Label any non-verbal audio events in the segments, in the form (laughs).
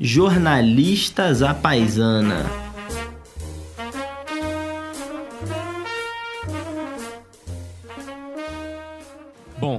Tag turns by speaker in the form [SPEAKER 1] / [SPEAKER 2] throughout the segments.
[SPEAKER 1] Jornalistas à Paisana.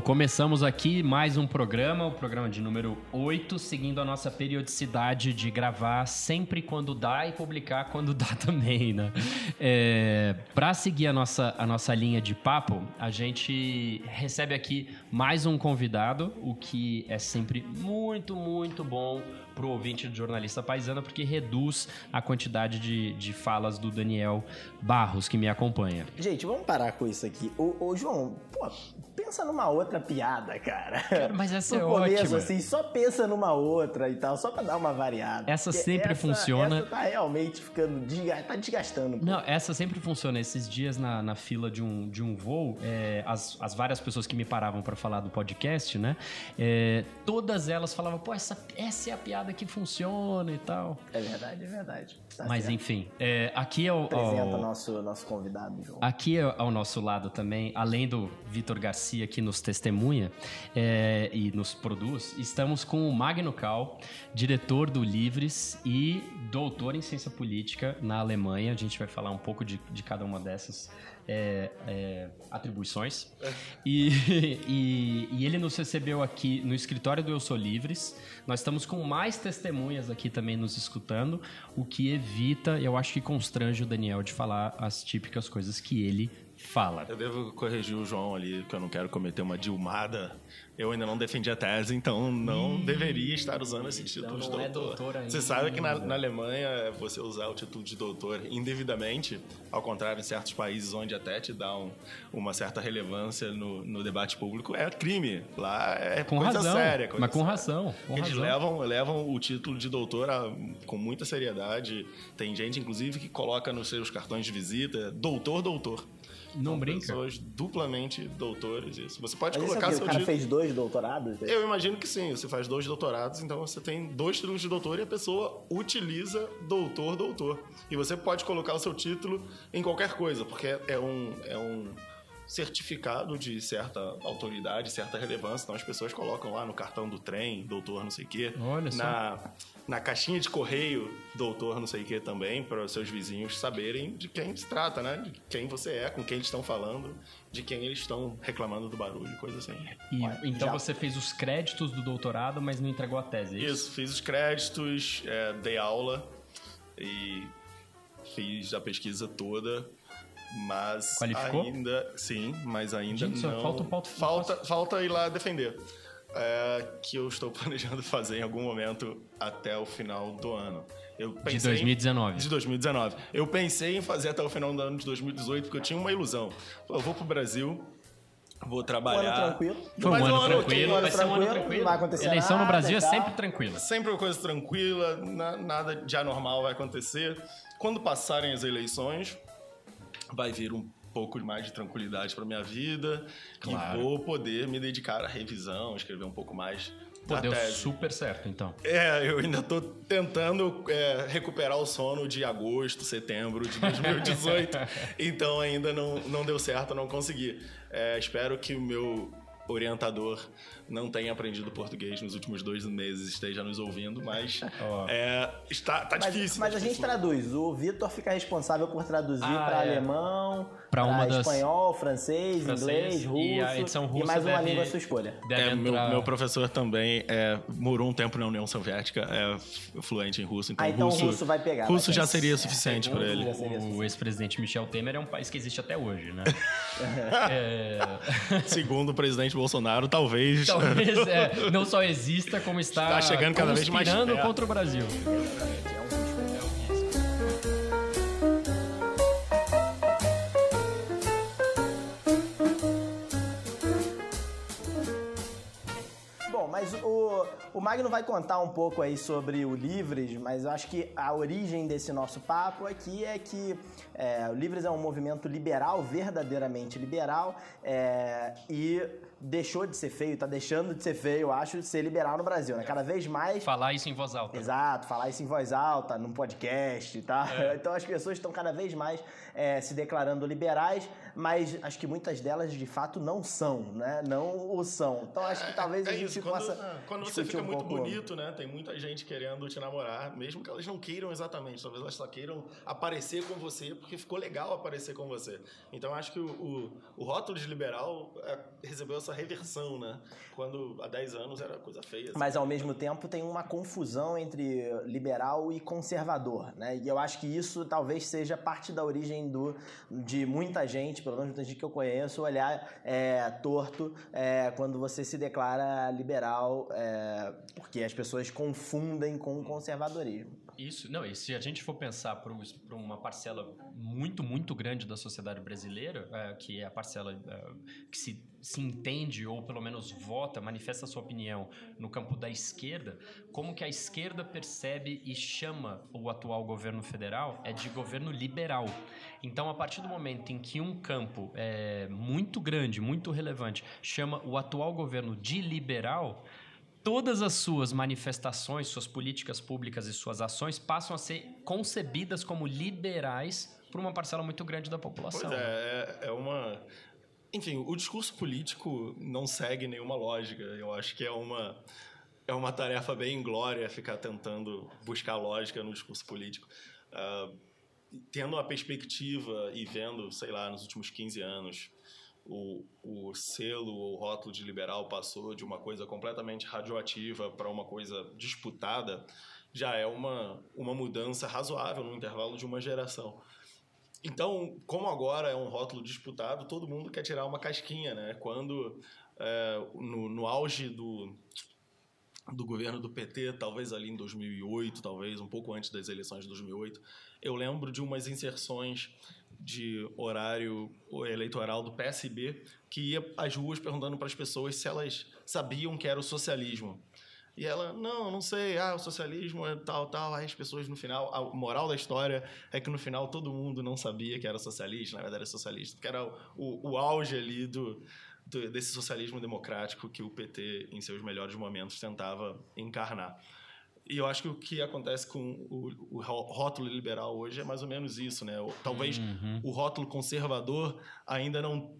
[SPEAKER 2] Começamos aqui mais um programa, o programa de número 8, seguindo a nossa periodicidade de gravar sempre quando dá e publicar quando dá (laughs) também, né? É, Para seguir a nossa, a nossa linha de papo, a gente recebe aqui mais um convidado, o que é sempre muito, muito bom para o ouvinte do jornalista paisana, porque reduz a quantidade de, de falas do Daniel Barros, que me acompanha.
[SPEAKER 3] Gente, vamos parar com isso aqui. Ô, ô, João, pô, pensa numa outra piada, cara.
[SPEAKER 2] Cara, mas essa (laughs)
[SPEAKER 3] no
[SPEAKER 2] é
[SPEAKER 3] começo,
[SPEAKER 2] ótima.
[SPEAKER 3] assim, só pensa numa outra e tal, só pra dar uma variada.
[SPEAKER 2] Essa
[SPEAKER 3] Porque
[SPEAKER 2] sempre
[SPEAKER 3] essa-
[SPEAKER 2] funciona.
[SPEAKER 3] Essa tá realmente ficando, tá desgastando. pô.
[SPEAKER 2] Não, essa sempre funciona. Esses dias na, na fila de um, de um voo, é, as, as várias pessoas que me paravam para falar do podcast, né? é, todas elas falavam, pô, essa, essa é a piada que funciona e tal.
[SPEAKER 3] É verdade, é verdade. Tá
[SPEAKER 2] Mas
[SPEAKER 3] certo.
[SPEAKER 2] enfim, é, aqui é o.
[SPEAKER 3] Apresenta
[SPEAKER 2] o-
[SPEAKER 3] o nosso, nosso convidado, João.
[SPEAKER 2] Aqui ao nosso lado também, além do Vitor Garcia que nos testemunha é, e nos produz, estamos com o Magno Cal, diretor do Livres e doutor em ciência política na Alemanha. A gente vai falar um pouco de, de cada uma dessas é, é, atribuições. E, (laughs) e- e ele nos recebeu aqui no escritório do Eu Sou Livres. Nós estamos com mais testemunhas aqui também nos escutando, o que evita, eu acho que constrange o Daniel de falar as típicas coisas que ele fala.
[SPEAKER 4] Eu devo corrigir o João ali, que eu não quero cometer uma dilmada. Eu ainda não defendi a tese, então não deveria estar usando esse título
[SPEAKER 2] Então
[SPEAKER 4] de
[SPEAKER 2] não é
[SPEAKER 4] doutor.
[SPEAKER 2] doutor ainda.
[SPEAKER 4] Você sabe que na, na Alemanha, você usar o título de doutor indevidamente, ao contrário, em certos países onde até te dá um- uma certa relevância no, no debate público, é crime. Lá é
[SPEAKER 2] Com
[SPEAKER 4] coisa
[SPEAKER 2] razão,
[SPEAKER 4] séria. Coisa
[SPEAKER 2] mas com
[SPEAKER 4] séria.
[SPEAKER 2] razão, com
[SPEAKER 4] Eles
[SPEAKER 2] razão.
[SPEAKER 4] levam, levam o título de doutor a- com muita seriedade. Tem gente, inclusive, que coloca nos seus cartões de visita doutor, doutor.
[SPEAKER 2] Não brinca.
[SPEAKER 4] pessoas duplamente doutores, isso. Você pode
[SPEAKER 3] Mas isso
[SPEAKER 4] colocar
[SPEAKER 3] aqui,
[SPEAKER 4] seu
[SPEAKER 3] o cara
[SPEAKER 4] título.
[SPEAKER 3] fez dois doutorados?
[SPEAKER 4] Eu imagino que sim, você faz dois doutorados, então você tem dois títulos de doutor e a pessoa utiliza doutor, doutor. E você pode colocar o seu título em qualquer coisa, porque é um, é um certificado de certa autoridade, certa relevância. Então as pessoas colocam lá no cartão do trem, doutor não sei o quê.
[SPEAKER 2] Olha só.
[SPEAKER 4] Na, na caixinha de correio, doutor não sei o quê também, para os seus vizinhos saberem de quem se trata, né? De quem você é, com quem eles estão falando, de quem eles estão reclamando do barulho, coisa assim.
[SPEAKER 2] E,
[SPEAKER 3] Olha,
[SPEAKER 2] então
[SPEAKER 3] já-
[SPEAKER 2] você fez os créditos do doutorado, mas não entregou a tese, é isso?
[SPEAKER 4] Isso, fiz os créditos, é, dei aula e fiz a pesquisa toda, mas
[SPEAKER 2] Qualificou?
[SPEAKER 4] ainda, sim, mas ainda
[SPEAKER 2] Gente,
[SPEAKER 4] não.
[SPEAKER 2] falta o pauta-
[SPEAKER 4] falta, falta ir lá defender. É, que eu estou (laughs) planejando fazer em algum momento até o final do ano. Eu
[SPEAKER 2] De
[SPEAKER 4] pensei em-
[SPEAKER 2] 2019.
[SPEAKER 4] de 2019. Eu pensei em fazer até o final do ano de 2018 porque eu tinha uma ilusão. Eu vou pro Brasil, vou
[SPEAKER 3] Um ano
[SPEAKER 4] trabalhar.
[SPEAKER 3] tranquilo.
[SPEAKER 2] Foi um ano
[SPEAKER 4] um ano
[SPEAKER 2] tranquilo,
[SPEAKER 3] um ano
[SPEAKER 2] vai ser um ano
[SPEAKER 3] tranquilo, vai acontecer
[SPEAKER 2] Eleição no
[SPEAKER 3] nada
[SPEAKER 2] Brasil é sempre tranquila.
[SPEAKER 4] Sempre uma coisa tranquila, na- nada de anormal vai acontecer. Quando passarem as eleições, vai vir um pouco mais de tranquilidade para minha vida
[SPEAKER 2] Claro.
[SPEAKER 4] e vou poder me dedicar à revisão, escrever um pouco mais
[SPEAKER 2] Pô, deu
[SPEAKER 4] tese.
[SPEAKER 2] super certo, então.
[SPEAKER 4] É, eu ainda tô tentando é, recuperar o sono de agosto, setembro de 2018. (laughs) então ainda não, não deu certo, não consegui. É, espero que o meu orientador não tenha aprendido português nos últimos dois meses, esteja nos ouvindo, mas (laughs)
[SPEAKER 2] Ó.
[SPEAKER 4] é, está, tá
[SPEAKER 3] Mas,
[SPEAKER 4] difícil.
[SPEAKER 3] mas
[SPEAKER 4] tá
[SPEAKER 3] a gente traduz. O Vitor fica responsável por traduzir
[SPEAKER 2] Ah,
[SPEAKER 3] para
[SPEAKER 2] é.
[SPEAKER 3] alemão,
[SPEAKER 2] Pra uma das-
[SPEAKER 3] espanhol, francês,
[SPEAKER 2] Francês,
[SPEAKER 3] inglês, russo
[SPEAKER 2] e a edição russa
[SPEAKER 3] e mais uma
[SPEAKER 2] deve-
[SPEAKER 3] língua à sua escolha.
[SPEAKER 4] É, meu, meu professor também é, morou um tempo na União Soviética, é fluente em russo, então,
[SPEAKER 3] Ah, então o
[SPEAKER 4] russo,
[SPEAKER 3] russo vai pegar,
[SPEAKER 4] russo já seria suficiente para ele.
[SPEAKER 2] O ex-presidente Michel Temer é um país que existe até hoje, né? (laughs) é,
[SPEAKER 4] Segundo o presidente Bolsonaro, talvez.
[SPEAKER 2] Talvez (laughs) é, não só exista, como está,
[SPEAKER 4] Está chegando cada vez mais perto.
[SPEAKER 2] contra o Brasil.
[SPEAKER 3] Bom, mas o, o Magno vai contar um pouco aí sobre o Livres, mas eu acho que a origem desse nosso papo aqui é que é, o Livres é um movimento liberal, verdadeiramente liberal, é, e deixou de ser feio, tá deixando de ser feio, eu acho, ser liberal no Brasil, né? Cada vez mais.
[SPEAKER 2] Falar isso em voz alta.
[SPEAKER 3] Exato, falar isso em voz alta, num podcast, tá?
[SPEAKER 2] É. (laughs)
[SPEAKER 3] Então as pessoas estão cada vez mais é, se declarando liberais, mas acho que muitas delas de fato não são, né? Não o são. Então acho que talvez
[SPEAKER 4] é
[SPEAKER 3] a gente
[SPEAKER 4] isso, quando,
[SPEAKER 3] possa.
[SPEAKER 4] quando você fica
[SPEAKER 3] um
[SPEAKER 4] muito
[SPEAKER 3] pouco-
[SPEAKER 4] bonito, né? Tem muita gente querendo te namorar, mesmo que elas não queiram exatamente. Talvez elas só queiram aparecer com você porque ficou legal aparecer com você. Então acho que o, o, o rótulo de liberal é, recebeu essa reversão, né? Quando há 10 anos era coisa feia. assim.
[SPEAKER 3] Mas ao mesmo tempo tem uma confusão entre liberal e conservador, né? E eu acho que isso talvez seja parte da origem do, de muita gente, pelo menos muita gente que eu conheço, olhar é, torto é, quando você se declara liberal, é, porque as pessoas confundem com o conservadorismo.
[SPEAKER 2] Isso, não, e se a gente for pensar para uma parcela muito, muito grande da sociedade brasileira, é, que é a parcela é, que se, se entende ou pelo menos vota, manifesta sua opinião no campo da esquerda, como que a esquerda percebe e chama o atual governo federal é de governo liberal. Então, a partir do momento em que um campo é muito grande, muito relevante, chama o atual governo de liberal, todas as suas manifestações, suas políticas públicas e suas ações passam a ser concebidas como liberais por uma parcela muito grande da população.
[SPEAKER 4] Pois é, é, é uma. Enfim, o discurso político não segue nenhuma lógica. Eu acho que é uma. É uma tarefa bem inglória ficar tentando buscar lógica no discurso político. Ah, tendo a perspectiva e vendo, sei lá, nos últimos 15 anos, o, o selo ou rótulo de liberal passou de uma coisa completamente radioativa para uma coisa disputada, já é uma, uma mudança razoável no intervalo de uma geração. Então, como agora é um rótulo disputado, todo mundo quer tirar uma casquinha, né? Quando é, no, no auge do, do governo do PT, talvez ali em 2008, talvez um pouco antes das eleições de 2008, eu lembro de umas inserções de horário eleitoral do PSB que ia às ruas perguntando para as pessoas se elas sabiam que era o socialismo. E ela, não, não sei, ah, o socialismo é tal, tal. Aí as pessoas no final, a moral da história é que no final todo mundo não sabia que era socialista, na verdade era socialista, que era o, o auge ali do, do, desse socialismo democrático que o PT, em seus melhores momentos, tentava encarnar. E eu acho que o que acontece com o, o rótulo liberal hoje é mais ou menos isso, né? Talvez o rótulo conservador ainda não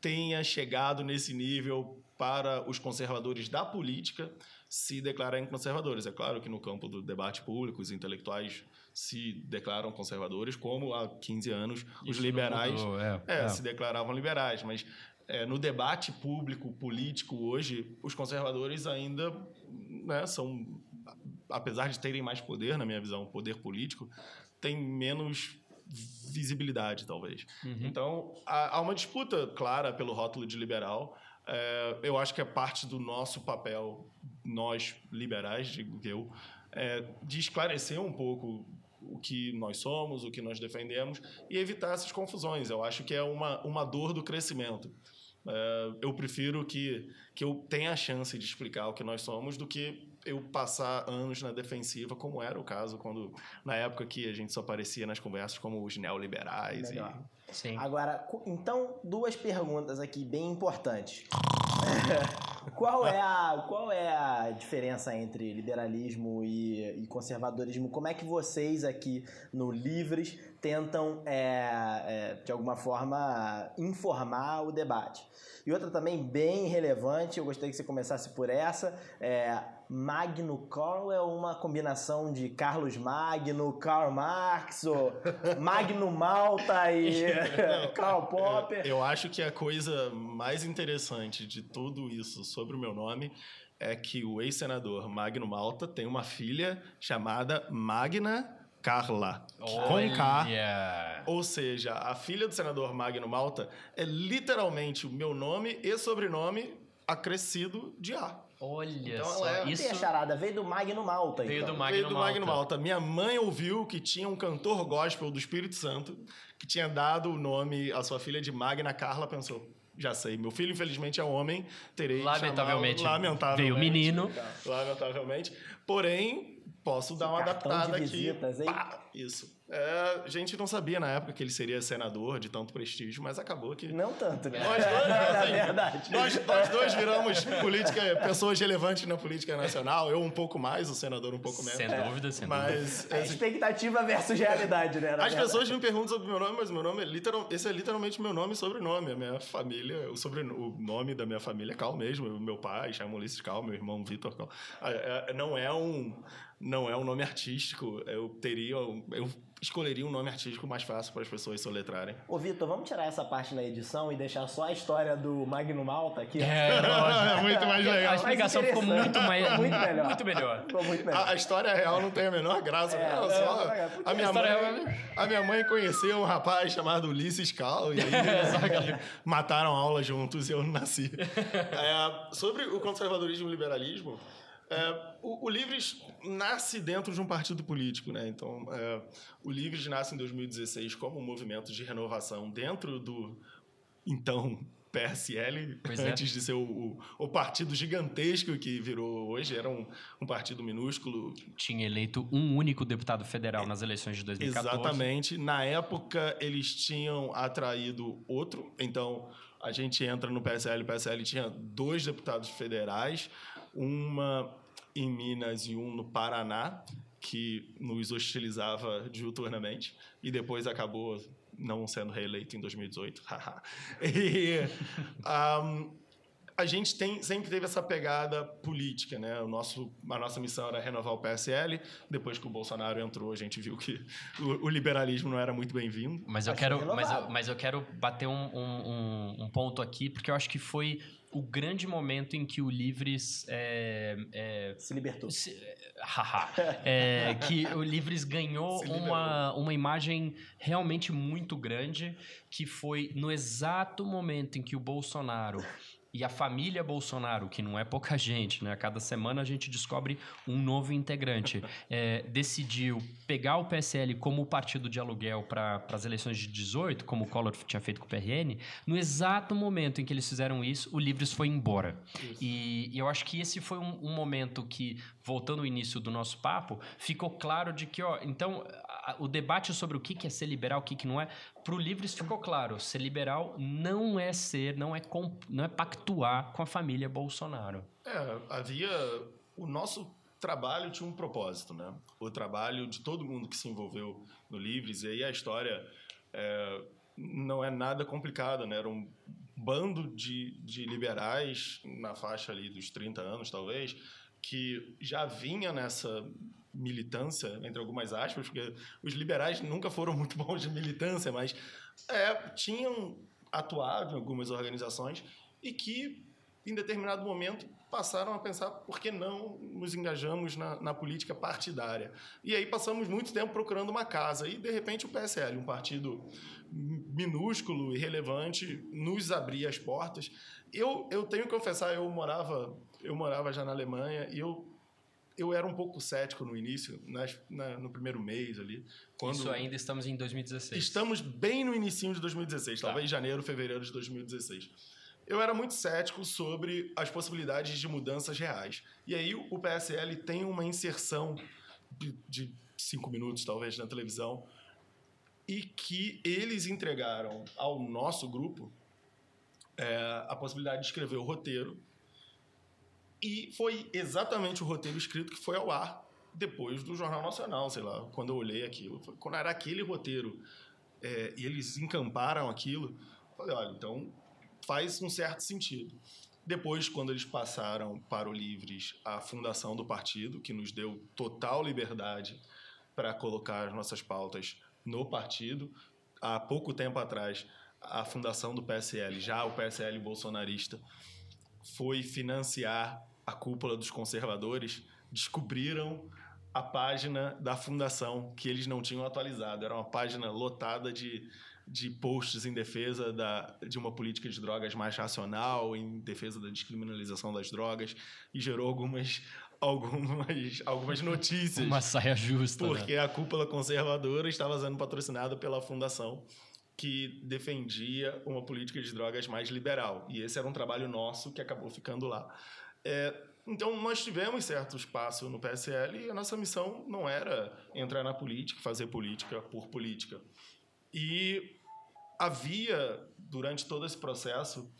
[SPEAKER 4] tenha chegado nesse nível para os conservadores da política se declararem conservadores. É claro que no campo do debate público, os intelectuais se declaram conservadores, como há 15 anos os
[SPEAKER 2] Isso
[SPEAKER 4] liberais
[SPEAKER 2] mudou, é,
[SPEAKER 4] é,
[SPEAKER 2] é.
[SPEAKER 4] se declaravam liberais. Mas é, no debate público, político, hoje, os conservadores ainda né, são, apesar de terem mais poder, na minha visão, poder político, têm menos visibilidade, talvez. Então, há, há uma disputa clara pelo rótulo de liberal. É, eu acho que é parte do nosso papel, nós liberais, digo eu, é, de esclarecer um pouco o que nós somos, o que nós defendemos e evitar essas confusões. Eu acho que é uma, uma dor do crescimento. É, eu prefiro que, que eu tenha a chance de explicar o que nós somos do que eu passar anos na defensiva, como era o caso quando na época que a gente só aparecia nas conversas como os neoliberais.
[SPEAKER 3] Melhor.
[SPEAKER 4] E,
[SPEAKER 2] Sim.
[SPEAKER 3] Agora, então, duas perguntas aqui bem importantes. (laughs) qual, é a, qual é a diferença entre liberalismo e, e conservadorismo? Como é que vocês aqui no Livres tentam, é, é, de alguma forma, informar o debate? E outra também bem relevante, eu gostaria que você começasse por essa, é Magno Carl é uma combinação de Carlos Magno, Karl Marx, ou (laughs) Magno Malta e (laughs) Karl Popper.
[SPEAKER 4] Eu acho que a coisa mais interessante de tudo isso sobre o meu nome é que o ex-senador Magno Malta tem uma filha chamada Magna Carla. Com K. Ou seja, a filha do senador Magno Malta é literalmente o meu nome e sobrenome acrescido de A.
[SPEAKER 2] Olha
[SPEAKER 4] Então
[SPEAKER 2] só,
[SPEAKER 4] ela é-
[SPEAKER 2] isso
[SPEAKER 3] Tem a charada, veio do Magno Malta,
[SPEAKER 2] Veio
[SPEAKER 3] então.
[SPEAKER 2] do Magno
[SPEAKER 4] Veio do
[SPEAKER 2] Malta.
[SPEAKER 4] Magno Malta. Minha mãe ouviu que tinha um cantor gospel do Espírito Santo que tinha dado o nome à sua filha de Magna Carla, pensou. Já sei, meu filho infelizmente é homem, terei
[SPEAKER 2] Lamentavelmente,
[SPEAKER 4] chamá-lo- lamentavelmente,
[SPEAKER 2] veio menino.
[SPEAKER 4] Lamentavelmente. Porém, posso dar uma adaptada aqui.
[SPEAKER 3] visitas, hein?
[SPEAKER 4] Pá, isso. É, a gente não sabia na época que ele seria senador de tanto prestígio, mas acabou que.
[SPEAKER 3] Não tanto, né?
[SPEAKER 4] Nós dois, (laughs)
[SPEAKER 3] Na
[SPEAKER 4] assim,
[SPEAKER 3] verdade.
[SPEAKER 4] Nós, nós dois viramos política, pessoas relevantes na política nacional. Eu um pouco mais, o senador um pouco menos.
[SPEAKER 2] Sem dúvida, sem dúvida.
[SPEAKER 4] Mas
[SPEAKER 3] É
[SPEAKER 4] assim,
[SPEAKER 3] expectativa versus realidade, né? na
[SPEAKER 4] as
[SPEAKER 3] verdade.
[SPEAKER 4] pessoas me perguntam sobre meu nome, mas meu nome é literal, esse é literalmente meu nome e sobrenome. A minha família, o, sobre, o nome da minha família é Cal mesmo. O meu pai chama Ulisses Cal, meu irmão Vitor Cal. Ah, é- não é um não é um nome artístico. Eu teria eu escolheria um nome artístico mais fácil para as pessoas soletrarem.
[SPEAKER 3] Ô, Vitor, vamos tirar essa parte na edição e deixar só a história do Magno Malta aqui?
[SPEAKER 2] É, (laughs) lógico.
[SPEAKER 4] É muito mais
[SPEAKER 2] A
[SPEAKER 4] legal.
[SPEAKER 2] explicação ficou muito mais.
[SPEAKER 3] Muito melhor.
[SPEAKER 2] Muito melhor.
[SPEAKER 3] Ficou muito melhor.
[SPEAKER 4] A, a história real não tem a menor graça.
[SPEAKER 3] É,
[SPEAKER 4] Olha
[SPEAKER 3] não,
[SPEAKER 4] só,
[SPEAKER 3] não, é,
[SPEAKER 4] a, minha
[SPEAKER 2] a
[SPEAKER 4] mãe,
[SPEAKER 2] real-
[SPEAKER 4] a minha mãe conheceu um rapaz chamado Ulisses Cal e aí (laughs) mataram aula juntos e eu nasci. É, sobre o conservadorismo e o liberalismo, é, o, o Livres nasce dentro de um partido político, né? Então, é, o Livres nasce em 2016 como um movimento de renovação dentro do então PSL,
[SPEAKER 2] Pois (laughs) é.
[SPEAKER 4] antes de ser o, o, o partido gigantesco que virou hoje, era um, um partido minúsculo.
[SPEAKER 2] Tinha eleito um único deputado federal nas eleições de 2014.
[SPEAKER 4] Exatamente. Na época, eles tinham atraído outro, então a gente entra no PSL, o PSL tinha dois deputados federais, uma em Minas e um no Paraná, que nos hostilizava diuturnamente, e depois acabou não sendo reeleito em 2018. (laughs) haha. e ahm, a gente tem, sempre teve essa pegada política, né? O nosso, a nossa missão era renovar o PSL. Depois que o Bolsonaro entrou, a gente viu que o, o liberalismo não era muito bem-vindo.
[SPEAKER 2] Mas eu
[SPEAKER 3] Mas
[SPEAKER 2] quero, mas eu, mas eu quero bater um, um, um- um ponto aqui, porque eu acho que foi o grande momento em que o Livres é, é,
[SPEAKER 3] Se libertou.
[SPEAKER 2] se- haha, é, que o Livres ganhou uma, uma imagem realmente muito grande, que foi no exato momento em que o Bolsonaro e a família Bolsonaro, que não é pouca gente, né? A cada semana a gente descobre um novo integrante. (laughs) é, decidiu pegar o PSL como partido de aluguel para as eleições de 18, como o Collor tinha feito com o PRN. No exato momento em que eles fizeram isso, o Livres foi embora. E, e eu acho que esse foi um, um momento que, voltando ao início do nosso papo, ficou claro de que, ó, então, a- o debate sobre o que que é ser liberal, o que, que não é, para o Livres ficou claro: ser liberal não é ser, não é, não é pactuar com a família Bolsonaro.
[SPEAKER 4] É, havia. O nosso trabalho tinha um propósito, né? O trabalho de todo mundo que se envolveu no Livres, e aí a história é, não é nada complicada, né? Era um bando de, de liberais na faixa ali dos 30 anos, talvez, que já vinha nessa militância, entre algumas aspas, porque os liberais nunca foram muito (laughs) bons de militância, mas é, tinham atuado em algumas organizações e que, em determinado momento, passaram a pensar por que não nos engajamos na, na política partidária. E aí passamos muito tempo procurando uma casa e, de repente, o PSL, um partido minúsculo, irrelevante, nos abria as portas. Eu, eu tenho que confessar, eu morava, eu morava já na Alemanha e eu eu era um pouco cético no início, nas- na- no primeiro mês ali. Quando
[SPEAKER 2] Isso ainda estamos em 2016.
[SPEAKER 4] Estamos bem no início de 2016,
[SPEAKER 2] Tá.
[SPEAKER 4] talvez janeiro, fevereiro de 2016. Eu era muito cético sobre as possibilidades de mudanças reais. E aí o PSL tem uma inserção de, de cinco minutos, talvez, na televisão, e que eles entregaram ao nosso grupo é, a possibilidade de escrever o roteiro. E foi exatamente o roteiro escrito que foi ao ar depois do Jornal Nacional, sei lá, quando eu olhei aquilo. Quando era aquele roteiro é, e eles encamparam aquilo, falei, olha, então faz um certo sentido. Depois, quando eles passaram para o Livres a fundação do partido, que nos deu total liberdade para colocar as nossas pautas no partido, há pouco tempo atrás, a fundação do PSL, já o PSL bolsonarista, foi financiar a cúpula dos conservadores, descobriram a página da fundação que eles não tinham atualizado. Era uma página lotada de, de posts em defesa da, de uma política de drogas mais racional, em defesa da descriminalização das drogas, e gerou algumas, algumas, algumas notícias.
[SPEAKER 2] Uma saia justa. né?
[SPEAKER 4] Porque a cúpula conservadora estava sendo patrocinada pela fundação que defendia uma política de drogas mais liberal. E esse era um trabalho nosso que acabou ficando lá. É, então, nós tivemos certo espaço no PSL e a nossa missão não era entrar na política, fazer política por política. E havia, durante todo esse processo,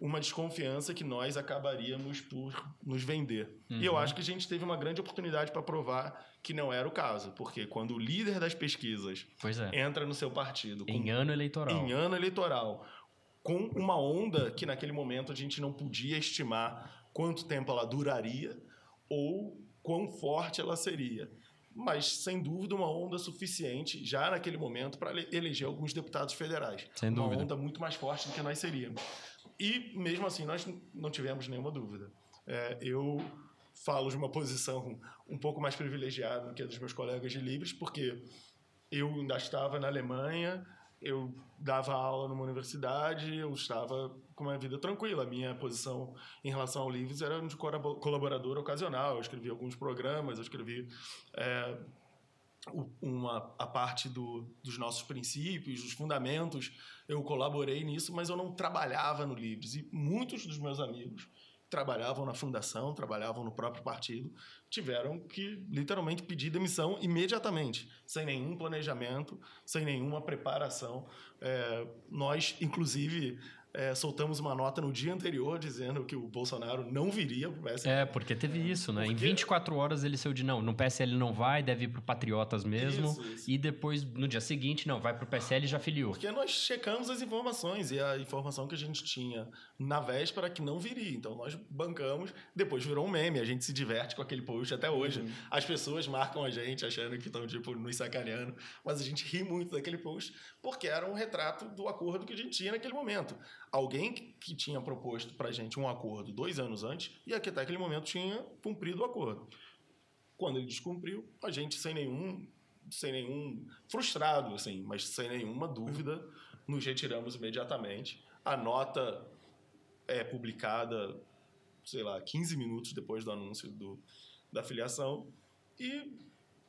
[SPEAKER 4] uma desconfiança que nós acabaríamos por nos vender. Uhum. E eu acho que a gente teve uma grande oportunidade para provar que não era o caso, porque quando o líder das pesquisas
[SPEAKER 2] é.
[SPEAKER 4] entra no seu partido
[SPEAKER 2] em ano eleitoral,
[SPEAKER 4] em ano eleitoral, com uma onda que naquele momento a gente não podia estimar quanto tempo ela duraria ou quão forte ela seria. Mas, sem dúvida, uma onda suficiente já naquele momento para eleger alguns deputados federais.
[SPEAKER 2] Sem
[SPEAKER 4] uma
[SPEAKER 2] dúvida.
[SPEAKER 4] onda muito mais forte do que nós seríamos. E, mesmo assim, nós não tivemos nenhuma dúvida. É, eu falo de uma posição um pouco mais privilegiada do que a dos meus colegas de Livres, porque eu ainda estava na Alemanha, eu dava aula numa universidade, eu estava com uma vida tranquila. A minha posição em relação ao Livres era de colaborador ocasional. Eu escrevi alguns programas, eu escrevi é, uma, a parte do, dos nossos princípios, dos fundamentos. Eu colaborei nisso, mas eu não trabalhava no Livres. E muitos dos meus amigos trabalhavam na fundação, trabalhavam no próprio partido, tiveram que literalmente pedir demissão imediatamente, sem nenhum planejamento, sem nenhuma preparação. É, nós, inclusive, é, soltamos uma nota no dia anterior dizendo que o Bolsonaro não viria
[SPEAKER 2] pro PSL. É, porque teve isso, né? Porque... Em 24 horas ele saiu de não, no PSL não vai, deve ir pro Patriotas mesmo. Isso, isso. E depois, no dia seguinte, não, vai pro PSL e já filiou.
[SPEAKER 4] Porque nós checamos as informações e a informação que a gente tinha na véspera que não viria. Então nós bancamos, depois virou um meme, a gente se diverte com aquele post até hoje. Uhum. As pessoas marcam a gente achando que estão, tipo, nos sacaneando, mas a gente ri muito daquele post porque era um retrato do acordo que a gente tinha naquele momento alguém que tinha proposto para a gente um acordo dois anos antes e que até aquele momento tinha cumprido o acordo. Quando ele descumpriu, a gente sem nenhum, sem nenhum frustrado, assim, mas sem nenhuma dúvida, nos retiramos imediatamente. A nota é publicada, sei lá, 15 minutos depois do anúncio do, da filiação e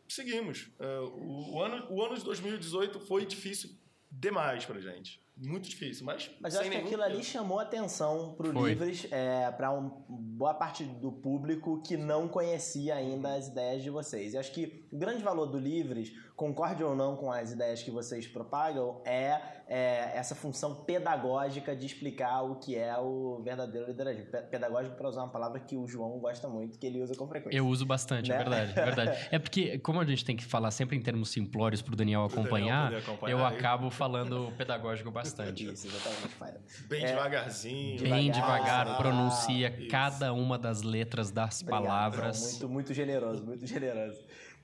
[SPEAKER 4] seguimos. É, o, ano, o ano de 2018 foi difícil demais para gente muito difícil, mas.
[SPEAKER 3] Mas eu acho que aquilo ali chamou atenção pro Foi. Livres, é, para um, boa parte do público que não conhecia ainda as ideias de vocês. E acho que o grande valor do Livres, concorde ou não com as ideias que vocês propagam, é, é essa função pedagógica de explicar o que é o verdadeiro liderazgo. Pedagógico, para usar uma palavra que o João gosta muito, que ele usa com frequência.
[SPEAKER 2] Eu uso bastante, é né? é verdade, é verdade. É porque, como a gente tem que falar sempre em termos simplórios pro Daniel acompanhar, Daniel acompanhar eu acabo falando pedagógico bastante bastante.
[SPEAKER 3] Isso, exatamente,
[SPEAKER 4] Bem é, devagarzinho.
[SPEAKER 2] Bem devagar, devagar pronuncia isso. cada uma das letras das Obrigado, palavras.
[SPEAKER 3] Não, muito, muito generoso, muito generoso.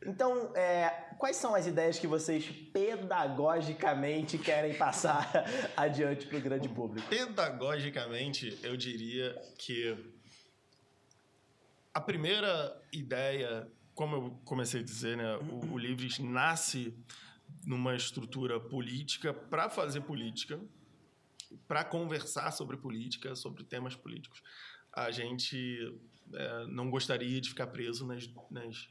[SPEAKER 3] Então, é, quais são as ideias que vocês pedagogicamente querem passar (laughs) adiante para o grande público?
[SPEAKER 4] Pedagogicamente, eu diria que a primeira ideia, como eu comecei a dizer, né, o, o Livres nasce numa estrutura política para fazer política, para conversar sobre política, sobre temas políticos. A gente é, não gostaria de ficar preso nas, nas,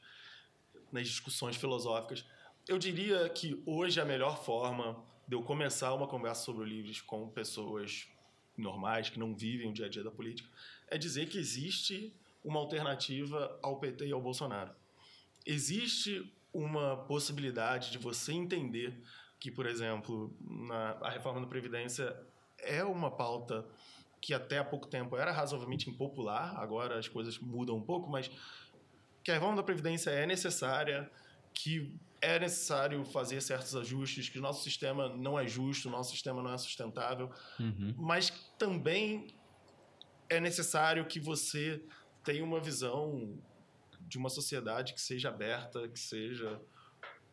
[SPEAKER 4] nas discussões filosóficas. Eu diria que hoje a melhor forma de eu começar uma conversa sobre livros com pessoas normais que não vivem o dia a dia da política é dizer que existe uma alternativa ao PT e ao Bolsonaro. Existe uma possibilidade de você entender que, por exemplo, na, a reforma da Previdência é uma pauta que até há pouco tempo era razoavelmente impopular, agora as coisas mudam um pouco, mas que a reforma da Previdência é necessária, que é necessário fazer certos ajustes, que o nosso sistema não é justo, o nosso sistema não é sustentável, uhum. mas também é necessário que você tenha uma visão de uma sociedade que seja aberta, que seja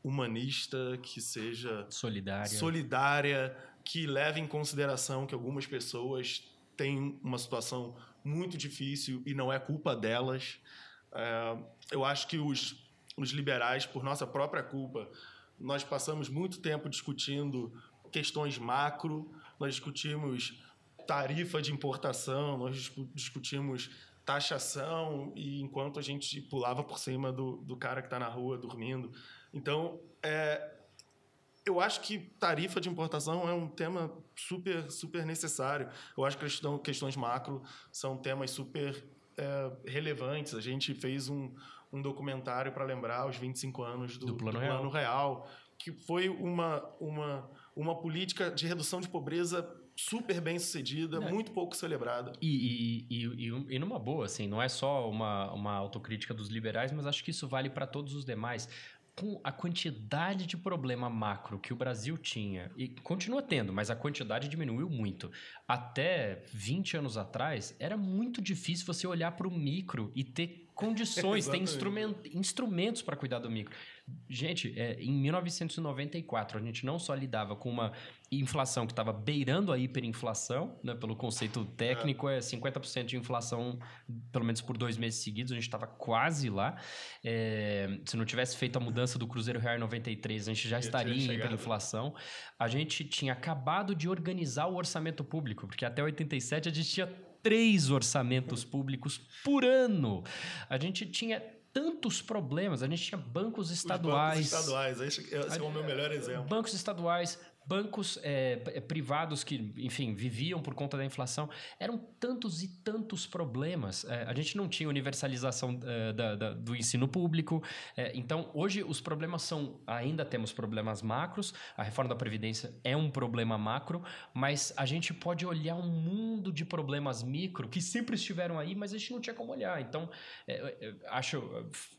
[SPEAKER 4] humanista, que seja
[SPEAKER 2] solidária,
[SPEAKER 4] solidária que leve em consideração que algumas pessoas têm uma situação muito difícil e não é culpa delas. É, eu acho que os, os liberais, por nossa própria culpa, nós passamos muito tempo discutindo questões macro, nós discutimos tarifa de importação, nós discutimos taxação e enquanto a gente pulava por cima do, do cara que está na rua dormindo. Então, é, eu acho que tarifa de importação é um tema super, super necessário. Eu acho que questão, questões macro são temas super é, relevantes. A gente fez um, um documentário para lembrar os 25 anos do,
[SPEAKER 2] Do Plano
[SPEAKER 4] do
[SPEAKER 2] Real.
[SPEAKER 4] Plano Real, que foi uma, uma, uma política de redução de pobreza super bem sucedida,
[SPEAKER 2] É.
[SPEAKER 4] muito pouco celebrada.
[SPEAKER 2] E, e, e, e- e numa boa, assim, não é só uma, uma autocrítica dos liberais, mas acho que isso vale para todos os demais. Com a quantidade de problema macro que o Brasil tinha, e continua tendo, mas a quantidade diminuiu muito. Até 20 anos atrás, era muito difícil você olhar para o micro e ter condições, (laughs) ter
[SPEAKER 4] Exatamente.
[SPEAKER 2] instrumen- instrumentos para cuidar do micro. Gente, é, em 1994, a gente não só lidava com uma inflação que estava beirando a hiperinflação, né, pelo conceito técnico, é 50% de inflação, pelo menos por dois meses seguidos, a gente estava quase lá. É, se não tivesse feito a mudança do Cruzeiro Real em 93, a gente já estaria em hiperinflação. A gente tinha acabado de organizar o orçamento público, porque até 87 a gente tinha três orçamentos públicos por ano. A gente tinha tantos problemas, a gente tinha bancos
[SPEAKER 4] Os
[SPEAKER 2] estaduais.
[SPEAKER 4] bancos estaduais, esse é o meu melhor exemplo.
[SPEAKER 2] Bancos estaduais, bancos é, p- privados que, enfim, viviam por conta da inflação. Eram tantos e tantos problemas. É, a gente não tinha universalização é, da- da- do ensino público. É, então, hoje, os problemas são. Ainda temos problemas macros. A reforma da Previdência é um problema macro, mas a gente pode olhar um mundo de problemas micro que sempre estiveram aí, mas a gente não tinha como olhar. Então, é, é, acho.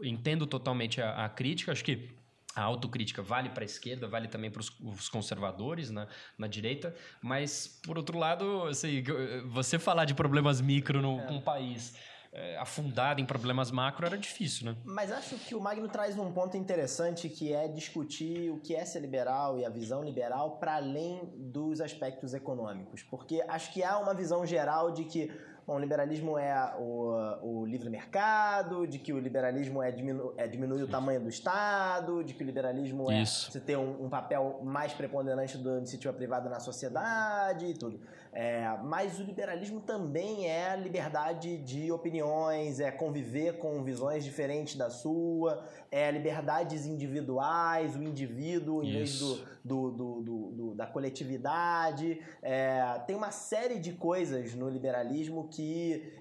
[SPEAKER 2] Entendo totalmente a, a crítica. Acho que a autocrítica vale para a esquerda, vale também para os conservadores na, na direita, mas, por outro lado, assim, você falar de problemas micro no, num país é, afundado em problemas macro era difícil, né?
[SPEAKER 3] Mas acho que o Magno traz um ponto interessante que é discutir o que é ser liberal e a visão liberal para além dos aspectos econômicos. Porque acho que há uma visão geral de que bom, o liberalismo é o, o livre mercado, de que o liberalismo é, diminu é diminuir o tamanho do Estado, de que o liberalismo é
[SPEAKER 2] Isso.
[SPEAKER 3] você ter um, um papel mais preponderante da iniciativa privada na sociedade e tudo. É, mas o liberalismo também é a liberdade de opiniões, é conviver com visões diferentes da sua, é liberdades individuais, o indivíduo em vez
[SPEAKER 2] Isso.
[SPEAKER 3] do, do, do- do- do- da coletividade. É, tem uma série de coisas no liberalismo que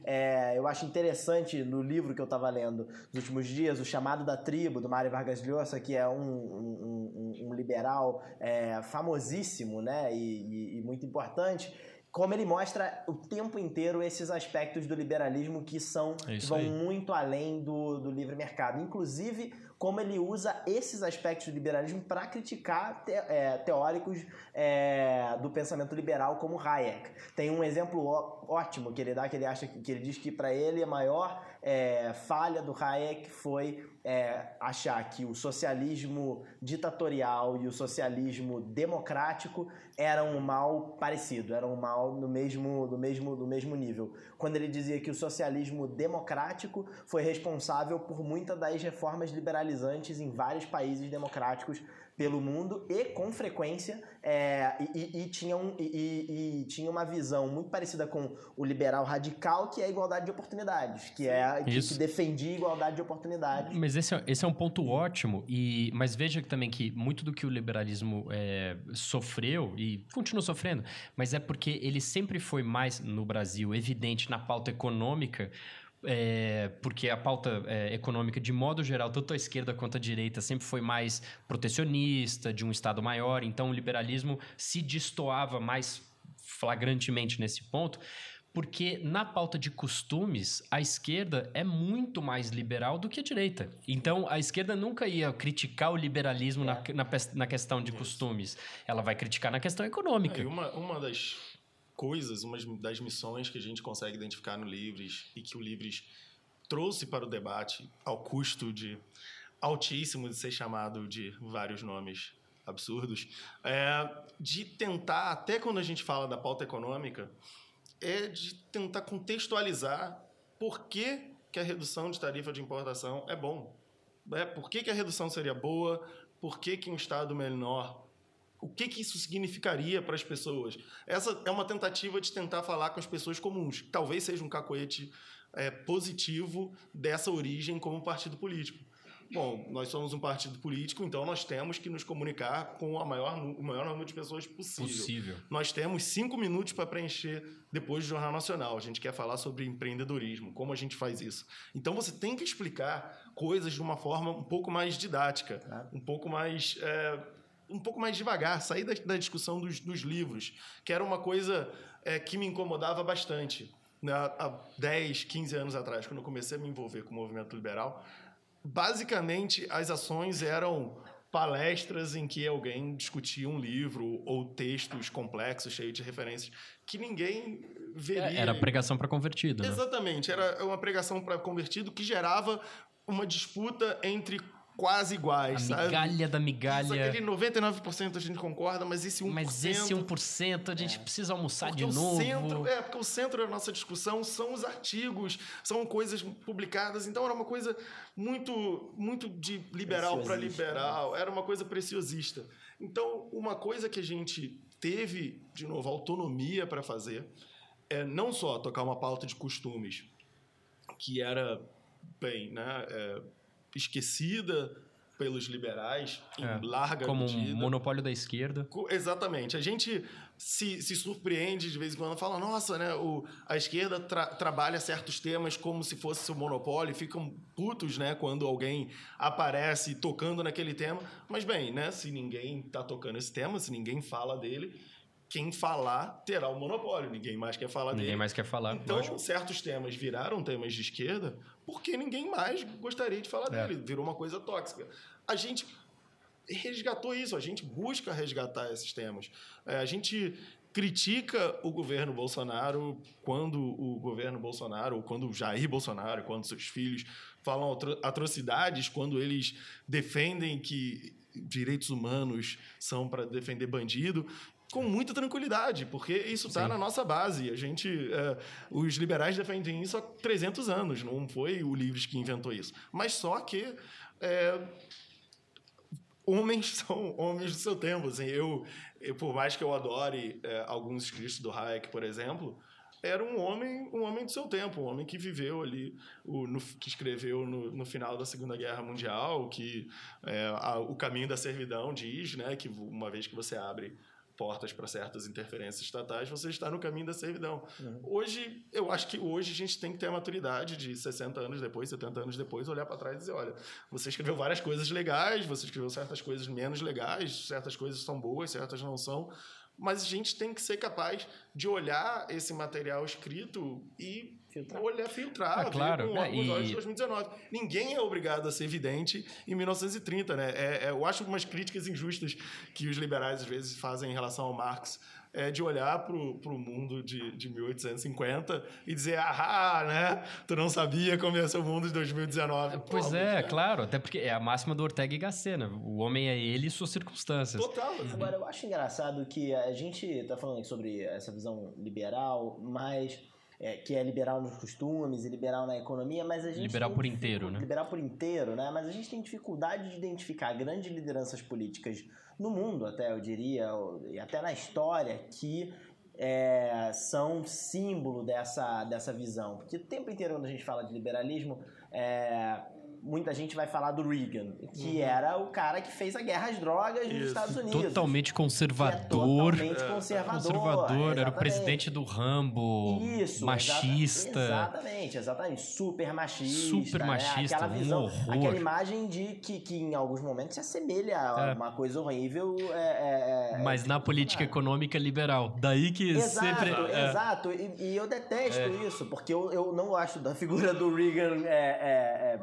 [SPEAKER 3] é, eu acho interessante no livro que eu estava lendo nos últimos dias, O Chamado da Tribo, do Mário Vargas Llosa, que é um, um- um- um liberal é, famosíssimo né, e- e- e muito importante como ele mostra o tempo inteiro esses aspectos do liberalismo que são
[SPEAKER 2] É
[SPEAKER 3] que vão
[SPEAKER 2] aí.
[SPEAKER 3] muito além do, do livre mercado. Inclusive, como ele usa esses aspectos do liberalismo para criticar te- é, teóricos é, do pensamento liberal como Hayek. Tem um exemplo ó- ótimo que ele dá, que ele acha que, que ele diz que para ele a maior é, falha do Hayek foi é, achar que o socialismo ditatorial e o socialismo democrático eram um mal parecido, eram um mal no mesmo, no mesmo, no mesmo nível. Quando ele dizia que o socialismo democrático foi responsável por muitas das reformas liberalizantes em vários países democráticos pelo mundo e com frequência é, e, e- e tinha um, e, e- tinha uma visão muito parecida com o liberal radical que é a igualdade de oportunidades que é que, que defendia a igualdade de oportunidades.
[SPEAKER 2] Mas esse é, esse é um ponto ótimo, e, mas veja também que muito do que o liberalismo é, sofreu, e continua sofrendo, mas é porque ele sempre foi mais, no Brasil, evidente na pauta econômica, é, porque a pauta é, econômica, de modo geral, tanto a esquerda quanto a direita, sempre foi mais protecionista, de um Estado maior, então o liberalismo se destoava mais flagrantemente nesse ponto, porque na pauta de costumes, a esquerda é muito mais liberal do que a direita. Então, a esquerda nunca ia criticar o liberalismo na, na, pes- na questão de costumes. Ela vai criticar na questão econômica.
[SPEAKER 4] E uma, uma das coisas, uma das missões que a gente consegue identificar no Livres e que o Livres trouxe para o debate ao custo de altíssimo de ser chamado de vários nomes absurdos, é de tentar, até quando a gente fala da pauta econômica, é de tentar contextualizar por que, que a redução de tarifa de importação é bom. É, por que, que a redução seria boa? Por que, que um Estado menor o que, que isso significaria para as pessoas? Essa é uma tentativa de tentar falar com as pessoas comuns. Talvez seja um cacoete é, positivo dessa origem como partido político. bom, nós somos um partido político, então nós temos que nos comunicar com a maior, o maior número de pessoas possível.
[SPEAKER 2] Possível.
[SPEAKER 4] Nós temos cinco minutos para preencher depois do Jornal Nacional. A gente quer falar sobre empreendedorismo, como a gente faz isso. Então você tem que explicar coisas de uma forma um pouco mais didática, um pouco mais. é, um pouco mais devagar, sair da, da discussão dos, dos livros, que era uma coisa é, que me incomodava bastante. Né? Há 10, 15 anos atrás, quando eu comecei a me envolver com o movimento liberal, basicamente as ações eram palestras em que alguém discutia um livro ou textos complexos, cheios de referências, que ninguém veria.
[SPEAKER 2] É, Era pregação para convertido, né?
[SPEAKER 4] Exatamente, era uma pregação para convertido que gerava uma disputa entre quase
[SPEAKER 2] A
[SPEAKER 4] iguais, sabe?
[SPEAKER 2] migalha da migalha.
[SPEAKER 4] aquele 99% a gente concorda, mas esse 1%...
[SPEAKER 2] Mas esse 1% a gente precisa almoçar
[SPEAKER 4] Porque
[SPEAKER 2] de
[SPEAKER 4] o
[SPEAKER 2] novo.
[SPEAKER 4] Centro, é, porque o centro da nossa discussão são os artigos, são coisas publicadas. Então era uma coisa muito, muito de liberal para
[SPEAKER 3] Preciosista,
[SPEAKER 4] liberal, era uma coisa preciosista. Então, uma coisa que a gente teve, de novo, autonomia para fazer, é não só tocar uma pauta de costumes, que era, bem, né, é, esquecida pelos liberais em
[SPEAKER 2] É,
[SPEAKER 4] larga
[SPEAKER 2] Como um
[SPEAKER 4] medida.
[SPEAKER 2] monopólio da esquerda.
[SPEAKER 4] Exatamente. A gente se, se surpreende de vez em quando, fala, nossa, né, o, a esquerda tra- trabalha certos temas como se fosse seu monopólio, ficam putos, né, quando alguém aparece tocando naquele tema. Mas bem, né, se ninguém está tocando esse tema, se ninguém fala dele, quem falar terá o monopólio. Ninguém mais quer falar
[SPEAKER 2] Ninguém
[SPEAKER 4] dele.
[SPEAKER 2] mais quer falar.
[SPEAKER 4] Então,
[SPEAKER 2] lógico.
[SPEAKER 4] certos temas viraram temas de esquerda porque ninguém mais gostaria de falar
[SPEAKER 2] É.
[SPEAKER 4] dele. Virou uma coisa tóxica. A gente resgatou isso, a gente busca resgatar esses temas. É, a gente critica o governo Bolsonaro quando o governo Bolsonaro, ou quando o Jair Bolsonaro, quando seus filhos falam atro- atrocidades, quando eles defendem que direitos humanos são para defender bandido com muita tranquilidade, porque isso está na nossa base. A gente, é, os liberais defendem isso há 300 anos, não foi o Livres que inventou isso. Mas só que é, homens (laughs) são homens do seu tempo. Assim, eu, eu, por mais que eu adore é, alguns escritos do Hayek, por exemplo, era um homem, um homem do seu tempo, um homem que viveu ali, o, no- que escreveu no, no final da Segunda Guerra Mundial, que é, a- o caminho da servidão diz, né, que uma vez que você abre portas para certas interferências estatais, você está no caminho da servidão. Hoje, eu acho que hoje a gente tem que ter a maturidade de 60 anos depois, 70 anos depois, olhar para trás e dizer, olha, você escreveu várias coisas legais, você escreveu certas coisas menos legais, certas coisas são boas, certas não são, mas a gente tem que ser capaz de olhar esse material escrito e
[SPEAKER 3] Filtrar.
[SPEAKER 4] olhar, filtrar,
[SPEAKER 2] Ah, claro,
[SPEAKER 4] com
[SPEAKER 2] né?
[SPEAKER 4] os olhos
[SPEAKER 2] E-
[SPEAKER 4] de 2019. Ninguém é obrigado a ser vidente em 1930, né? É, é, eu acho umas críticas injustas que os liberais às vezes fazem em relação ao Marx, é de olhar para o mundo de, de 1850 e dizer, ah, né? Tu não sabia como ia ser o mundo de 2019.
[SPEAKER 2] Pois
[SPEAKER 4] Pô,
[SPEAKER 2] é,
[SPEAKER 4] mas,
[SPEAKER 2] claro. Até porque é a máxima do Ortega y Gasset, né? O homem é ele e suas circunstâncias.
[SPEAKER 4] Total. assim.
[SPEAKER 3] Agora, eu acho engraçado que a gente tá falando sobre essa visão liberal, mas é, que é liberal nos costumes e liberal na economia, mas a gente
[SPEAKER 2] Liberal por inteiro, né?
[SPEAKER 3] Liberal por inteiro, né? Mas a gente tem dificuldade de identificar grandes lideranças políticas no mundo, até eu diria, e até na história, que é, são símbolo dessa, dessa visão. Porque o tempo inteiro quando a gente fala de liberalismo, é, muita gente vai falar do Reagan, que era o cara que fez a guerra às drogas nos
[SPEAKER 4] Isso.
[SPEAKER 3] Estados Unidos.
[SPEAKER 2] Totalmente
[SPEAKER 3] é
[SPEAKER 2] conservador.
[SPEAKER 3] totalmente conservador.
[SPEAKER 2] Conservador, era o presidente do Rambo,
[SPEAKER 3] Isso,
[SPEAKER 2] machista.
[SPEAKER 3] exata- exatamente, exatamente. Super machista.
[SPEAKER 2] Super
[SPEAKER 3] né?
[SPEAKER 2] machista,
[SPEAKER 3] Aquela
[SPEAKER 2] um
[SPEAKER 3] visão,
[SPEAKER 2] horror.
[SPEAKER 3] aquela imagem de que, que em alguns momentos se assemelha a
[SPEAKER 2] É.
[SPEAKER 3] uma coisa horrível. é, é, é,
[SPEAKER 2] Mas na política
[SPEAKER 3] Bolsonaro.
[SPEAKER 2] econômica liberal. Daí que
[SPEAKER 3] Exato,
[SPEAKER 2] sempre. é,
[SPEAKER 3] exato. E, e eu detesto isso, porque eu, eu não gosto da figura do Reagan é, é, é,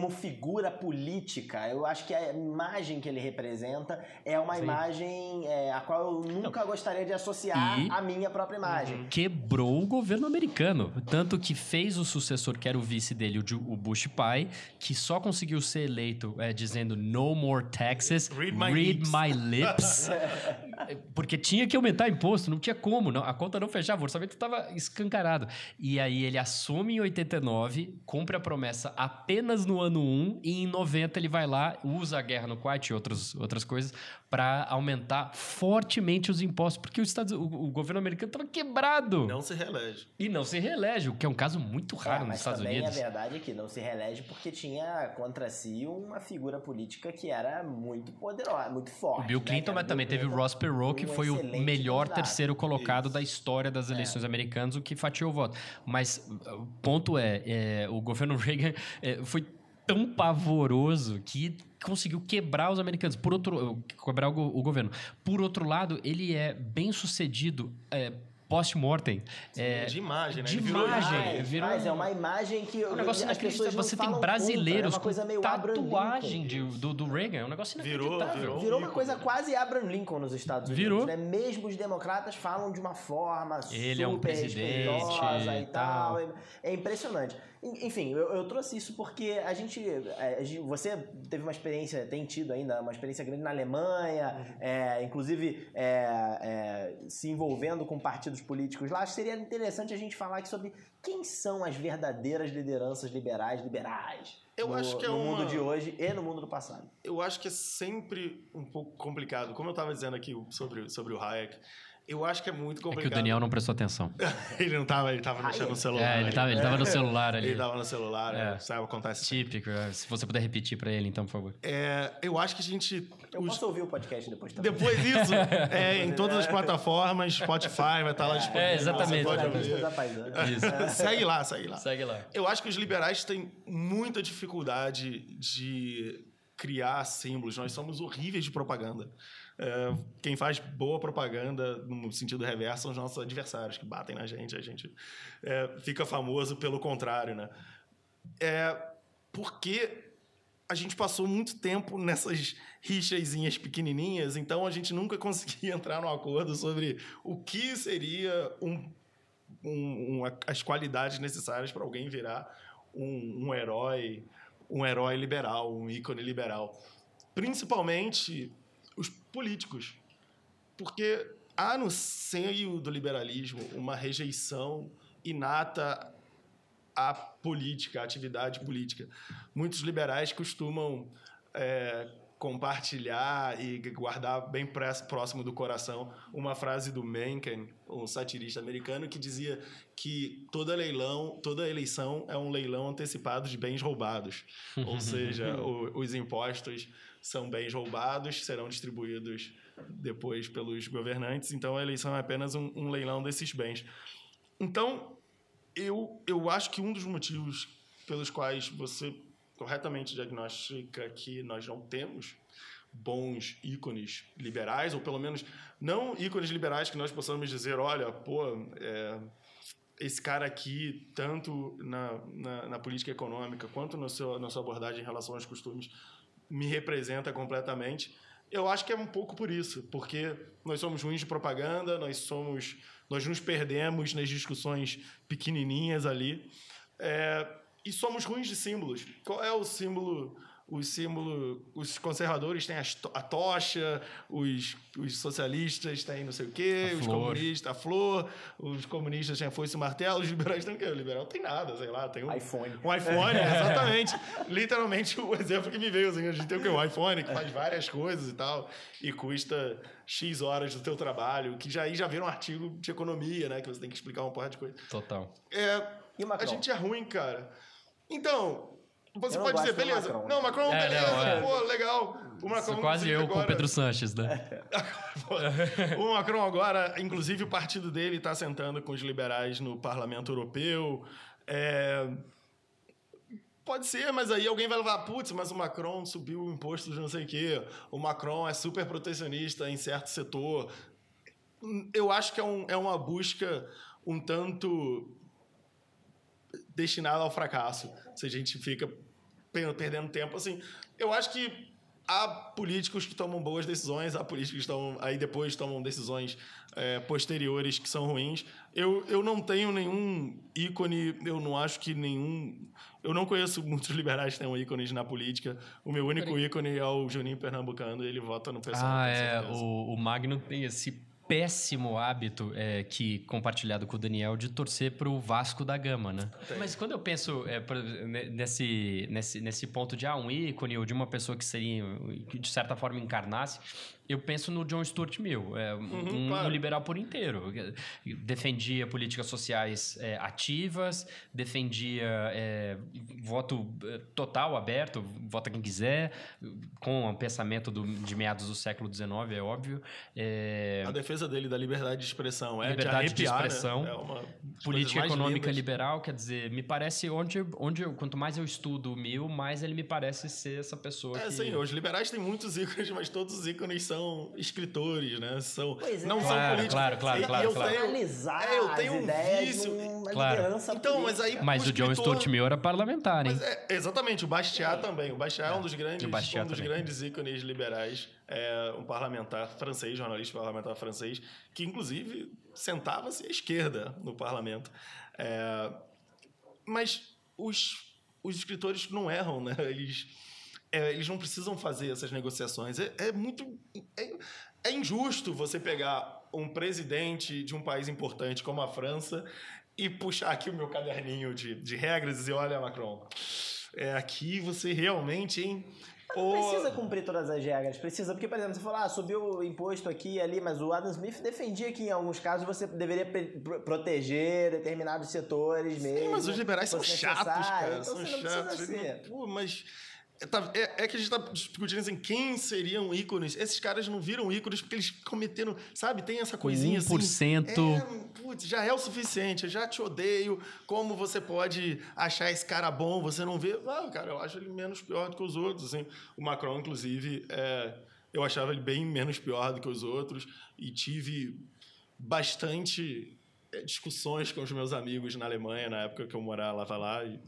[SPEAKER 3] como figura política. Eu acho que a imagem que ele representa é uma
[SPEAKER 2] Sim.
[SPEAKER 3] imagem é, a qual eu nunca gostaria de associar
[SPEAKER 2] E-
[SPEAKER 3] à minha própria imagem.
[SPEAKER 2] quebrou o governo americano. Tanto que fez o sucessor, que era o vice dele, o Bush pai, que só conseguiu ser eleito é, dizendo no more taxes,
[SPEAKER 4] Read my lips."
[SPEAKER 2] my lips. (laughs) porque tinha que aumentar imposto, não tinha como, não, a conta não fechava, o orçamento estava escancarado. E aí ele assume em 89, cumpre a promessa apenas no ano 1, e em 90 ele vai lá, usa a guerra no Kuwait e outros, outras coisas para aumentar fortemente os impostos, porque o, Estados, o, o governo americano estava quebrado.
[SPEAKER 4] Não se reelege.
[SPEAKER 2] E não se reelege, o que é um caso muito raro
[SPEAKER 3] É,
[SPEAKER 2] nos
[SPEAKER 3] mas
[SPEAKER 2] Estados
[SPEAKER 3] também
[SPEAKER 2] Unidos.
[SPEAKER 3] a verdade é que não se reelege porque tinha contra si uma figura política que era muito poderosa, muito forte.
[SPEAKER 2] O Bill
[SPEAKER 3] né?
[SPEAKER 2] Clinton,
[SPEAKER 3] era
[SPEAKER 2] mas também
[SPEAKER 3] Bill
[SPEAKER 2] teve o Ross Perot, que
[SPEAKER 3] um
[SPEAKER 2] foi o melhor
[SPEAKER 3] candidato.
[SPEAKER 2] terceiro colocado
[SPEAKER 4] Isso.
[SPEAKER 2] da história
[SPEAKER 3] É.
[SPEAKER 2] das eleições americanas, o que fatiou o voto. Mas uh, o ponto é, é, o governo (laughs) Reagan é, foi tão pavoroso que conseguiu quebrar os americanos, por outro, quebrar o, o governo. Por outro lado, ele é bem sucedido é, post-mortem. É,
[SPEAKER 4] de imagem, né?
[SPEAKER 2] de
[SPEAKER 4] virou
[SPEAKER 2] imagem. Virou
[SPEAKER 3] demais,
[SPEAKER 2] um-
[SPEAKER 3] é uma imagem que
[SPEAKER 2] um negócio
[SPEAKER 3] as pessoas
[SPEAKER 2] inacreditável.
[SPEAKER 3] não
[SPEAKER 2] Você tem brasileiros
[SPEAKER 3] contra, é uma
[SPEAKER 2] com tatuagem de- do, do Reagan, é um negócio
[SPEAKER 4] Virou-
[SPEAKER 2] inacreditável.
[SPEAKER 4] virou-
[SPEAKER 3] Virou uma coisa quase Abraham Lincoln nos Estados Unidos.
[SPEAKER 2] Virou.
[SPEAKER 3] Né? Mesmo os democratas falam de uma forma
[SPEAKER 2] Ele é um
[SPEAKER 3] super
[SPEAKER 2] presidente
[SPEAKER 3] respeitosa
[SPEAKER 2] e
[SPEAKER 3] e tal.
[SPEAKER 2] tal.
[SPEAKER 3] É impressionante. En- Enfim, eu, eu trouxe isso porque a gente, é, a gente- Você teve uma experiência, tem tido ainda uma experiência grande na Alemanha, é, inclusive é, é, se envolvendo com partidos políticos lá. Seria interessante a gente falar aqui sobre quem são as verdadeiras lideranças liberais, liberais.
[SPEAKER 4] Eu
[SPEAKER 3] no,
[SPEAKER 4] acho que é
[SPEAKER 3] no
[SPEAKER 4] uma-
[SPEAKER 3] mundo de hoje e no mundo do passado.
[SPEAKER 4] Eu acho que é sempre um pouco complicado. Como eu estava dizendo aqui sobre, sobre o Hayek, eu acho que é muito
[SPEAKER 2] É
[SPEAKER 4] complicado.
[SPEAKER 2] que o Daniel não prestou atenção. (laughs)
[SPEAKER 4] ele não estava, ele tava mexendo no celular.
[SPEAKER 2] É, ele tava, ele tava no celular ali.
[SPEAKER 4] Ele tava no celular,
[SPEAKER 2] É.
[SPEAKER 4] é. sabe, acontece.
[SPEAKER 2] Típico. é. Se você puder repetir pra ele, então, por favor.
[SPEAKER 4] É, eu acho que a gente.
[SPEAKER 3] Eu
[SPEAKER 4] os-
[SPEAKER 3] posso ouvir o podcast depois também.
[SPEAKER 4] Depois disso, (laughs) é, em todas as plataformas, Spotify vai estar lá disponível.
[SPEAKER 2] É, exatamente.
[SPEAKER 4] Você pode.
[SPEAKER 2] Isso.
[SPEAKER 4] segue lá, segue lá.
[SPEAKER 2] Segue lá.
[SPEAKER 4] Eu acho que os liberais têm muita dificuldade de criar símbolos. Nós somos horríveis de propaganda. É, quem faz boa propaganda, no sentido reverso, são os nossos adversários, que batem na gente. A gente é, fica famoso pelo contrário, né? É, porque a gente passou muito tempo nessas rixazinhas pequenininhas, então a gente nunca (laughs) conseguia entrar num acordo sobre o que seria um um- um- as qualidades necessárias para alguém virar um, um herói, um herói liberal, um ícone liberal. Principalmente os políticos. Porque há no seio do liberalismo uma rejeição inata à política, à atividade política. Muitos liberais costumam é, compartilhar e guardar bem próximo do coração uma frase do Mencken, um satirista americano, que dizia que toda leilão, toda eleição é um leilão antecipado de bens roubados. Ou seja, (laughs) o- os impostos são bens roubados, serão distribuídos depois pelos governantes, então a eleição é apenas um, um leilão desses bens. Então, eu, eu acho que um dos motivos pelos quais você corretamente diagnostica que nós não temos bons ícones liberais, ou pelo menos não ícones liberais que nós possamos dizer, olha, pô, é, esse cara aqui, tanto na, na, na política econômica quanto no seu, na sua abordagem em relação aos costumes, me representa completamente. Eu acho que é um pouco por isso, porque nós somos ruins de propaganda, nós somos, nós nos perdemos nas discussões pequenininhas ali, é, e somos ruins de símbolos. Qual é o símbolo? O símbolo, os conservadores têm to- a tocha, os, os socialistas têm não sei o quê,
[SPEAKER 2] A
[SPEAKER 4] os
[SPEAKER 2] flor.
[SPEAKER 4] comunistas a flor, os comunistas têm a foice e o martelo, os liberais têm o quê? O liberal tem nada, sei lá, tem um
[SPEAKER 3] iPhone.
[SPEAKER 4] um iPhone, (laughs) exatamente. Literalmente o exemplo que me veio, assim, a gente tem o quê? Um iPhone que faz várias coisas e tal, e custa X horas do teu trabalho, que já aí já vira um artigo de economia, né? Que você tem que explicar uma porra de coisa.
[SPEAKER 2] Total.
[SPEAKER 4] É,
[SPEAKER 3] E
[SPEAKER 4] a gente é ruim, cara. Então, você pode dizer, beleza.
[SPEAKER 3] Macron,
[SPEAKER 4] não,
[SPEAKER 3] né?
[SPEAKER 4] Macron,
[SPEAKER 2] É,
[SPEAKER 4] beleza,
[SPEAKER 2] não, é.
[SPEAKER 4] pô, legal. O Macron,
[SPEAKER 2] Isso quase eu com o
[SPEAKER 4] agora-
[SPEAKER 2] Pedro Sanches, né? (laughs)
[SPEAKER 4] o Macron agora, inclusive o partido dele está sentando com os liberais no Parlamento Europeu. É, Pode ser, mas aí alguém vai levar, putz, mas o Macron subiu o imposto de não sei o quê. O Macron é super protecionista em certo setor. Eu acho que é, um- é uma busca um tanto destinada ao fracasso. Se a gente fica per- perdendo tempo assim. Eu acho que há políticos que tomam boas decisões, há políticos que tomam, aí depois tomam decisões é, posteriores que são ruins. Eu, eu não tenho nenhum ícone, eu não acho que nenhum. Eu não conheço (laughs) muitos liberais que tenham ícones na política. O meu único ícone é o Juninho Pernambucano, ele vota no pessoal.
[SPEAKER 2] Ah, é. O, o Magno tem esse péssimo hábito é, que compartilhado com o Daniel de torcer para o Vasco da Gama, né? Mas quando eu penso é, pra, nesse, nesse, nesse ponto de ah, um ícone ou de uma pessoa que seria que de certa forma encarnasse, eu penso no John Stuart Mill, é,
[SPEAKER 4] Uhum,
[SPEAKER 2] um,
[SPEAKER 4] claro.
[SPEAKER 2] liberal por inteiro. Defendia políticas sociais é, ativas, defendia é, voto é, total, aberto, vota quem quiser, com o pensamento do- de meados do século XIX, é óbvio. É,
[SPEAKER 4] A defesa dele da liberdade de expressão é
[SPEAKER 2] Liberdade de
[SPEAKER 4] de, arrepiar,
[SPEAKER 2] expressão.
[SPEAKER 4] Né? É uma
[SPEAKER 2] política econômica
[SPEAKER 4] lindas.
[SPEAKER 2] liberal, quer dizer, me parece onde, onde eu- quanto mais eu estudo o Mill, mais ele me parece ser essa pessoa
[SPEAKER 4] É,
[SPEAKER 2] que...
[SPEAKER 4] sim, os liberais têm muitos ícones, mas todos os ícones são escritores, né? São,
[SPEAKER 3] Pois é.
[SPEAKER 4] não são
[SPEAKER 2] Claro,
[SPEAKER 4] políticos.
[SPEAKER 2] claro, claro,
[SPEAKER 4] E
[SPEAKER 2] claro,
[SPEAKER 4] eu
[SPEAKER 2] claro.
[SPEAKER 4] tenho-
[SPEAKER 3] analisar
[SPEAKER 4] é, eu tenho um vício.
[SPEAKER 2] Claro.
[SPEAKER 3] liderança
[SPEAKER 4] Então, mas aí
[SPEAKER 2] Mas o John Stuart Mill era parlamentar, hein?
[SPEAKER 4] Mas é, exatamente, o Bastiat também. O Bastiat é, um dos grandes, um dos
[SPEAKER 2] também.
[SPEAKER 4] grandes ícones liberais. É um parlamentar francês, jornalista parlamentar francês, que inclusive sentava-se à esquerda no parlamento. É, mas os, os escritores não erram, né? Eles, é, eles não precisam fazer essas negociações. É, é muito. É, é injusto você pegar um presidente de um país importante como a França e puxar aqui o meu caderninho de, de regras e dizer: olha, Macron, é, aqui você realmente, hein?
[SPEAKER 3] Não precisa cumprir todas as regras, precisa, porque, por exemplo, você fala, ah, subiu o imposto aqui e ali, mas o Adam Smith defendia que em alguns casos você deveria proteger determinados setores mesmo.
[SPEAKER 4] Sim, mas os liberais são chatos, cara.
[SPEAKER 3] Então
[SPEAKER 4] são
[SPEAKER 3] você não
[SPEAKER 4] chatos.
[SPEAKER 3] precisa
[SPEAKER 4] Ele
[SPEAKER 3] ser.
[SPEAKER 4] não- Pô, mas. É, é- que a gente tá discutindo assim, quem seriam ícones? Esses caras não viram ícones porque eles cometeram, sabe? Tem essa coisinha assim.
[SPEAKER 2] 1%.
[SPEAKER 4] É, putz, já é o suficiente, eu já te odeio. Como você pode achar esse cara bom? Você não vê. Ah, cara, eu acho ele menos pior do que os outros. Assim. O Macron, inclusive, é, eu achava ele bem menos pior do que os outros e tive bastante discussões com os meus amigos na Alemanha, na época que eu morava lá. E,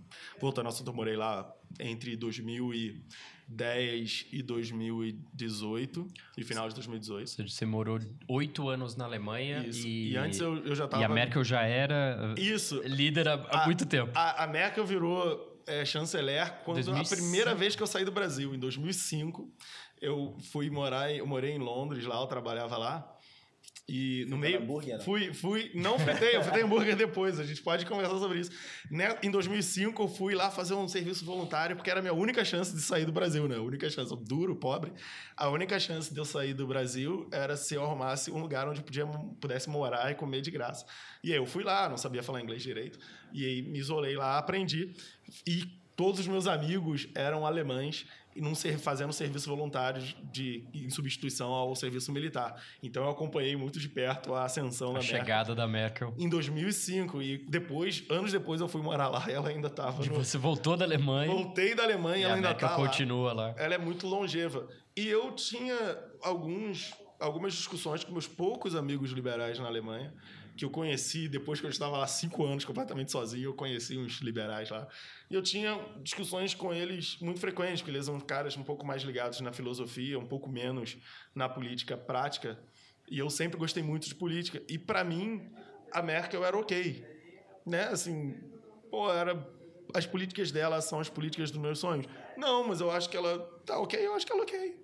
[SPEAKER 4] voltando ao assunto, eu morei lá entre 2010 e 2018, e final de 2018.
[SPEAKER 2] Ou seja, você morou oito anos na Alemanha
[SPEAKER 4] Isso.
[SPEAKER 2] e...
[SPEAKER 4] E antes eu, eu já tava...
[SPEAKER 2] E a Merkel já era
[SPEAKER 4] Isso.
[SPEAKER 2] líder há, há
[SPEAKER 4] A-
[SPEAKER 2] muito tempo.
[SPEAKER 4] A, a Merkel virou é, chanceler quando
[SPEAKER 2] 2005.
[SPEAKER 4] a primeira vez que eu saí do Brasil, em 2005. Eu fui morar, eu morei em Londres lá, eu trabalhava lá. E no meio.
[SPEAKER 3] hambúrguer, não?
[SPEAKER 4] fui, fui. Não fritei, eu fritei hambúrguer depois, a gente pode conversar sobre isso. Né, Em 2005, eu fui lá fazer um serviço voluntário, porque era a minha única chance de sair do Brasil, né? A única chance, duro, pobre. A única chance de eu sair do Brasil era se eu arrumasse um lugar onde podia, pudesse morar e comer de graça. E aí eu fui lá, não sabia falar inglês direito, e aí me isolei lá, aprendi. E todos os meus amigos eram alemães num fazendo serviço voluntário de, em substituição ao serviço militar. Então eu acompanhei muito de perto a ascensão
[SPEAKER 2] A
[SPEAKER 4] da Merkel
[SPEAKER 2] chegada da Merkel.
[SPEAKER 4] em 2005 e depois, anos depois eu fui morar lá e ela ainda estava no...
[SPEAKER 2] você voltou da Alemanha
[SPEAKER 4] Voltei da Alemanha
[SPEAKER 2] e
[SPEAKER 4] ela
[SPEAKER 2] a
[SPEAKER 4] ainda
[SPEAKER 2] Merkel
[SPEAKER 4] tá lá.
[SPEAKER 2] continua lá.
[SPEAKER 4] Ela é muito longeva. E eu tinha alguns, algumas discussões com meus poucos amigos liberais na Alemanha, que eu conheci depois que eu estava lá cinco anos completamente sozinho, eu conheci uns liberais lá. E eu tinha discussões com eles muito frequentes, porque eles são caras um pouco mais ligados na filosofia, um pouco menos na política prática. E eu sempre gostei muito de política. E para mim, a Merkel era ok. Né? Assim, pô, era as políticas dela são as políticas dos meus sonhos. Não, mas eu acho que ela tá ok, eu acho que ela é ok.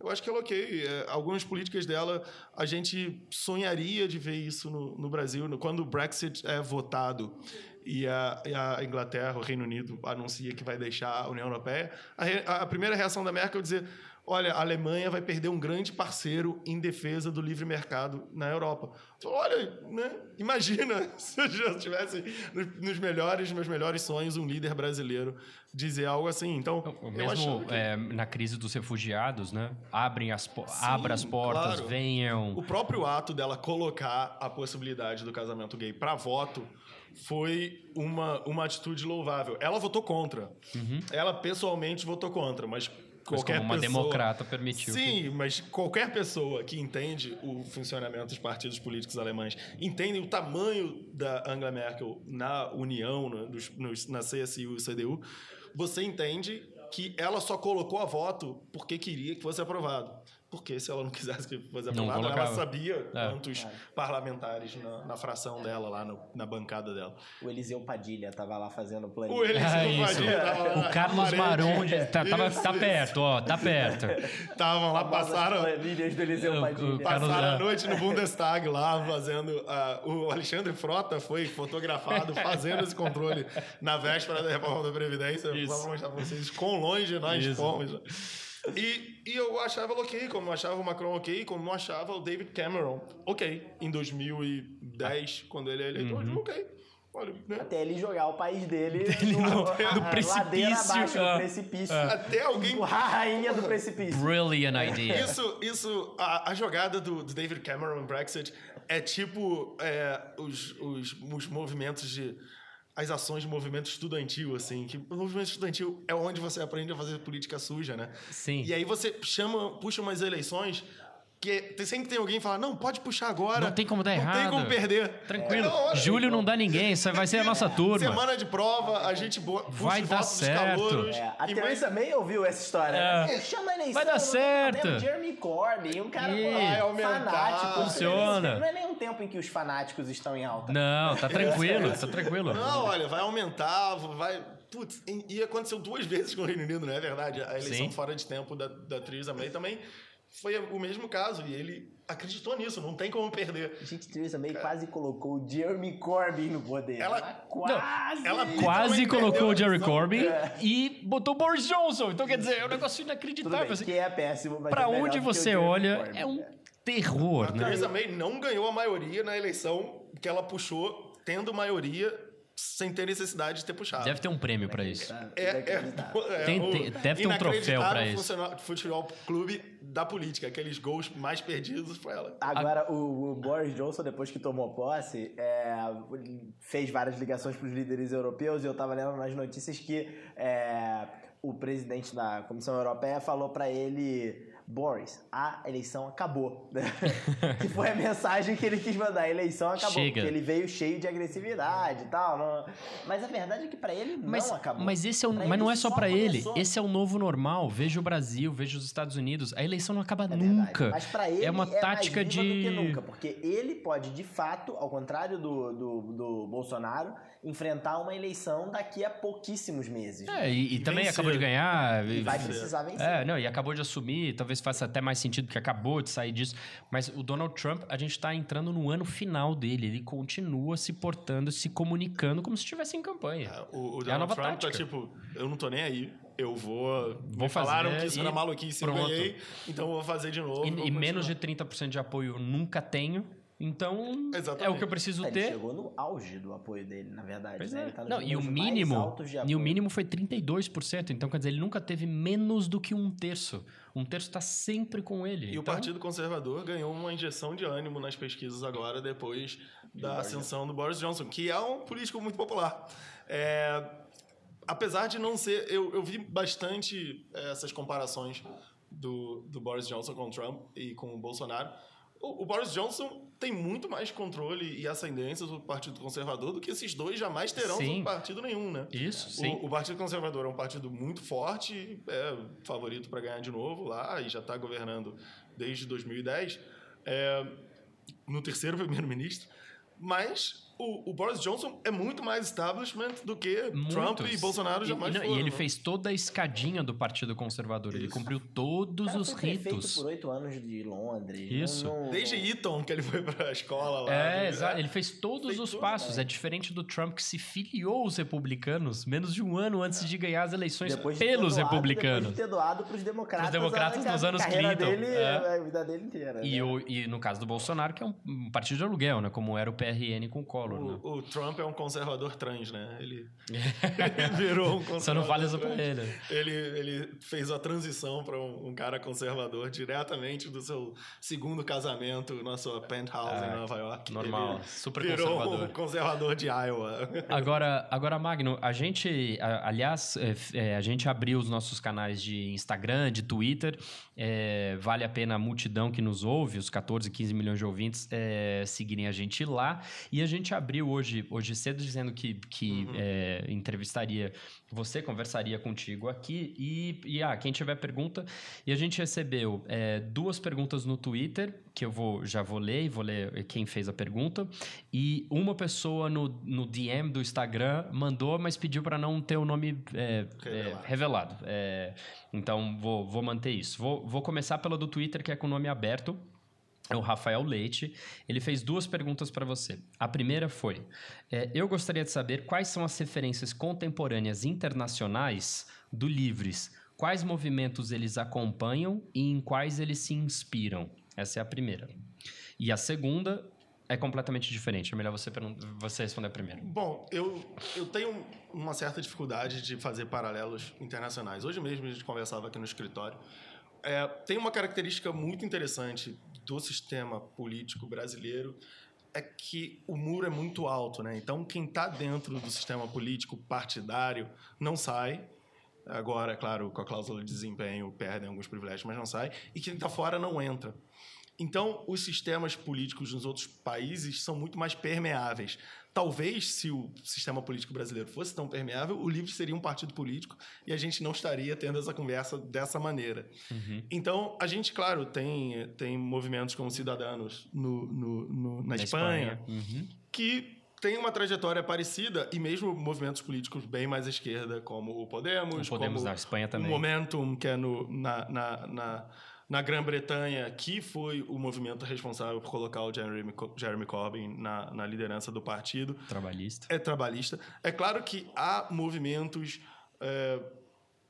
[SPEAKER 4] Eu acho que ela é ok. É, algumas políticas dela, a gente sonharia de ver isso no, no Brasil. No- quando o Brexit é votado e a, e a Inglaterra, o Reino Unido, anuncia que vai deixar a União Europeia, a, re- a primeira reação da Merkel é dizer: olha, a Alemanha vai perder um grande parceiro em defesa do livre mercado na Europa. Olha, né? imagina (laughs) se eu já tivesse nos, melhores, meus melhores sonhos, um líder brasileiro dizer algo assim. Então,
[SPEAKER 2] O
[SPEAKER 4] eu
[SPEAKER 2] mesmo
[SPEAKER 4] que-
[SPEAKER 2] é, na crise dos refugiados, né? Abrem as po- abra as portas,
[SPEAKER 4] claro.
[SPEAKER 2] venham.
[SPEAKER 4] O próprio ato dela colocar a possibilidade do casamento gay para voto foi uma, uma atitude louvável. Ela votou contra. Ela pessoalmente votou contra,
[SPEAKER 2] Uhum. Mas
[SPEAKER 4] qualquer
[SPEAKER 2] como uma
[SPEAKER 4] pessoa...
[SPEAKER 2] democrata permitiu. que-
[SPEAKER 4] Sim, mas qualquer pessoa que entende o funcionamento dos partidos políticos alemães, entende o tamanho da Angela Merkel na União, na, dos- nos- na CSU e CDU, você entende que ela só colocou a voto porque queria que fosse aprovado. Porque se ela não quisesse que fosse
[SPEAKER 2] Não
[SPEAKER 4] aprovado, ela
[SPEAKER 2] colocava.
[SPEAKER 4] sabia
[SPEAKER 2] É.
[SPEAKER 4] quantos parlamentares na, na fração dela, lá no- na bancada dela.
[SPEAKER 3] O Eliseu Padilha tava lá fazendo planilha.
[SPEAKER 4] O Eliseu
[SPEAKER 2] Ah, isso.
[SPEAKER 4] Padilha tava lá
[SPEAKER 2] O Carlos
[SPEAKER 4] parede.
[SPEAKER 2] Maron de- tá, tava,
[SPEAKER 4] Isso,
[SPEAKER 2] tá
[SPEAKER 4] isso.
[SPEAKER 2] perto, ó, tá perto. (laughs)
[SPEAKER 4] Estavam lá, passaram,
[SPEAKER 3] planilhas do Eliseu
[SPEAKER 2] O- o
[SPEAKER 3] Padilha.
[SPEAKER 4] Passaram
[SPEAKER 2] é.
[SPEAKER 4] a noite no Bundestag lá, fazendo... ah, o Alexandre Frota foi fotografado fazendo esse controle na véspera da reforma da Previdência.
[SPEAKER 2] Isso.
[SPEAKER 4] Só pra mostrar pra vocês quão longe nós
[SPEAKER 2] Isso.
[SPEAKER 4] fomos. E, e eu achava ela ok, como eu achava o Macron ok, como eu achava o David Cameron ok. Em 2010, quando ele é eleitor, eu digo
[SPEAKER 2] Uhum.
[SPEAKER 4] ok. Olha, né?
[SPEAKER 3] Até ele jogar o país dele
[SPEAKER 2] no-
[SPEAKER 3] a-
[SPEAKER 2] precipício,
[SPEAKER 3] ladeira abaixo,
[SPEAKER 2] ah.
[SPEAKER 3] no precipício.
[SPEAKER 4] Até alguém
[SPEAKER 3] A rainha do precipício.
[SPEAKER 2] Brilliant idea.
[SPEAKER 4] Isso, isso a, a jogada do, do David Cameron no Brexit é tipo é, os, os, os movimentos de. As ações de movimento estudantil, assim. Que o movimento estudantil é onde você aprende a fazer política suja, né?
[SPEAKER 2] Sim.
[SPEAKER 4] E aí você chama, puxa umas eleições que tem- sempre tem alguém que fala: não, pode puxar agora.
[SPEAKER 2] Não tem como dar
[SPEAKER 4] Não tem
[SPEAKER 2] errado.
[SPEAKER 4] como perder.
[SPEAKER 2] Tranquilo.
[SPEAKER 4] É, olha,
[SPEAKER 2] Julho não dá ninguém, isso vai ser a nossa turma.
[SPEAKER 4] Semana de prova, a gente puxa
[SPEAKER 2] Vai
[SPEAKER 4] os
[SPEAKER 2] dar certo.
[SPEAKER 4] calouros
[SPEAKER 3] É, a
[SPEAKER 4] e
[SPEAKER 3] Teresa May ouviu essa história.
[SPEAKER 2] É.
[SPEAKER 3] né? Chama eleição.
[SPEAKER 2] Vai dar
[SPEAKER 3] não tem
[SPEAKER 2] certo.
[SPEAKER 3] Jeremy Corbyn, um cara
[SPEAKER 4] aumentar.
[SPEAKER 3] fanático.
[SPEAKER 2] Funciona.
[SPEAKER 3] Não é nem um tempo em que os fanáticos estão em alta.
[SPEAKER 2] Não, tá tranquilo, tá tranquilo.
[SPEAKER 4] Não, olha, vai aumentar, vai. Putz, e e aconteceu duas (laughs) vezes com o Reino Unido, não é verdade? A eleição
[SPEAKER 2] Sim.
[SPEAKER 4] fora de tempo da, da Theresa May também foi o mesmo caso. E ele acreditou nisso, não tem como perder.
[SPEAKER 3] Gente, Theresa May quase colocou o Jeremy Corbyn no poder.
[SPEAKER 4] Ela-
[SPEAKER 3] quase.
[SPEAKER 4] ela (laughs)
[SPEAKER 2] Quase colocou o
[SPEAKER 4] eleição.
[SPEAKER 2] Corbyn
[SPEAKER 3] É.
[SPEAKER 2] e botou o Boris Johnson. Então, quer dizer, é um negócio inacreditável.
[SPEAKER 3] bem,
[SPEAKER 2] assim.
[SPEAKER 3] que é péssimo, mas
[SPEAKER 2] Pra
[SPEAKER 3] é
[SPEAKER 2] onde você
[SPEAKER 3] Jeremy
[SPEAKER 2] olha,
[SPEAKER 3] Corbyn.
[SPEAKER 2] é um terror,
[SPEAKER 4] A
[SPEAKER 2] né?
[SPEAKER 4] Theresa May não ganhou a maioria na eleição que ela puxou, tendo maioria sem ter necessidade de ter puxado.
[SPEAKER 2] Deve ter um prêmio pra isso.
[SPEAKER 4] É, é, (laughs) é
[SPEAKER 2] Tem-
[SPEAKER 4] o
[SPEAKER 2] tem- deve ter um troféu pra
[SPEAKER 4] inacreditável
[SPEAKER 2] isso.
[SPEAKER 4] Futebol clube da política, aqueles gols mais perdidos foi ela.
[SPEAKER 3] Agora, o, o Boris Johnson, depois que tomou posse, é, fez várias ligações para os líderes europeus e eu estava lendo nas notícias que é, o presidente da Comissão Europeia falou para ele: Boris, a eleição acabou. (laughs) que foi a mensagem que ele quis mandar: a eleição acabou.
[SPEAKER 2] Chega.
[SPEAKER 3] Porque ele veio cheio de agressividade e tal. não- Mas a verdade é que para ele
[SPEAKER 2] Mas,
[SPEAKER 3] não acabou.
[SPEAKER 2] mas esse é o, mas não é só pra ele. Esse é o novo normal. Veja o Brasil, veja os Estados Unidos. A eleição não acaba
[SPEAKER 3] É verdade.
[SPEAKER 2] nunca.
[SPEAKER 3] Mas pra ele
[SPEAKER 2] é uma
[SPEAKER 3] mais
[SPEAKER 2] tática
[SPEAKER 3] viva
[SPEAKER 2] de
[SPEAKER 3] do que nunca, porque ele pode, de fato, ao contrário do, do, do Bolsonaro, enfrentar uma eleição daqui a pouquíssimos meses.
[SPEAKER 2] É, e, e também
[SPEAKER 4] vencer.
[SPEAKER 2] acabou de ganhar.
[SPEAKER 3] E vai
[SPEAKER 2] e-
[SPEAKER 3] precisar vencer.
[SPEAKER 2] É, não, e acabou de assumir, talvez faça até mais sentido porque acabou de sair disso. Mas o Donald Trump, a gente tá entrando no ano final dele. Ele continua se portando, se comunicando como se estivesse em campanha.
[SPEAKER 4] É, O, o
[SPEAKER 2] É
[SPEAKER 4] Donald Trump
[SPEAKER 2] tática.
[SPEAKER 4] tá tipo, eu não tô nem aí. Eu vou.
[SPEAKER 2] Vou
[SPEAKER 4] me falaram que isso era maluquice,
[SPEAKER 2] pronto.
[SPEAKER 4] ganhei, então eu vou fazer de novo.
[SPEAKER 2] E, e menos de
[SPEAKER 4] continuar.
[SPEAKER 2] 30% de apoio eu nunca tenho. Então, é
[SPEAKER 4] Exatamente.
[SPEAKER 2] o que eu preciso
[SPEAKER 3] Ele
[SPEAKER 2] ter.
[SPEAKER 3] chegou no auge do apoio dele, na verdade.
[SPEAKER 2] Pois
[SPEAKER 3] né?
[SPEAKER 2] é.
[SPEAKER 3] Ele tá
[SPEAKER 2] Não, e o mínimo, e o mínimo foi 32%. Então, quer dizer, ele nunca teve menos do que um terço. Um terço está sempre com ele.
[SPEAKER 4] E o
[SPEAKER 2] Então,
[SPEAKER 4] Partido Conservador ganhou uma injeção de ânimo nas pesquisas agora, depois da ascensão do Boris Johnson, que é um político muito popular. É, apesar de não ser. Eu, eu vi bastante é, essas comparações do, do Boris Johnson com o Trump e com o Bolsonaro. O, o Boris Johnson tem muito mais controle e ascendência sobre o Partido Conservador do que esses dois jamais terão
[SPEAKER 2] Sim.
[SPEAKER 4] sobre partido nenhum, né?
[SPEAKER 2] Isso, sim.
[SPEAKER 4] O, o Partido Conservador é um partido muito forte, é favorito para ganhar de novo lá e já está governando desde 2010, é, no terceiro (laughs) primeiro-ministro. Mas o, o Boris Johnson é muito mais establishment do que Trump
[SPEAKER 2] Muitos.
[SPEAKER 4] e Bolsonaro jamais
[SPEAKER 2] e, não,
[SPEAKER 4] foram.
[SPEAKER 2] e ele
[SPEAKER 4] né?
[SPEAKER 2] fez toda a escadinha do Partido Conservador. Ele
[SPEAKER 4] Isso.
[SPEAKER 2] cumpriu todos
[SPEAKER 3] cara
[SPEAKER 2] os
[SPEAKER 3] foi
[SPEAKER 2] ritos.
[SPEAKER 3] por oito anos de Londres.
[SPEAKER 2] Isso.
[SPEAKER 3] Não- não-
[SPEAKER 4] Desde Eton, que ele foi para a escola lá.
[SPEAKER 2] É,
[SPEAKER 4] né?
[SPEAKER 2] exato. Ele fez todos
[SPEAKER 4] Fez
[SPEAKER 2] os
[SPEAKER 4] tudo,
[SPEAKER 2] passos. É diferente do Trump que se filiou aos republicanos menos de um ano antes de ganhar as eleições
[SPEAKER 3] Depois de ter
[SPEAKER 2] pelos
[SPEAKER 3] doado-
[SPEAKER 2] republicanos.
[SPEAKER 3] Depois de ter doado pros democratas.
[SPEAKER 2] Pros democratas
[SPEAKER 3] a,
[SPEAKER 2] nos anos
[SPEAKER 3] a carreira
[SPEAKER 2] Clinton,
[SPEAKER 3] Dele,
[SPEAKER 2] é.
[SPEAKER 3] A vida dele inteira.
[SPEAKER 2] E,
[SPEAKER 3] né?
[SPEAKER 2] o, e no caso do Bolsonaro, que é um, um partido de aluguel, né? Como era o PRN com o Collor, né?
[SPEAKER 4] O, o Trump é um conservador trans, né? Ele, ele (laughs) virou um conservador
[SPEAKER 2] Só não fala isso pra ele.
[SPEAKER 4] Ele, ele fez a transição para um, um cara conservador diretamente do seu segundo casamento na sua penthouse em Nova York.
[SPEAKER 2] Ah, normal,
[SPEAKER 4] Ele
[SPEAKER 2] super
[SPEAKER 4] virou
[SPEAKER 2] conservador.
[SPEAKER 4] um conservador de Iowa. (laughs)
[SPEAKER 2] Agora, agora, Magno, a gente, aliás, é, é, a gente abriu os nossos canais de Instagram, de Twitter. é, vale a pena a multidão que nos ouve, os 14, 15 milhões de ouvintes, é, seguirem a gente lá. E a gente abriu hoje, hoje cedo dizendo que, que
[SPEAKER 4] Uhum.
[SPEAKER 2] é, entrevistaria você, conversaria contigo aqui. E, e ah, quem tiver pergunta. E a gente recebeu é, duas perguntas no Twitter, que eu vou, já vou ler, e vou ler quem fez a pergunta. E uma pessoa no, no DM do Instagram mandou, mas pediu para não ter o nome é, é,
[SPEAKER 4] Revelado.
[SPEAKER 2] revelado. É, então, vou, vou manter isso. Vou, vou começar pela do Twitter, que é com o nome aberto. É o Rafael Leite. Ele fez duas perguntas para você. A primeira foi: é, Eu gostaria de saber quais são as referências contemporâneas internacionais do Livres. Quais movimentos eles acompanham e em quais eles se inspiram? Essa é a primeira. E a segunda é completamente diferente. É melhor você, você responder primeiro.
[SPEAKER 4] Bom, eu, eu tenho uma certa dificuldade de fazer paralelos internacionais. Hoje mesmo a gente conversava aqui no escritório. É, tem uma característica muito interessante do sistema político brasileiro é que o muro é muito alto, né? Então quem está dentro do sistema político partidário não sai. Agora, claro, com a cláusula de desempenho perdem alguns privilégios, mas não sai. E quem está fora não entra. Então, os sistemas políticos nos outros países são muito mais permeáveis. Talvez, se o sistema político brasileiro fosse tão permeável, o LIVRE seria um partido político e a gente não estaria tendo essa conversa dessa maneira. Então, a gente, claro, tem, tem movimentos como Cidadanos no, no- no- na, Espanha,
[SPEAKER 2] Uhum.
[SPEAKER 4] que tem uma trajetória parecida e mesmo movimentos políticos bem mais à esquerda, como o Podemos,
[SPEAKER 2] O Podemos
[SPEAKER 4] como
[SPEAKER 2] na Espanha
[SPEAKER 4] o
[SPEAKER 2] também.
[SPEAKER 4] Momentum, que é no, na, na, na, na Grã-Bretanha, que foi o movimento responsável por colocar o Jeremy, Jeremy Corbyn na, na liderança do partido,
[SPEAKER 2] Trabalhista.
[SPEAKER 4] é trabalhista. É claro que há movimentos é,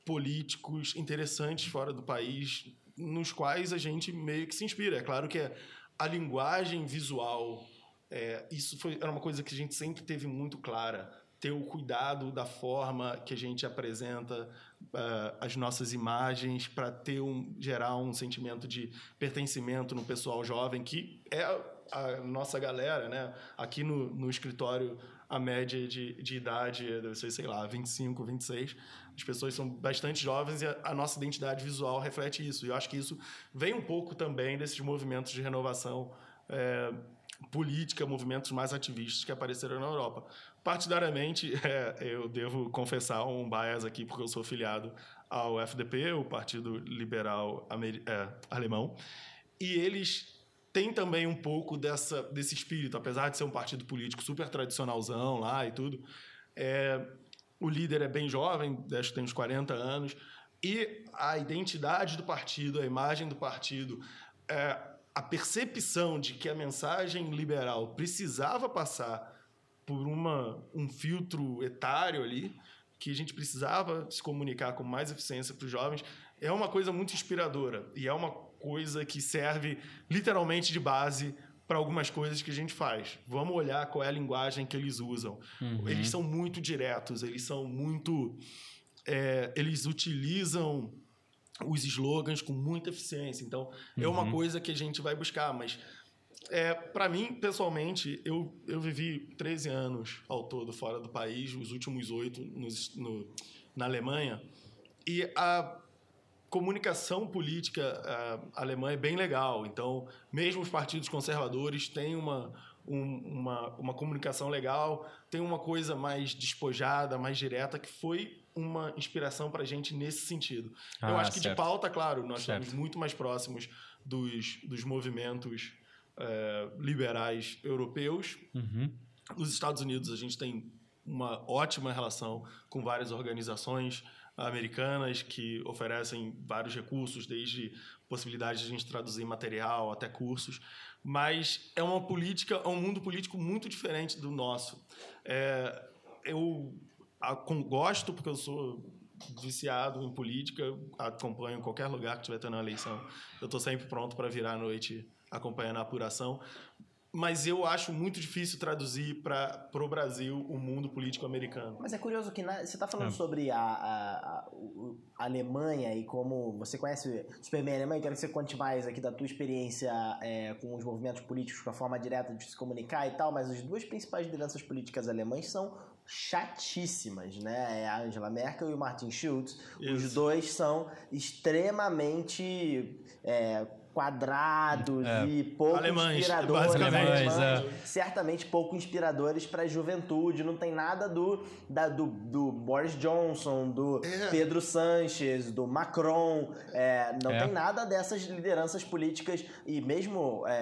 [SPEAKER 4] políticos interessantes fora do país nos quais a gente meio que se inspira. É claro que a linguagem visual, é, isso foi, era uma coisa que a gente sempre teve muito clara. Ter o cuidado da forma que a gente apresenta é, as nossas imagens para ter um, gerar um sentimento de pertencimento no pessoal jovem, que é a nossa galera, né? Aqui no, no escritório, a média de, de idade é, ser, sei lá, 25, 26. As pessoas são bastante jovens e a, a nossa identidade visual reflete isso. E eu acho que isso vem um pouco também desses movimentos de renovação é, política, movimentos mais ativistas que apareceram na Europa. Partidariamente, (laughs) é, eu devo confessar um bias aqui, porque eu sou filiado ao FDP, o Partido Liberal Ameri- é, Alemão, e eles têm também um pouco dessa, desse espírito, apesar de ser um partido político super tradicionalzão lá e tudo. É, o líder é bem jovem, acho que tem uns 40 anos, e a identidade do partido, a imagem do partido, é, a percepção de que a mensagem liberal precisava passar por uma, um filtro etário ali, que a gente precisava se comunicar com mais eficiência para os jovens, é uma coisa muito inspiradora e é uma coisa que serve literalmente de base para algumas coisas que a gente faz. Vamos olhar qual é a linguagem que eles usam. Eles são muito diretos, eles são muito. é, eles utilizam os slogans com muita eficiência. Então, é uma coisa que a gente vai buscar, mas é, para mim, pessoalmente, eu, eu vivi 13 anos ao todo fora do país, os últimos oito no, na Alemanha, e a comunicação política ah, alemã é bem legal. Então, mesmo os partidos conservadores têm uma, um- uma, uma comunicação legal, tem uma coisa mais despojada, mais direta, que foi uma inspiração para a gente nesse sentido. Eu
[SPEAKER 2] Ah,
[SPEAKER 4] acho que de
[SPEAKER 2] certo.
[SPEAKER 4] pauta, claro, nós
[SPEAKER 2] Certo.
[SPEAKER 4] estamos muito mais próximos dos, dos movimentos eh, liberais europeus.
[SPEAKER 2] Uhum.
[SPEAKER 4] Nos Estados Unidos, a gente tem uma ótima relação com várias organizações americanas que oferecem vários recursos, desde possibilidade de a gente traduzir material até cursos. Mas é uma política, é um mundo político muito diferente do nosso. É, eu a- com- gosto, porque eu sou viciado em política, acompanho em qualquer lugar que estiver tendo uma eleição. Eu estou sempre pronto para virar à noite acompanhando a apuração mas eu acho muito difícil traduzir para o Brasil o mundo político americano.
[SPEAKER 3] Mas é curioso que na- você está falando
[SPEAKER 2] É.
[SPEAKER 3] sobre a, a- a- a Alemanha e como você conhece super bem a Alemanha, quero que você conte mais aqui da tua experiência é, com os movimentos políticos, com a forma direta de se comunicar e tal, mas as duas principais lideranças políticas alemãs são chatíssimas, né? É a Angela Merkel e o Martin Schulz. Os
[SPEAKER 4] Isso.
[SPEAKER 3] dois são extremamente é, quadrados
[SPEAKER 2] É.
[SPEAKER 3] e pouco
[SPEAKER 4] Alemães,
[SPEAKER 3] inspiradores.
[SPEAKER 4] basicamente.
[SPEAKER 3] alemães,
[SPEAKER 2] Alemães,
[SPEAKER 3] Certamente pouco inspiradores pra juventude. Não tem nada do, da- do, do Boris Johnson, do
[SPEAKER 4] É.
[SPEAKER 3] Pedro Sanches, do Macron. é, não
[SPEAKER 2] É.
[SPEAKER 3] tem nada dessas lideranças políticas e mesmo é,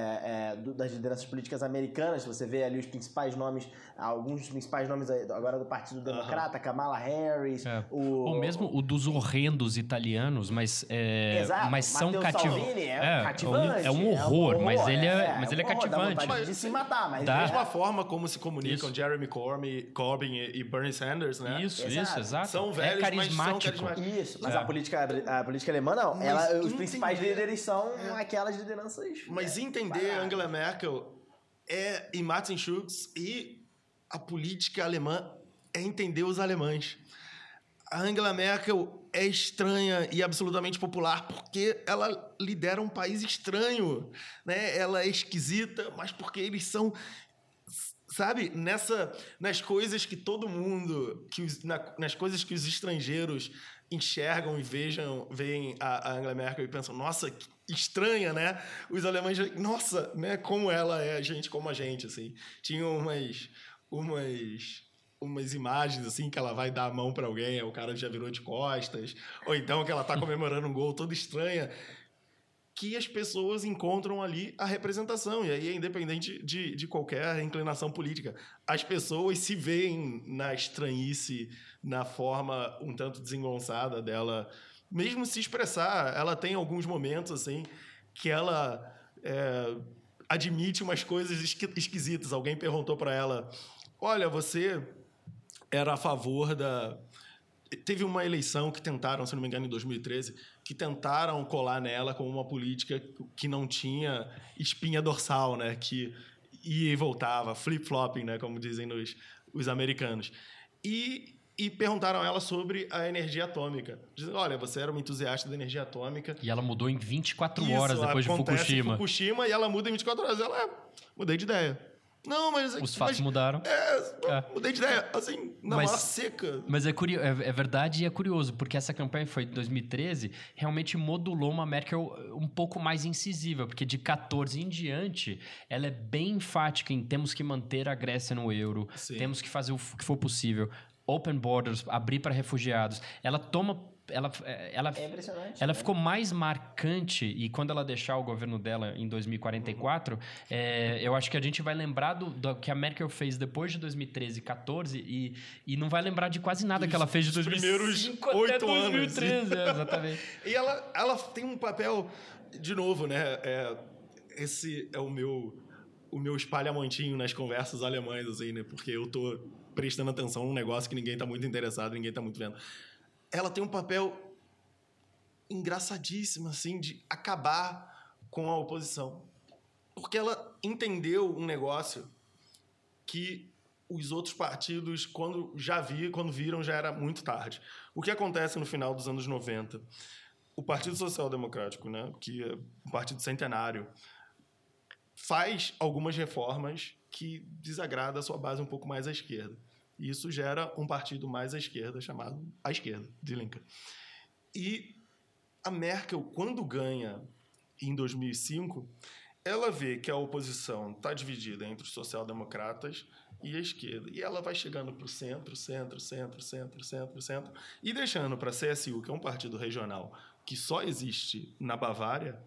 [SPEAKER 3] é, do- das lideranças políticas americanas. Você vê ali os principais nomes, alguns dos principais nomes agora do Partido Democrata, Kamala Harris,
[SPEAKER 2] É.
[SPEAKER 3] o...
[SPEAKER 2] Ou mesmo o dos horrendos italianos, mas, é,
[SPEAKER 3] Exato,
[SPEAKER 2] mas são cativantes.
[SPEAKER 3] Salvini é, cativante.
[SPEAKER 2] É um horror, mas ele é,
[SPEAKER 3] é,
[SPEAKER 2] mas
[SPEAKER 3] é
[SPEAKER 2] ele é
[SPEAKER 3] um horror, dá
[SPEAKER 2] cativante.
[SPEAKER 3] vontade de se matar, mas
[SPEAKER 2] Dá.
[SPEAKER 4] Da
[SPEAKER 3] é-
[SPEAKER 4] mesma forma como se comunicam
[SPEAKER 2] Isso.
[SPEAKER 4] Jeremy Corbyn, Corbyn e Bernie Sanders, né?
[SPEAKER 2] Isso,
[SPEAKER 3] Exato.
[SPEAKER 2] isso, exato.
[SPEAKER 4] São
[SPEAKER 2] é
[SPEAKER 4] velhos, mas são
[SPEAKER 2] carismático.
[SPEAKER 4] carismáticos.
[SPEAKER 3] Isso, mas
[SPEAKER 2] É.
[SPEAKER 3] a, política, a política alemã não.
[SPEAKER 4] Mas
[SPEAKER 3] Ela, os
[SPEAKER 4] entender-
[SPEAKER 3] principais líderes são aquelas lideranças.
[SPEAKER 4] Mas
[SPEAKER 3] é,
[SPEAKER 4] entender
[SPEAKER 3] baratas.
[SPEAKER 4] Angela Merkel é, e Martin Schulz e a política alemã é entender os alemães. A Angela Merkel é estranha e absolutamente popular porque ela lidera um país estranho, né? Ela é esquisita, mas porque eles são sabe, nessa nas coisas que todo mundo, que os- na- nas coisas que os estrangeiros enxergam e vejam, veem a, a Angela Merkel e pensam, nossa, que estranha, né? Os alemães, nossa, né? Como ela é gente como a gente, assim. Tinham umas umas umas imagens assim que ela vai dar a mão para alguém, o cara já virou de costas, ou então que ela tá comemorando um gol toda estranha que as pessoas encontram ali a representação. E aí é independente de, de qualquer inclinação política. As pessoas se veem na estranhice, na forma um tanto desengonçada dela, mesmo se expressar. Ela tem alguns momentos, assim, que ela é, admite umas coisas esqui- esquisitas. Alguém perguntou para ela: Olha, você era a favor da. Teve uma eleição que tentaram, se não me engano, em 2013, que tentaram colar nela como uma política que não tinha espinha dorsal, né? Que ia e voltava, flip-flopping, né? Como dizem nos, os americanos. E, e perguntaram a ela sobre a energia atômica. Dizendo, olha, você era uma entusiasta da energia atômica.
[SPEAKER 2] E ela mudou em 24
[SPEAKER 4] Isso,
[SPEAKER 2] horas depois de Fukushima.
[SPEAKER 4] Fukushima e ela muda em 24 horas. Ela, é, mudei de ideia. Não, mas...
[SPEAKER 2] Os fatos
[SPEAKER 4] mas,
[SPEAKER 2] mudaram.
[SPEAKER 4] É,
[SPEAKER 2] É.
[SPEAKER 4] mudei de ideia. Assim, na
[SPEAKER 2] Mas-
[SPEAKER 4] mala seca.
[SPEAKER 2] Mas é, curio- é, é verdade e é curioso, porque essa campanha foi de 2013, realmente modulou uma Merkel um pouco mais incisiva, porque de 14 em diante, ela é bem enfática em temos que manter a Grécia no euro,
[SPEAKER 4] Sim.
[SPEAKER 2] temos que fazer o que for possível, open borders, abrir para refugiados. Ela toma. Ela, ela,
[SPEAKER 3] É impressionante.
[SPEAKER 2] ela
[SPEAKER 3] né?
[SPEAKER 2] ficou mais marcante e quando ela deixar o governo dela em 2044, é, eu acho que a gente vai lembrar do, do que a Merkel fez depois de 2013 e 14 e, e não vai lembrar de quase nada que ela fez de
[SPEAKER 4] dos
[SPEAKER 2] 2005
[SPEAKER 4] primeiros
[SPEAKER 2] até
[SPEAKER 4] oito anos.
[SPEAKER 2] 2013, é, exatamente. (laughs)
[SPEAKER 4] E ela, ela tem um papel, de novo, né? é, esse é o meu, o meu espalhamontinho nas conversas alemãs, assim, né? Porque eu tô prestando atenção num negócio que ninguém tá muito interessado, ninguém tá muito vendo. Ela tem um papel engraçadíssimo, assim, de acabar com a oposição. Porque ela entendeu um negócio que os outros partidos, quando já vi, quando viram, já era muito tarde. O que acontece no final dos anos 90? O Partido Social Democrático, né, que é um partido centenário, faz algumas reformas que desagrada a sua base um pouco mais à esquerda. E isso gera um partido mais à esquerda chamado a esquerda, de Lincoln. E a Merkel, quando ganha em 2005, ela vê que a oposição está dividida entre os social-democratas e a esquerda. E ela vai chegando para o centro, centro, centro, centro, centro, centro, e deixando para a CSU, que é um partido regional que só existe na Bavária,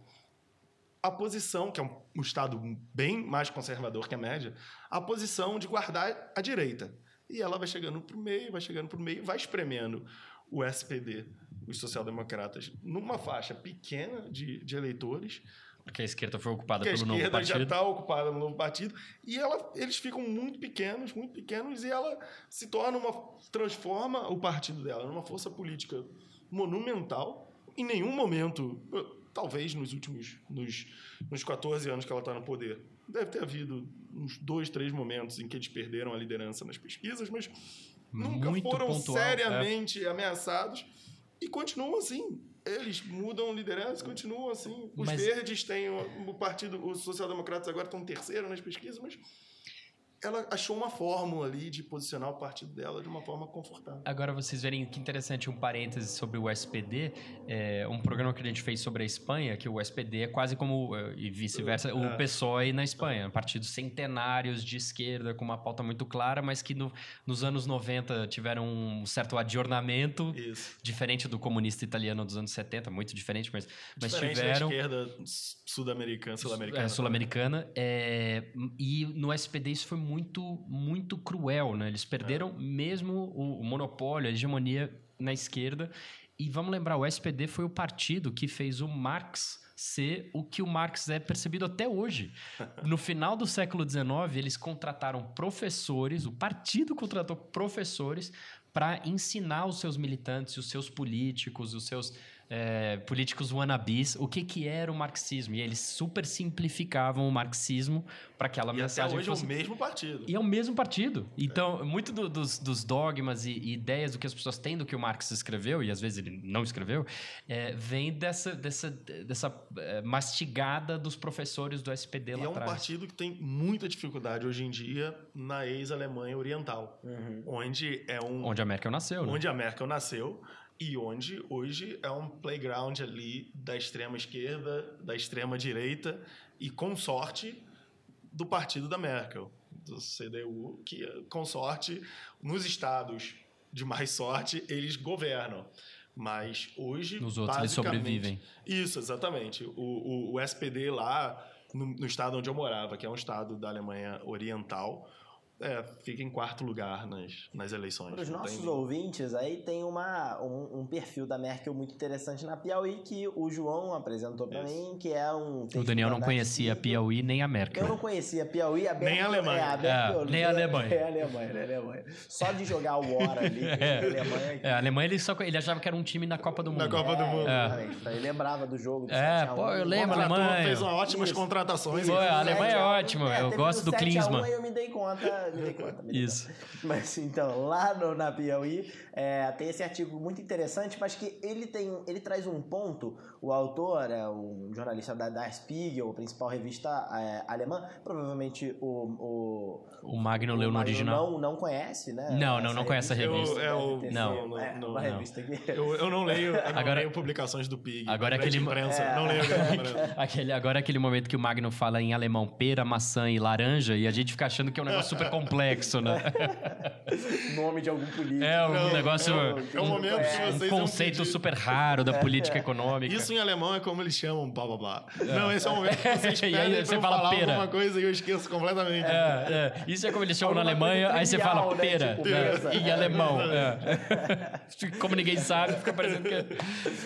[SPEAKER 4] a posição, que é um, um estado bem mais conservador que a média, a posição de guardar a direita. E ela vai chegando para o meio, vai chegando para o meio, vai espremendo o SPD, os social-democratas, numa faixa pequena de, de eleitores,
[SPEAKER 2] Porque a esquerda foi ocupada
[SPEAKER 4] a
[SPEAKER 2] pelo novo
[SPEAKER 4] esquerda já
[SPEAKER 2] partido.
[SPEAKER 4] está ocupada no novo partido, e ela, eles ficam muito pequenos, muito pequenos, e ela se torna uma. transforma o partido dela numa força política monumental. Em nenhum momento, talvez nos últimos. nos, nos 14 anos que ela está no poder, deve ter havido uns dois, três momentos em que eles perderam a liderança nas pesquisas, mas nunca
[SPEAKER 2] Muito
[SPEAKER 4] foram
[SPEAKER 2] pontual, é.
[SPEAKER 4] seriamente ameaçados e continuam assim. Eles mudam liderança, continuam assim. Os
[SPEAKER 2] Mas-
[SPEAKER 4] verdes têm o, o partido, os social-democratas agora estão terceiro nas pesquisas, mas ela achou uma fórmula ali de posicionar o partido dela de uma forma confortável.
[SPEAKER 2] Agora vocês verem que interessante um parêntese sobre o SPD, é, um programa que a gente fez sobre a Espanha, que o SPD é quase como, eh, e vice-versa, o
[SPEAKER 4] É.
[SPEAKER 2] PSOE na Espanha, partidos centenários de esquerda com uma pauta muito clara, mas que no- nos anos 90 tiveram um certo adjornamento,
[SPEAKER 4] Isso.
[SPEAKER 2] diferente do comunista italiano dos anos 70, muito diferente, mas, mas
[SPEAKER 4] Diferente
[SPEAKER 2] tiveram...
[SPEAKER 4] da esquerda sul-americana, sul-americana.
[SPEAKER 2] É, sul-americana. é, e no SPD isso foi muito, muito cruel, né? Eles perderam mesmo o, o monopólio, a hegemonia na esquerda. E vamos lembrar, o SPD foi o partido que fez o Marx ser o que o Marx é percebido até hoje. (laughs) No final do século XIX, eles contrataram professores, o partido contratou professores para ensinar os seus militantes, os seus políticos, os seus é, políticos wannabes o que, que era o marxismo. E eles super simplificavam o marxismo para aquela
[SPEAKER 4] E até
[SPEAKER 2] mensagem
[SPEAKER 4] hoje é
[SPEAKER 2] fosse...
[SPEAKER 4] o mesmo partido.
[SPEAKER 2] E é o mesmo partido. Então, muito do- dos, dos dogmas e, e ideias do que as pessoas têm do que o Marx escreveu, e às vezes ele não escreveu, é, vem dessa, dessa, dessa é, mastigada dos professores do SPD
[SPEAKER 4] E
[SPEAKER 2] lá
[SPEAKER 4] é um
[SPEAKER 2] atrás.
[SPEAKER 4] partido que tem muita dificuldade hoje em dia na ex-Alemanha Oriental, onde é um
[SPEAKER 2] Onde a Merkel nasceu, né?
[SPEAKER 4] onde a Merkel nasceu e onde hoje é um playground ali da extrema esquerda, da extrema direita e com sorte do partido da Merkel, do CDU, que com sorte nos estados de mais sorte eles governam. Mas hoje
[SPEAKER 2] Nos outros eles sobrevivem.
[SPEAKER 4] Isso, exatamente. O, o, o SPD lá no, no estado onde eu morava, que é um estado da Alemanha Oriental, é, fica em quarto lugar nas, nas eleições.
[SPEAKER 3] Para os nossos
[SPEAKER 4] tem-
[SPEAKER 3] ouvintes, aí tem uma, um, um perfil da Merkel muito interessante na Piauí que o João apresentou para mim, que é um...
[SPEAKER 2] O Daniel não conhecia a Piauí nem a Merkel.
[SPEAKER 3] Eu não conhecia Piauí, a
[SPEAKER 4] Nem a Alemanha.
[SPEAKER 3] É, a Merkel,
[SPEAKER 2] É, nem a Alemanha. (laughs)
[SPEAKER 3] É a Alemanha, nem a Alemanha. Só de jogar o War ali, (laughs) a Alemanha...
[SPEAKER 2] É, a Alemanha ele, só, ele achava que era um time na Copa do Mundo.
[SPEAKER 4] Na Copa do Mundo.
[SPEAKER 2] É.
[SPEAKER 3] exatamente. Então, ele lembrava do jogo. Do
[SPEAKER 2] É,
[SPEAKER 3] 7 a 1.
[SPEAKER 2] pô, eu lembro,
[SPEAKER 3] Contratou-
[SPEAKER 2] Alemanha.
[SPEAKER 4] Fez ótimas
[SPEAKER 3] Isso.
[SPEAKER 4] contratações.
[SPEAKER 2] Pô, a Alemanha é
[SPEAKER 3] 7 a 1.
[SPEAKER 2] ótimo, eu gosto do
[SPEAKER 3] 7 a 1,
[SPEAKER 2] Klinsmann.
[SPEAKER 3] eu me dei conta, me dei conta. Me dei
[SPEAKER 2] Isso.
[SPEAKER 3] conta. (laughs) Mas então, lá no, na Piauí, é, tem esse artigo muito interessante, mas que ele tem, ele traz um ponto, o autor é um jornalista da, da Spiegel, a principal revista é, alemã, provavelmente o... O,
[SPEAKER 2] O Magno leu no
[SPEAKER 3] Magno
[SPEAKER 2] original.
[SPEAKER 3] Não, não conhece, né?
[SPEAKER 2] Não, não, não conhece a
[SPEAKER 3] revista.
[SPEAKER 2] revista.
[SPEAKER 4] Eu- é
[SPEAKER 3] ter
[SPEAKER 2] não,
[SPEAKER 3] sido,
[SPEAKER 4] não,
[SPEAKER 3] é,
[SPEAKER 4] não, não.
[SPEAKER 3] revista que...
[SPEAKER 4] Eu, eu não leio, eu não (laughs)
[SPEAKER 2] Agora-
[SPEAKER 4] leio publicações do PIG.
[SPEAKER 2] Agora
[SPEAKER 4] grande
[SPEAKER 2] aquele-
[SPEAKER 4] imprensa.
[SPEAKER 3] É.
[SPEAKER 4] Não leio. (laughs)
[SPEAKER 2] Aquele, agora é aquele momento que o Magno fala em alemão pera, maçã e laranja e a gente fica achando que é um negócio super complexo, né? (laughs)
[SPEAKER 3] nome de algum político.
[SPEAKER 2] É um
[SPEAKER 4] Não,
[SPEAKER 2] negócio.
[SPEAKER 4] é um- é um momento que
[SPEAKER 2] um
[SPEAKER 4] vocês
[SPEAKER 2] conceito
[SPEAKER 4] pedir.
[SPEAKER 2] super raro da política econômica.
[SPEAKER 4] Isso em alemão é como eles chamam, blá blá blá. Não, esse é o momento que vocês (laughs)
[SPEAKER 2] E aí você fala
[SPEAKER 4] falar
[SPEAKER 2] pera.
[SPEAKER 4] alguma coisa e eu esqueço completamente.
[SPEAKER 2] É, é. Isso é como eles chamam na Alemanha,
[SPEAKER 3] coisa
[SPEAKER 2] aí você
[SPEAKER 3] trivial,
[SPEAKER 2] fala
[SPEAKER 3] né?
[SPEAKER 2] pera,
[SPEAKER 3] Tipo,
[SPEAKER 2] né? em alemão. é. (laughs) Como ninguém sabe, fica parecendo que é,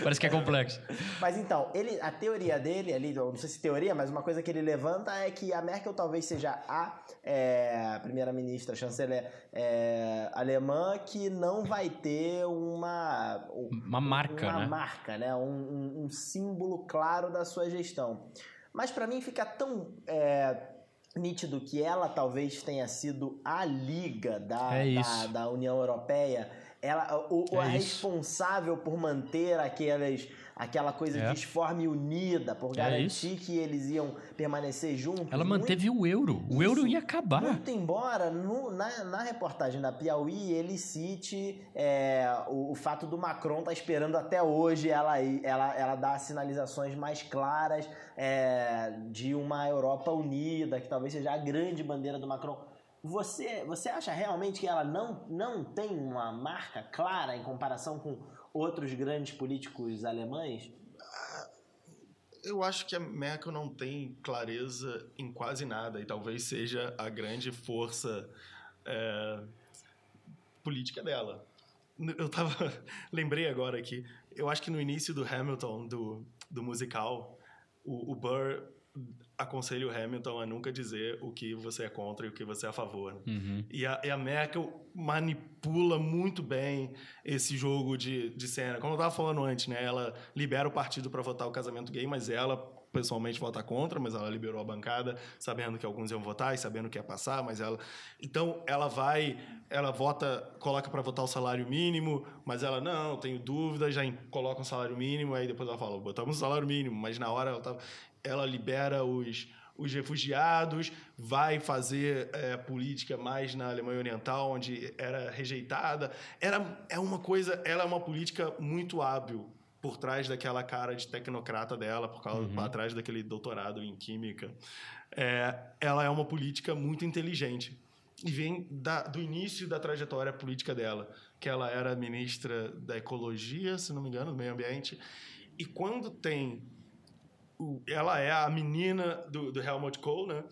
[SPEAKER 2] parece que é complexo.
[SPEAKER 3] Mas então, ele, a teoria dele ali, não sei se teoria, mas uma coisa que ele levanta é que a Merkel talvez seja a é, primeira-ministra, chanceler é, alemã que não vai ter uma
[SPEAKER 2] Uma marca,
[SPEAKER 3] uma
[SPEAKER 2] né?
[SPEAKER 3] marca, né? Um, um- um símbolo claro da sua gestão. Mas pra mim fica tão é, nítido que ela talvez tenha sido a liga da,
[SPEAKER 2] É
[SPEAKER 3] da, da União Europeia, ela, o,
[SPEAKER 2] É
[SPEAKER 3] a responsável por manter aquelas, aquela coisa
[SPEAKER 2] É.
[SPEAKER 3] disforme unida, por
[SPEAKER 2] É
[SPEAKER 3] garantir que eles iam permanecer juntos.
[SPEAKER 2] Ela
[SPEAKER 3] Muito-
[SPEAKER 2] manteve o euro. O euro
[SPEAKER 3] Isso.
[SPEAKER 2] ia acabar.
[SPEAKER 3] muito embora no- na, na reportagem da Piauí ele cite é, o, o fato do Macron estar esperando até hoje ela, ela, ela dar sinalizações mais claras é, de uma Europa unida, que talvez seja a grande bandeira do Macron. Você, você acha realmente que ela não, não tem uma marca clara em comparação com outros grandes políticos alemães?
[SPEAKER 4] Eu acho que a Merkel não tem clareza em quase nada e talvez seja a grande força é, política dela. Eu tava. (laughs) Lembrei agora que eu acho que no início do Hamilton, do, do musical, o, o Burr aconselha o Hamilton a nunca dizer o que você é contra e o que você é a favor. né?
[SPEAKER 2] Uhum.
[SPEAKER 4] E a, e a Merkel manipula muito bem esse jogo de, de cena. Como eu estava falando antes, né? Ela libera o partido para votar o casamento gay, mas ela pessoalmente vota contra, mas ela liberou a bancada, sabendo que alguns iam votar e sabendo que ia passar, mas ela então ela vai, ela vota, coloca para votar o salário mínimo, mas ela não, tenho dúvida, já coloca um salário mínimo, aí depois ela fala, botamos o salário mínimo, mas na hora ela tava, ela libera os os refugiados, vai fazer é, política mais na Alemanha Oriental, onde era rejeitada. Era, é uma coisa, ela é uma política muito hábil por trás daquela cara de tecnocrata dela, por causa,
[SPEAKER 2] Uhum.
[SPEAKER 4] atrás daquele doutorado em química. É, ela é uma política muito inteligente e vem da- do início da trajetória política dela, que ela era ministra da ecologia, se não me engano, do meio ambiente, e quando tem ela é a menina do, do Helmut Kohl, né?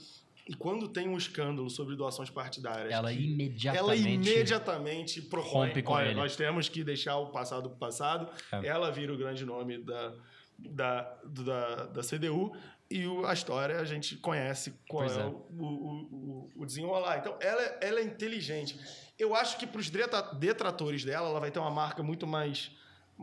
[SPEAKER 4] E quando tem um escândalo sobre doações partidárias,
[SPEAKER 2] Ela imediatamente.
[SPEAKER 4] ela imediatamente propõe,
[SPEAKER 2] rompe com
[SPEAKER 4] olha,
[SPEAKER 2] ele."
[SPEAKER 4] nós temos que deixar o passado pro passado.
[SPEAKER 2] É.
[SPEAKER 4] Ela vira o grande nome da, da, da, da CDU e o- a história a gente conhece qual é,
[SPEAKER 2] é.
[SPEAKER 4] O, o, o, o desenrolar. Então, ela, ela é inteligente. Eu acho que para os detratores dela, ela vai ter uma marca muito mais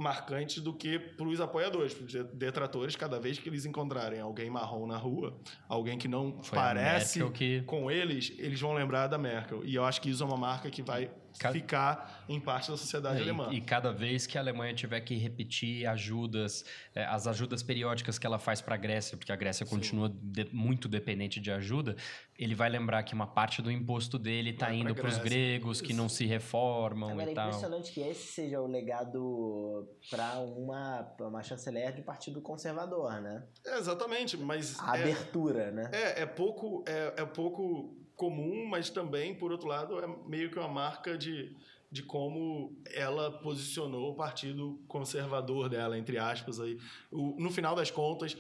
[SPEAKER 4] marcante do que para os apoiadores, para os detratores, cada vez que eles encontrarem alguém marrom na rua, alguém que não
[SPEAKER 2] Foi
[SPEAKER 4] parece
[SPEAKER 2] que-
[SPEAKER 4] com eles, eles vão lembrar da Merkel. E eu acho que isso é uma marca que vai
[SPEAKER 2] Ca-
[SPEAKER 4] ficar em parte da sociedade
[SPEAKER 2] É,
[SPEAKER 4] alemã.
[SPEAKER 2] e, e cada vez que a Alemanha tiver que repetir ajudas, é, as ajudas periódicas que ela faz para a Grécia, porque a Grécia continua de- muito dependente de ajuda, ele vai lembrar que uma parte do imposto dele está indo para os gregos que não se reformam
[SPEAKER 3] Agora, é
[SPEAKER 2] e tal.
[SPEAKER 3] impressionante que esse seja o legado para uma, uma chanceler de partido conservador, né?
[SPEAKER 4] É, exatamente, mas
[SPEAKER 3] A
[SPEAKER 4] é,
[SPEAKER 3] abertura, né?
[SPEAKER 4] é, é pouco é, é pouco comum, mas também, por outro lado, é meio que uma marca de, de como ela posicionou o partido conservador dela, entre aspas. Aí. O- no final das contas,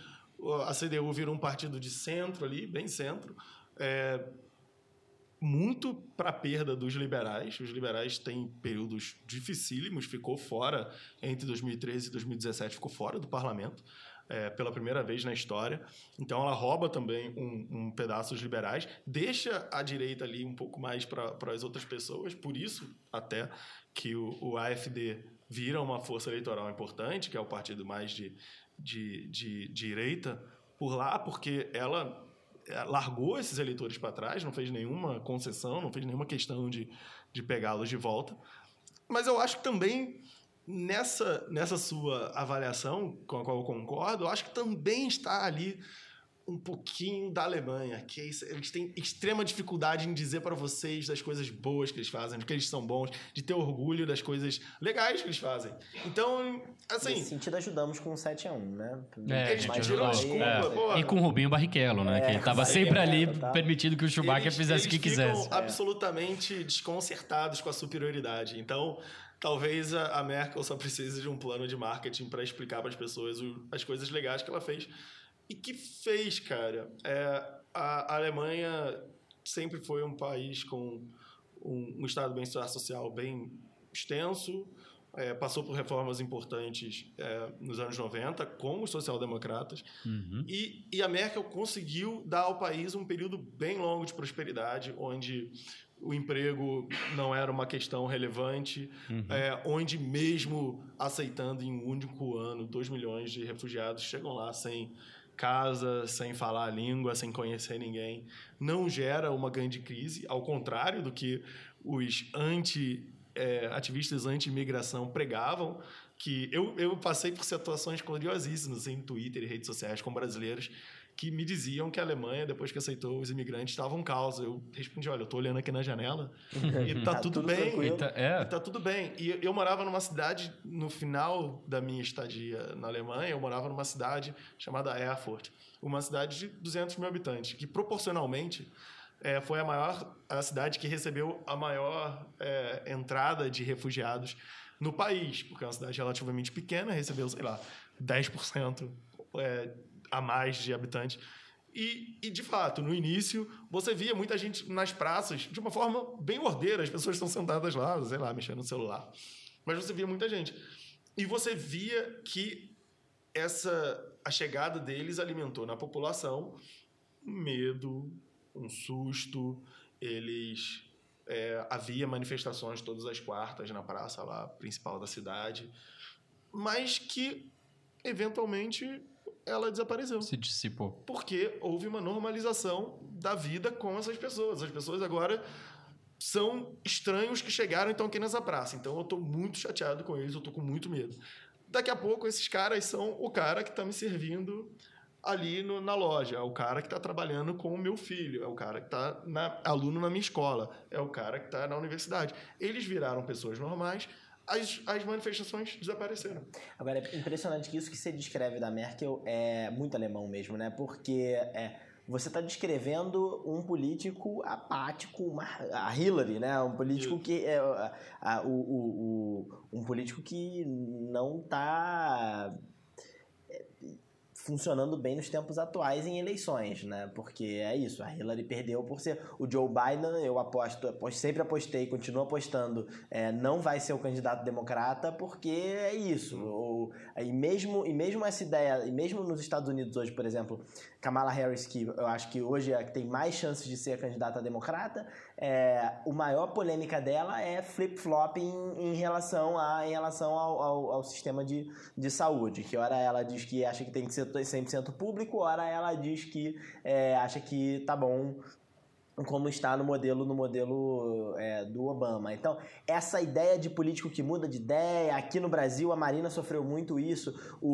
[SPEAKER 4] a CDU virou um partido de centro ali, bem centro, é, muito para a perda dos liberais. Os liberais têm períodos dificílimos, ficou fora entre 2013 e 2017, ficou fora do parlamento. É, pela primeira vez na história. Então ela rouba também um, um pedaço dos liberais, deixa a direita ali um pouco mais para as outras pessoas, por isso até que o, o AFD vira uma força eleitoral importante, que é o partido mais de, de, de direita por lá, porque ela eh, largou esses eleitores para trás, não fez nenhuma concessão, não fez nenhuma questão de, de pegá-los de volta. Mas eu acho que também nessa, nessa sua avaliação, com a qual eu concordo, eu acho que também está ali um pouquinho da Alemanha, que é isso, eles têm extrema dificuldade em dizer para vocês das coisas boas que eles fazem, de que eles são bons, de ter orgulho das coisas legais que eles fazem. Então, assim,
[SPEAKER 3] Nesse sentido, ajudamos com 7x1, né?
[SPEAKER 2] É, a
[SPEAKER 4] Eles
[SPEAKER 2] gente
[SPEAKER 4] pediram
[SPEAKER 2] ajudou.
[SPEAKER 4] desculpa,
[SPEAKER 2] É. E com o Rubinho Barrichello, né?
[SPEAKER 3] É,
[SPEAKER 2] que ele tava
[SPEAKER 3] o
[SPEAKER 2] sempre ali,
[SPEAKER 3] Barrichello, tá.
[SPEAKER 2] permitindo que o Schumacher
[SPEAKER 4] eles,
[SPEAKER 2] fizesse o que
[SPEAKER 4] eles
[SPEAKER 2] quisesse.
[SPEAKER 4] ficam absolutamente desconcertados com a superioridade. Então, talvez a, Merkel só precise de um plano de marketing para explicar para as pessoas as coisas legais que ela fez. E que fez, cara. É, a, a Alemanha sempre foi um país com um, um estado de bem-estar social bem extenso, é, passou por reformas importantes é, nos anos 90 com os social-democratas.
[SPEAKER 2] Uhum.
[SPEAKER 4] E, e a Merkel conseguiu dar ao país um período bem longo de prosperidade, onde o emprego não era uma questão relevante,
[SPEAKER 2] Uhum.
[SPEAKER 4] é, onde mesmo aceitando em um único ano 2 milhões de refugiados chegam lá sem casa, sem falar a língua, sem conhecer ninguém, não gera uma grande crise, ao contrário do que os anti é, ativistas anti-imigração pregavam, que eu, eu passei por situações curiosíssimas em Twitter e redes sociais com brasileiros que me diziam que a Alemanha, depois que aceitou os imigrantes, estava um caos. Eu respondi, olha, eu estou olhando aqui na janela e tá, (laughs)
[SPEAKER 3] Tá
[SPEAKER 4] tudo,
[SPEAKER 3] tudo
[SPEAKER 4] bem.
[SPEAKER 2] E tá- é,
[SPEAKER 4] E tá tudo bem. E eu morava numa cidade, no final da minha estadia na Alemanha, eu morava numa cidade chamada Erfurt, uma cidade de 200 mil habitantes, que proporcionalmente eh, foi a maior, a cidade que recebeu a maior eh, entrada de refugiados no país, porque é uma cidade relativamente pequena, recebeu, sei lá, 10% eh, a mais de habitantes. E, e, de fato, no início, você via muita gente nas praças de uma forma bem ordeira. As pessoas estão sentadas lá, sei lá, mexendo no celular. Mas você via muita gente. E você via que essa a chegada deles alimentou na população um medo, um susto. Eles é, havia manifestações todas as quartas na praça lá principal da cidade, mas que eventualmente ela desapareceu
[SPEAKER 2] se dissipou.
[SPEAKER 4] porque houve uma normalização da vida com essas pessoas. As pessoas agora são estranhos que chegaram e estão aqui nessa praça. Então eu estou muito chateado com eles, eu estou com muito medo. Daqui a pouco esses caras são o cara que está me servindo ali no- na loja, é o cara que está trabalhando com o meu filho, é o cara que está aluno na minha escola, é o cara que está na universidade. Eles viraram pessoas normais, as, as manifestações desapareceram.
[SPEAKER 3] Agora, é impressionante que isso que você descreve da Merkel é muito alemão mesmo, né? Porque é, você está descrevendo um político apático, uma, a Hillary, né? Um político
[SPEAKER 4] Isso.
[SPEAKER 3] que é a- a- o, o- o- um político que não está funcionando bem nos tempos atuais em eleições, né? Porque é isso, a Hillary perdeu por ser o Joe Biden, eu aposto, aposto- sempre apostei, continuo apostando, é, não vai ser o candidato democrata porque é isso. Ou, e mesmo e mesmo essa ideia, e mesmo nos Estados Unidos hoje, por exemplo, Kamala Harris, que eu acho que hoje é que tem mais chances de ser a candidata democrata, é, o maior polêmica dela é flip-flop em, em relação, a, em relação ao, ao, ao sistema de, de saúde. Que hora ela diz que acha que tem que ser 100% público, hora ela diz que é, acha que tá bom como está no modelo no modelo é, do Obama. Então, essa ideia de político que muda de ideia, aqui no Brasil a Marina sofreu muito isso, o,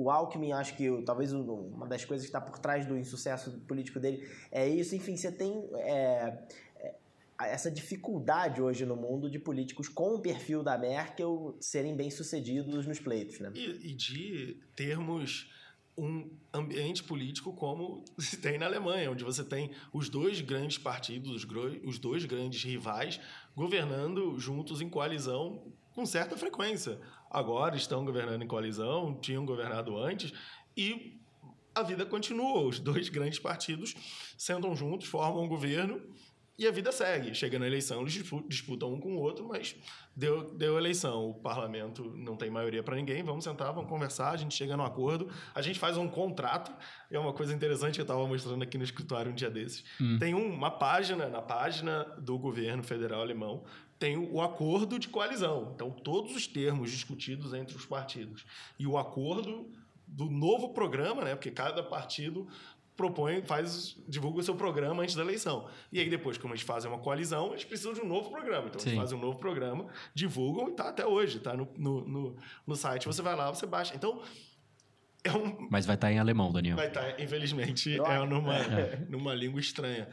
[SPEAKER 3] o, o Alckmin, acho que talvez um- uma das coisas que está por trás do insucesso político dele é isso. Enfim, você tem é, é, essa dificuldade hoje no mundo de políticos com o perfil da Merkel serem bem-sucedidos nos pleitos, né?
[SPEAKER 4] E, e de termos um ambiente político como se tem na Alemanha, onde você tem os dois grandes partidos, os, dois grandes rivais, governando juntos em coalizão com certa frequência. Agora estão governando em coalizão, tinham governado antes, e a vida continua. Os dois grandes partidos sentam juntos, formam um governo e a vida segue. Chega na eleição, eles dispu- disputam um com o outro, mas deu, deu eleição. O parlamento não tem maioria para ninguém. Vamos sentar, vamos conversar, a gente chega num acordo, a gente faz um contrato. É uma coisa interessante que eu estava mostrando aqui no escritório um dia desses. Tem um- uma página, na página do governo federal alemão, tem o, o acordo de coalizão. Então, todos os termos discutidos entre os partidos. E o acordo do novo programa, né? Porque cada partido propõe, faz, divulga o seu programa antes da eleição. E aí depois, como eles fazem uma coalizão, eles precisam de um novo programa. Então
[SPEAKER 2] Sim.
[SPEAKER 4] eles fazem um novo programa, divulgam e tá até hoje, tá no, no, no, no site. Você vai lá, você baixa. Então é um,
[SPEAKER 2] Mas vai estar em alemão, Daniel.
[SPEAKER 4] vai estar, infelizmente,
[SPEAKER 3] Droga.
[SPEAKER 4] é numa, numa língua estranha.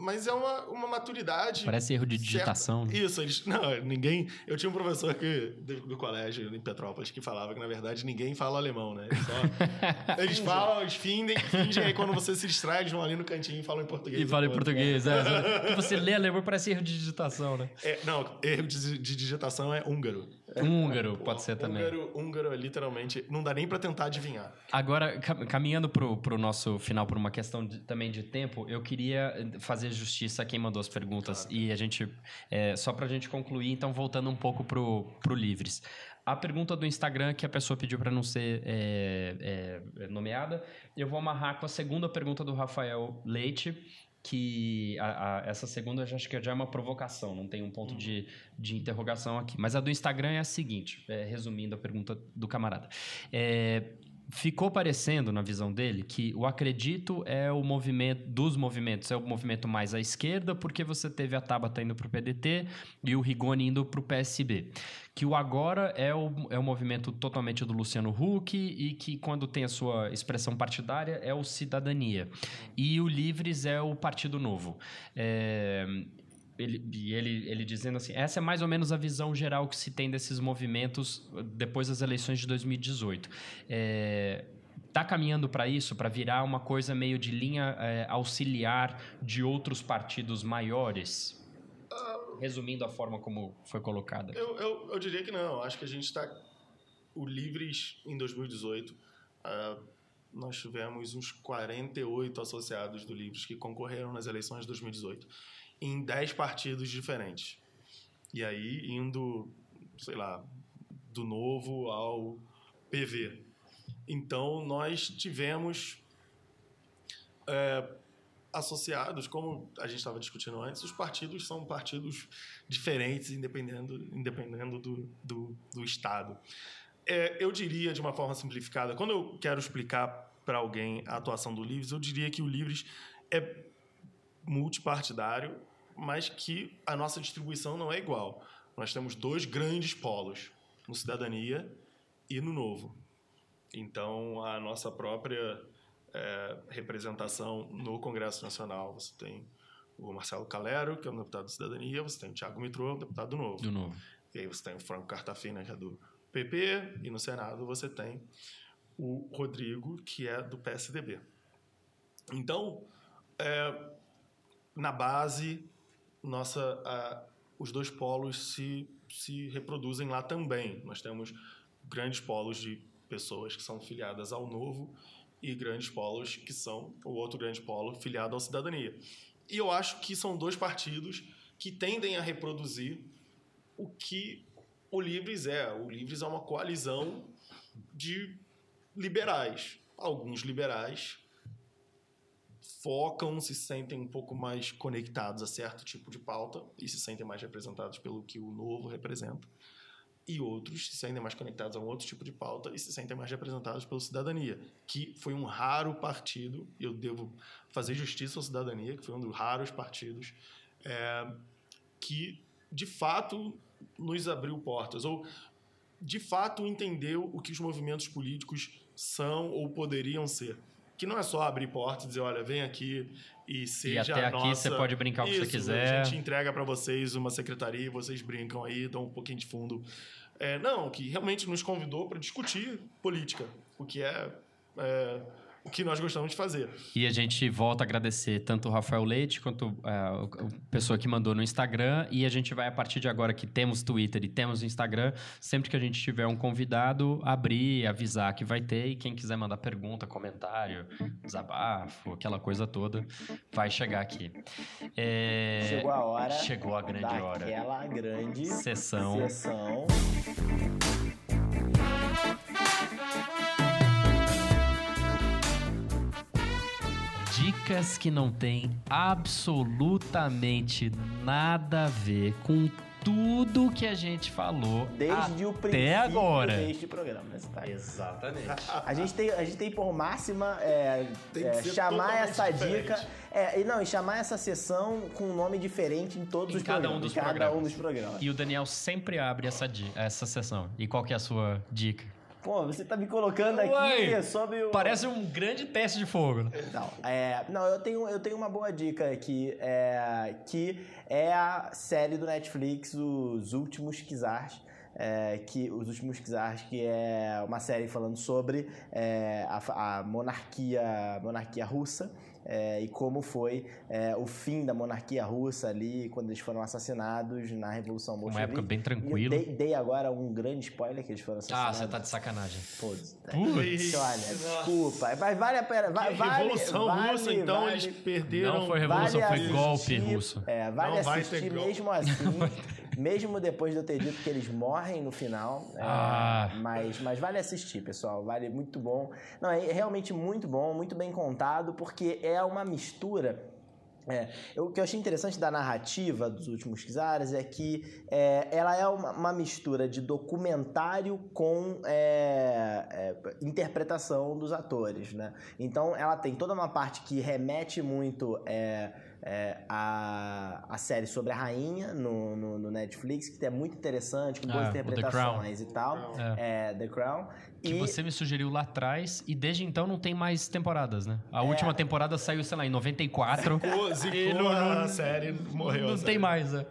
[SPEAKER 4] Mas é uma, uma maturidade.
[SPEAKER 2] Parece erro de digitação. né?
[SPEAKER 4] Isso, eles. Não, ninguém. Eu tinha um professor que, do, do colégio em Petrópolis que falava que, na verdade, ninguém fala alemão, né? Eles, só, (laughs) eles falam, eles fingem, fingem, aí quando você se distrai, eles vão ali no cantinho e falam em português.
[SPEAKER 2] E fala em português. É, (laughs) você lê alemão, parece erro de digitação, né?
[SPEAKER 4] É, não, erro de, de digitação é húngaro.
[SPEAKER 2] Húngaro, pode ser também.
[SPEAKER 4] Húngaro, húngaro é literalmente. Não dá nem pra tentar adivinhar.
[SPEAKER 2] Agora, cam- caminhando pro, pro nosso final, por uma questão de- também de tempo, eu queria fazer justiça a quem mandou as perguntas. E a gente, é, só pra gente concluir, então, voltando um pouco pro, pro Livres. A pergunta do Instagram que a pessoa pediu para não ser é, é, nomeada, eu vou amarrar com a segunda pergunta do Rafael Leite, que a- a- essa segunda eu já acho que já é uma provocação, não tem um ponto de, de interrogação aqui. Mas a do Instagram é a seguinte, é, resumindo a pergunta do camarada. É, ficou parecendo, na visão dele, que o acredito é o movimento dos movimentos, é o movimento mais à esquerda, porque você teve a Tabata indo para o PDT e o Rigoni indo para o PSB. Que o agora é o, é o movimento totalmente do Luciano Huck e que, quando tem a sua expressão partidária, é o Cidadania. E o Livres é o Partido Novo. É, ele, e ele, ele dizendo assim: essa é mais ou menos a visão geral que se tem desses movimentos depois das eleições de 2018. É, Tá caminhando para isso, para virar uma coisa meio de linha é, auxiliar de outros partidos maiores? Resumindo a forma como foi colocada.
[SPEAKER 4] Eu, eu, eu diria que não. Acho que a gente está. O Livres, em 2018, ah, nós tivemos uns 48 associados do Livres que concorreram nas eleições de 2018, em 10 partidos diferentes. E aí, indo, sei lá, do novo ao PV. Então, nós tivemos é, associados, como a gente estava discutindo antes, os partidos são partidos diferentes, independendo, independendo do, do, do Estado. É, eu diria, de uma forma simplificada, quando eu quero explicar para alguém a atuação do Livres, eu diria que o Livres é multipartidário, mas que a nossa distribuição não é igual. Nós temos dois grandes polos, no Cidadania e no Novo. Então, a nossa própria é, representação no Congresso Nacional. Você tem o Marcelo Calero, que é um deputado de cidadania, você tem o Tiago Mitrô, deputado do Novo.
[SPEAKER 2] Do novo.
[SPEAKER 4] E aí você tem o Franco Cartafina, que é do PP, e no Senado você tem o Rodrigo, que é do PSDB. Então, é, na base, nossa, a, os dois polos se, se reproduzem lá também. Nós temos grandes polos de pessoas que são filiadas ao Novo e grandes polos que são o outro grande polo filiado à cidadania. E eu acho que são dois partidos que tendem a reproduzir o que o Livres é. O Livres é uma coalizão de liberais. Alguns liberais focam, se sentem um pouco mais conectados a certo tipo de pauta e se sentem mais representados pelo que o novo representa. E outros se sentem mais conectados a um outro tipo de pauta e se sentem mais representados pela cidadania, que foi um raro partido, eu devo fazer justiça à cidadania, que foi um dos raros partidos é, que, de fato, nos abriu portas, ou de fato entendeu o que os movimentos políticos são ou poderiam ser que não é só abrir portas e dizer, olha, vem aqui e seja
[SPEAKER 2] e até aqui você pode brincar o que você quiser.
[SPEAKER 4] A gente entrega para vocês uma secretaria, vocês brincam aí, dão um pouquinho de fundo. É, não, que realmente nos convidou para discutir política, o que é, é que nós gostamos de fazer.
[SPEAKER 2] E a gente volta a agradecer tanto o Rafael Leite quanto é, a pessoa que mandou no Instagram. E a gente vai, a partir de agora que temos Twitter e temos Instagram, sempre que a gente tiver um convidado, abrir, avisar que vai ter. E quem quiser mandar pergunta, comentário, desabafo, aquela coisa toda, vai chegar aqui. É...
[SPEAKER 3] Chegou a hora.
[SPEAKER 2] Chegou a grande hora.
[SPEAKER 3] Aquela grande
[SPEAKER 2] Sessão.
[SPEAKER 3] sessão.
[SPEAKER 2] Dicas que não tem absolutamente nada a ver com tudo que a gente falou
[SPEAKER 3] Desde o
[SPEAKER 2] até
[SPEAKER 3] princípio
[SPEAKER 2] agora.
[SPEAKER 3] deste programa. aí.
[SPEAKER 2] Exatamente.
[SPEAKER 3] A gente tem, a gente tem por máxima é,
[SPEAKER 4] Tem que
[SPEAKER 3] é, chamar essa
[SPEAKER 4] diferente.
[SPEAKER 3] dica. É, e não, e chamar essa sessão com um nome diferente em todos
[SPEAKER 2] Em
[SPEAKER 3] os
[SPEAKER 2] cada
[SPEAKER 3] programas.
[SPEAKER 2] um dos
[SPEAKER 3] em cada
[SPEAKER 2] programas.
[SPEAKER 3] um dos programas.
[SPEAKER 2] E o Daniel sempre abre essa, essa sessão. E qual que é a sua dica?
[SPEAKER 3] Pô, você tá me colocando aqui
[SPEAKER 2] Uai,
[SPEAKER 3] sobre o.
[SPEAKER 2] Parece um grande teste de fogo. né?
[SPEAKER 3] Não, é, não eu, tenho, eu tenho uma boa dica aqui, é, que é a série do Netflix, Os Últimos Kizars. É, que os últimos Kizars, que é uma série falando sobre é, a, a monarquia monarquia russa é, e como foi é, o fim da monarquia russa ali quando eles foram assassinados na revolução
[SPEAKER 2] Uma
[SPEAKER 3] bolchevique.
[SPEAKER 2] época bem tranquila.
[SPEAKER 3] Dei, dei agora um grande spoiler que eles foram
[SPEAKER 2] Ah,
[SPEAKER 3] assassinados.
[SPEAKER 2] você tá de sacanagem.
[SPEAKER 3] Putz,
[SPEAKER 2] Putz.
[SPEAKER 3] olha, desculpa, mas vale a pena. Vale,
[SPEAKER 4] Revolução
[SPEAKER 3] vale,
[SPEAKER 4] Russa, então
[SPEAKER 3] vale,
[SPEAKER 4] eles perderam.
[SPEAKER 2] Não foi revolução,
[SPEAKER 3] vale
[SPEAKER 2] foi
[SPEAKER 3] assistir,
[SPEAKER 2] golpe russo.
[SPEAKER 3] É, vale
[SPEAKER 4] Não vai
[SPEAKER 3] assistir mesmo assim, (laughs) mesmo depois de eu ter dito que eles morrem no final. é,
[SPEAKER 2] Ah.
[SPEAKER 3] mas, mas vale assistir, pessoal. Vale muito bom. Não, é realmente muito bom, muito bem contado, porque é uma mistura. É, o que eu achei interessante da narrativa dos últimos Kizares é que é, ela é uma, uma mistura de documentário com é, é, interpretação dos atores, né? Então ela tem toda uma parte que remete muito é, a, a série sobre a rainha no, no, no Netflix, que é muito interessante, com boas
[SPEAKER 2] Ah,
[SPEAKER 3] interpretações e tal.
[SPEAKER 2] É.
[SPEAKER 3] É, The Crown.
[SPEAKER 2] Que
[SPEAKER 3] e
[SPEAKER 2] você me sugeriu lá atrás e desde então não tem mais temporadas, né? A última temporada saiu, sei lá, em 94.
[SPEAKER 4] Zicou, (laughs) zicou
[SPEAKER 2] não-
[SPEAKER 4] a série, morreu. a
[SPEAKER 2] não
[SPEAKER 4] série.
[SPEAKER 2] tem mais, né?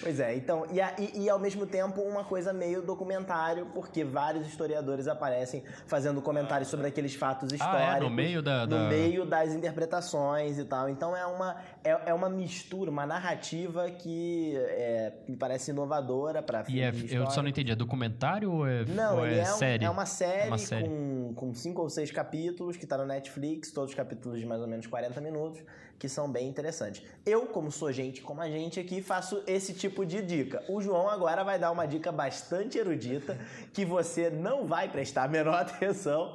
[SPEAKER 3] Pois é, então, e, a- e- e ao mesmo tempo uma coisa meio documentário, porque vários historiadores aparecem fazendo comentários sobre aqueles fatos
[SPEAKER 2] Ah,
[SPEAKER 3] históricos.
[SPEAKER 2] é? No meio da-
[SPEAKER 3] no
[SPEAKER 2] da-
[SPEAKER 3] meio das interpretações e tal. Então é uma, é, é uma mistura, uma narrativa que é, me parece inovadora para
[SPEAKER 2] E é,
[SPEAKER 3] filmes
[SPEAKER 2] eu só não entendi, é documentário ou é,
[SPEAKER 3] Não,
[SPEAKER 2] ou
[SPEAKER 3] ele
[SPEAKER 2] é
[SPEAKER 3] é, um-
[SPEAKER 2] série?
[SPEAKER 3] é uma série,
[SPEAKER 2] Uma série.
[SPEAKER 3] Com, com cinco ou seis capítulos que tá no Netflix, todos os capítulos de mais ou menos 40 minutos, que são bem interessantes. Eu, como sou gente como a gente aqui, faço esse tipo de dica. O João agora vai dar uma dica bastante erudita (laughs) que você não vai prestar a menor (laughs) atenção.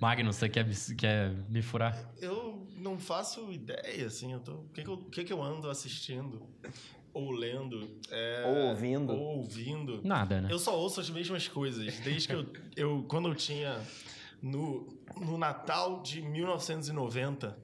[SPEAKER 2] Magnus, você quer, me- quer me furar?
[SPEAKER 4] Eu não faço ideia, assim. Eu tô... o, que, que, eu, o que, que eu ando assistindo? Ou lendo? é,
[SPEAKER 3] Ou ouvindo.
[SPEAKER 4] Ou ouvindo.
[SPEAKER 2] Nada, né?
[SPEAKER 4] Eu só ouço as mesmas coisas. Desde que eu, (laughs) eu quando eu tinha. No, no Natal de 1990,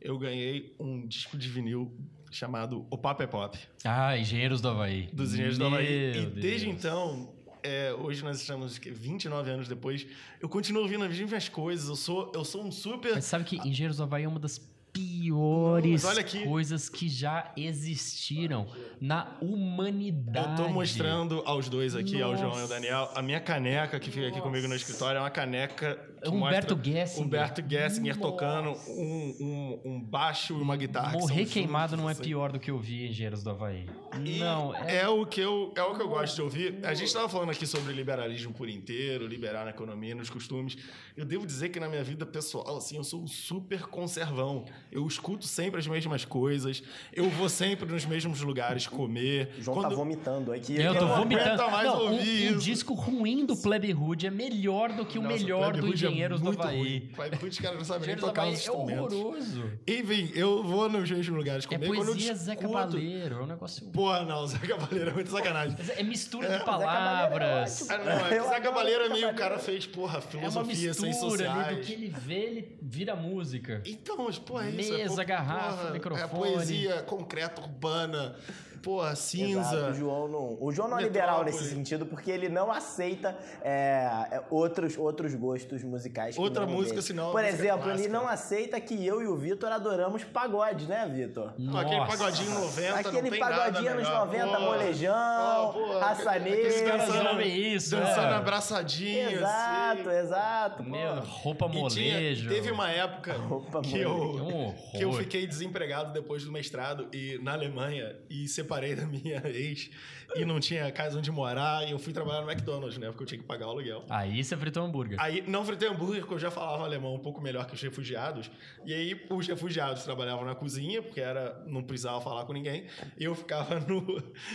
[SPEAKER 4] eu ganhei um disco de vinil chamado O Papo é Pop,
[SPEAKER 2] Ah, Engenheiros do Havaí.
[SPEAKER 4] dos Engenheiros do Havaí.
[SPEAKER 2] Meu
[SPEAKER 4] E desde
[SPEAKER 2] Deus.
[SPEAKER 4] então, é, hoje nós estamos que, 29 anos depois, eu continuo ouvindo as mesmas coisas, eu sou, eu sou um super...
[SPEAKER 2] Mas sabe que Engenheiros do Havaí é uma das piores
[SPEAKER 4] aqui.
[SPEAKER 2] coisas que já existiram na humanidade.
[SPEAKER 4] Eu tô mostrando aos dois aqui, ao João e ao
[SPEAKER 2] Nossa.
[SPEAKER 4] Daniel, a minha caneca que fica aqui comigo no escritório é uma caneca que
[SPEAKER 2] Humberto Gessinger.
[SPEAKER 4] Humberto Gessinger
[SPEAKER 2] Nossa.
[SPEAKER 4] tocando um, um, um baixo e uma guitarra.
[SPEAKER 2] Morrer queimado não é
[SPEAKER 4] assim.
[SPEAKER 2] pior do que ouvir Engenheiros do Havaí.
[SPEAKER 4] E
[SPEAKER 2] não, é...
[SPEAKER 4] é... o que eu, é o que eu gosto de ouvir. A gente estava falando aqui sobre liberalismo por inteiro, liberar na economia, nos costumes. Eu devo dizer que na minha vida pessoal, assim, eu sou um super conservão. Eu escuto sempre as mesmas coisas. Eu vou sempre nos mesmos lugares comer.
[SPEAKER 3] O João
[SPEAKER 4] Quando-
[SPEAKER 3] tá vomitando aqui.
[SPEAKER 2] Eu tô
[SPEAKER 4] não
[SPEAKER 2] vomitando.
[SPEAKER 4] mais
[SPEAKER 2] não, um,
[SPEAKER 4] ouvir
[SPEAKER 2] um
[SPEAKER 4] isso.
[SPEAKER 2] disco ruim do Plebe Hood é melhor do que o
[SPEAKER 4] Nossa,
[SPEAKER 2] melhor
[SPEAKER 4] Plebe
[SPEAKER 2] do
[SPEAKER 4] é
[SPEAKER 2] Engenheiros do
[SPEAKER 4] muito
[SPEAKER 2] Havaí.
[SPEAKER 4] ruim. Plebe Hood, os caras não sabem nem
[SPEAKER 2] do
[SPEAKER 4] tocar
[SPEAKER 2] Havaí
[SPEAKER 4] os
[SPEAKER 2] é
[SPEAKER 4] instrumentos.
[SPEAKER 2] horroroso.
[SPEAKER 4] Enfim, eu vou nos mesmos lugares
[SPEAKER 2] É
[SPEAKER 4] comer. quando eu
[SPEAKER 2] poesia Zé Cabaleiro, é um negócio...
[SPEAKER 4] Porra, não, Zé Cabaleiro é muito sacanagem.
[SPEAKER 2] É mistura
[SPEAKER 3] Zé
[SPEAKER 2] de
[SPEAKER 3] Cabaleiro é
[SPEAKER 2] palavras.
[SPEAKER 3] ótimo.
[SPEAKER 4] Ah, não, é (laughs)
[SPEAKER 3] Eu
[SPEAKER 4] Zé Cabaleiro é
[SPEAKER 3] Zé
[SPEAKER 4] meio o cara fez, porra,
[SPEAKER 2] É uma
[SPEAKER 4] filosofia, ciências
[SPEAKER 2] mistura ali do que ele vê, ele vira música.
[SPEAKER 4] Então, mas, porra, é.
[SPEAKER 2] Mesa,
[SPEAKER 4] é,
[SPEAKER 2] garrafa,
[SPEAKER 4] porra,
[SPEAKER 2] microfone.
[SPEAKER 4] É poesia concreta, urbana, porra,
[SPEAKER 3] Exato,
[SPEAKER 4] cinza.
[SPEAKER 3] o João não, o João não é liberal nesse sentido, porque ele não aceita é, é, outros, outros gostos musicais. que
[SPEAKER 4] Outra música,
[SPEAKER 3] dele.
[SPEAKER 4] senão
[SPEAKER 3] Por
[SPEAKER 4] música
[SPEAKER 3] exemplo, ele
[SPEAKER 4] clássica.
[SPEAKER 3] não aceita que eu e o Vitor adoramos pagode, né, Vitor?
[SPEAKER 4] Aquele pagodinho 90, não
[SPEAKER 3] Aquele
[SPEAKER 4] tem
[SPEAKER 3] pagodinho
[SPEAKER 4] nada
[SPEAKER 3] anos
[SPEAKER 4] melhor.
[SPEAKER 3] 90,
[SPEAKER 4] Porra.
[SPEAKER 3] molejão,
[SPEAKER 4] porra,
[SPEAKER 3] raça negra.
[SPEAKER 4] dançando-
[SPEAKER 2] isso,
[SPEAKER 4] Dançando
[SPEAKER 2] é.
[SPEAKER 4] abraçadinho,
[SPEAKER 3] Exato,
[SPEAKER 4] assim.
[SPEAKER 3] exato.
[SPEAKER 2] Meu, roupa
[SPEAKER 4] E tinha-
[SPEAKER 2] molejo.
[SPEAKER 4] teve uma época (laughs)
[SPEAKER 3] Roupa
[SPEAKER 4] que eu,
[SPEAKER 2] molejo. Horror.
[SPEAKER 4] que eu fiquei desempregado depois do mestrado e na Alemanha e separei da minha (laughs) ex e não tinha casa onde morar e eu fui trabalhar no McDonald's, né? Porque eu tinha que pagar o aluguel.
[SPEAKER 2] Aí você fritou hambúrguer.
[SPEAKER 4] Aí, não fritei hambúrguer, porque eu já falava alemão um pouco melhor que os refugiados. E aí, os refugiados trabalhavam na cozinha, porque era, não precisava falar com ninguém. E eu ficava no,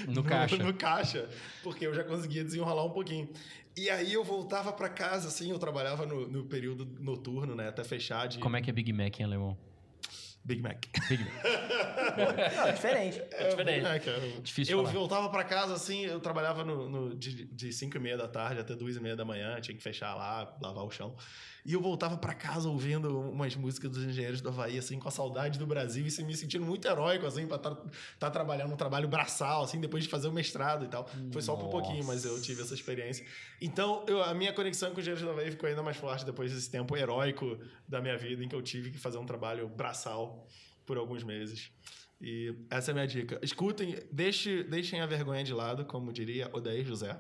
[SPEAKER 2] No caixa.
[SPEAKER 4] no caixa, porque eu já conseguia desenrolar um pouquinho. E aí, eu voltava pra casa, assim, eu trabalhava no, no período noturno, né? Até fechar de
[SPEAKER 2] Como é que é Big Mac em alemão?
[SPEAKER 4] Big Mac.
[SPEAKER 2] Big Mac.
[SPEAKER 3] Não, é diferente.
[SPEAKER 4] É,
[SPEAKER 2] diferente.
[SPEAKER 4] Big Mac, é.
[SPEAKER 2] Difícil
[SPEAKER 4] eu
[SPEAKER 2] falar.
[SPEAKER 4] voltava pra casa, assim, eu trabalhava no, no- de 5 e meia da tarde até 2 e meia da manhã, tinha que fechar lá, lavar o chão. E eu voltava pra casa ouvindo umas músicas dos engenheiros do Havaí, assim, com a saudade do Brasil e se me sentindo muito heróico, assim, pra estar trabalhando um trabalho braçal, assim, depois de fazer o mestrado e tal. Foi só por pouquinho, mas eu tive essa experiência. Então, eu- a minha conexão com os engenheiros do Havaí ficou ainda mais forte depois desse tempo heróico da minha vida, em que eu tive que fazer um trabalho braçal por alguns meses. E essa é a minha dica. Escutem, deixe, deixem a vergonha de lado, como diria Odair José.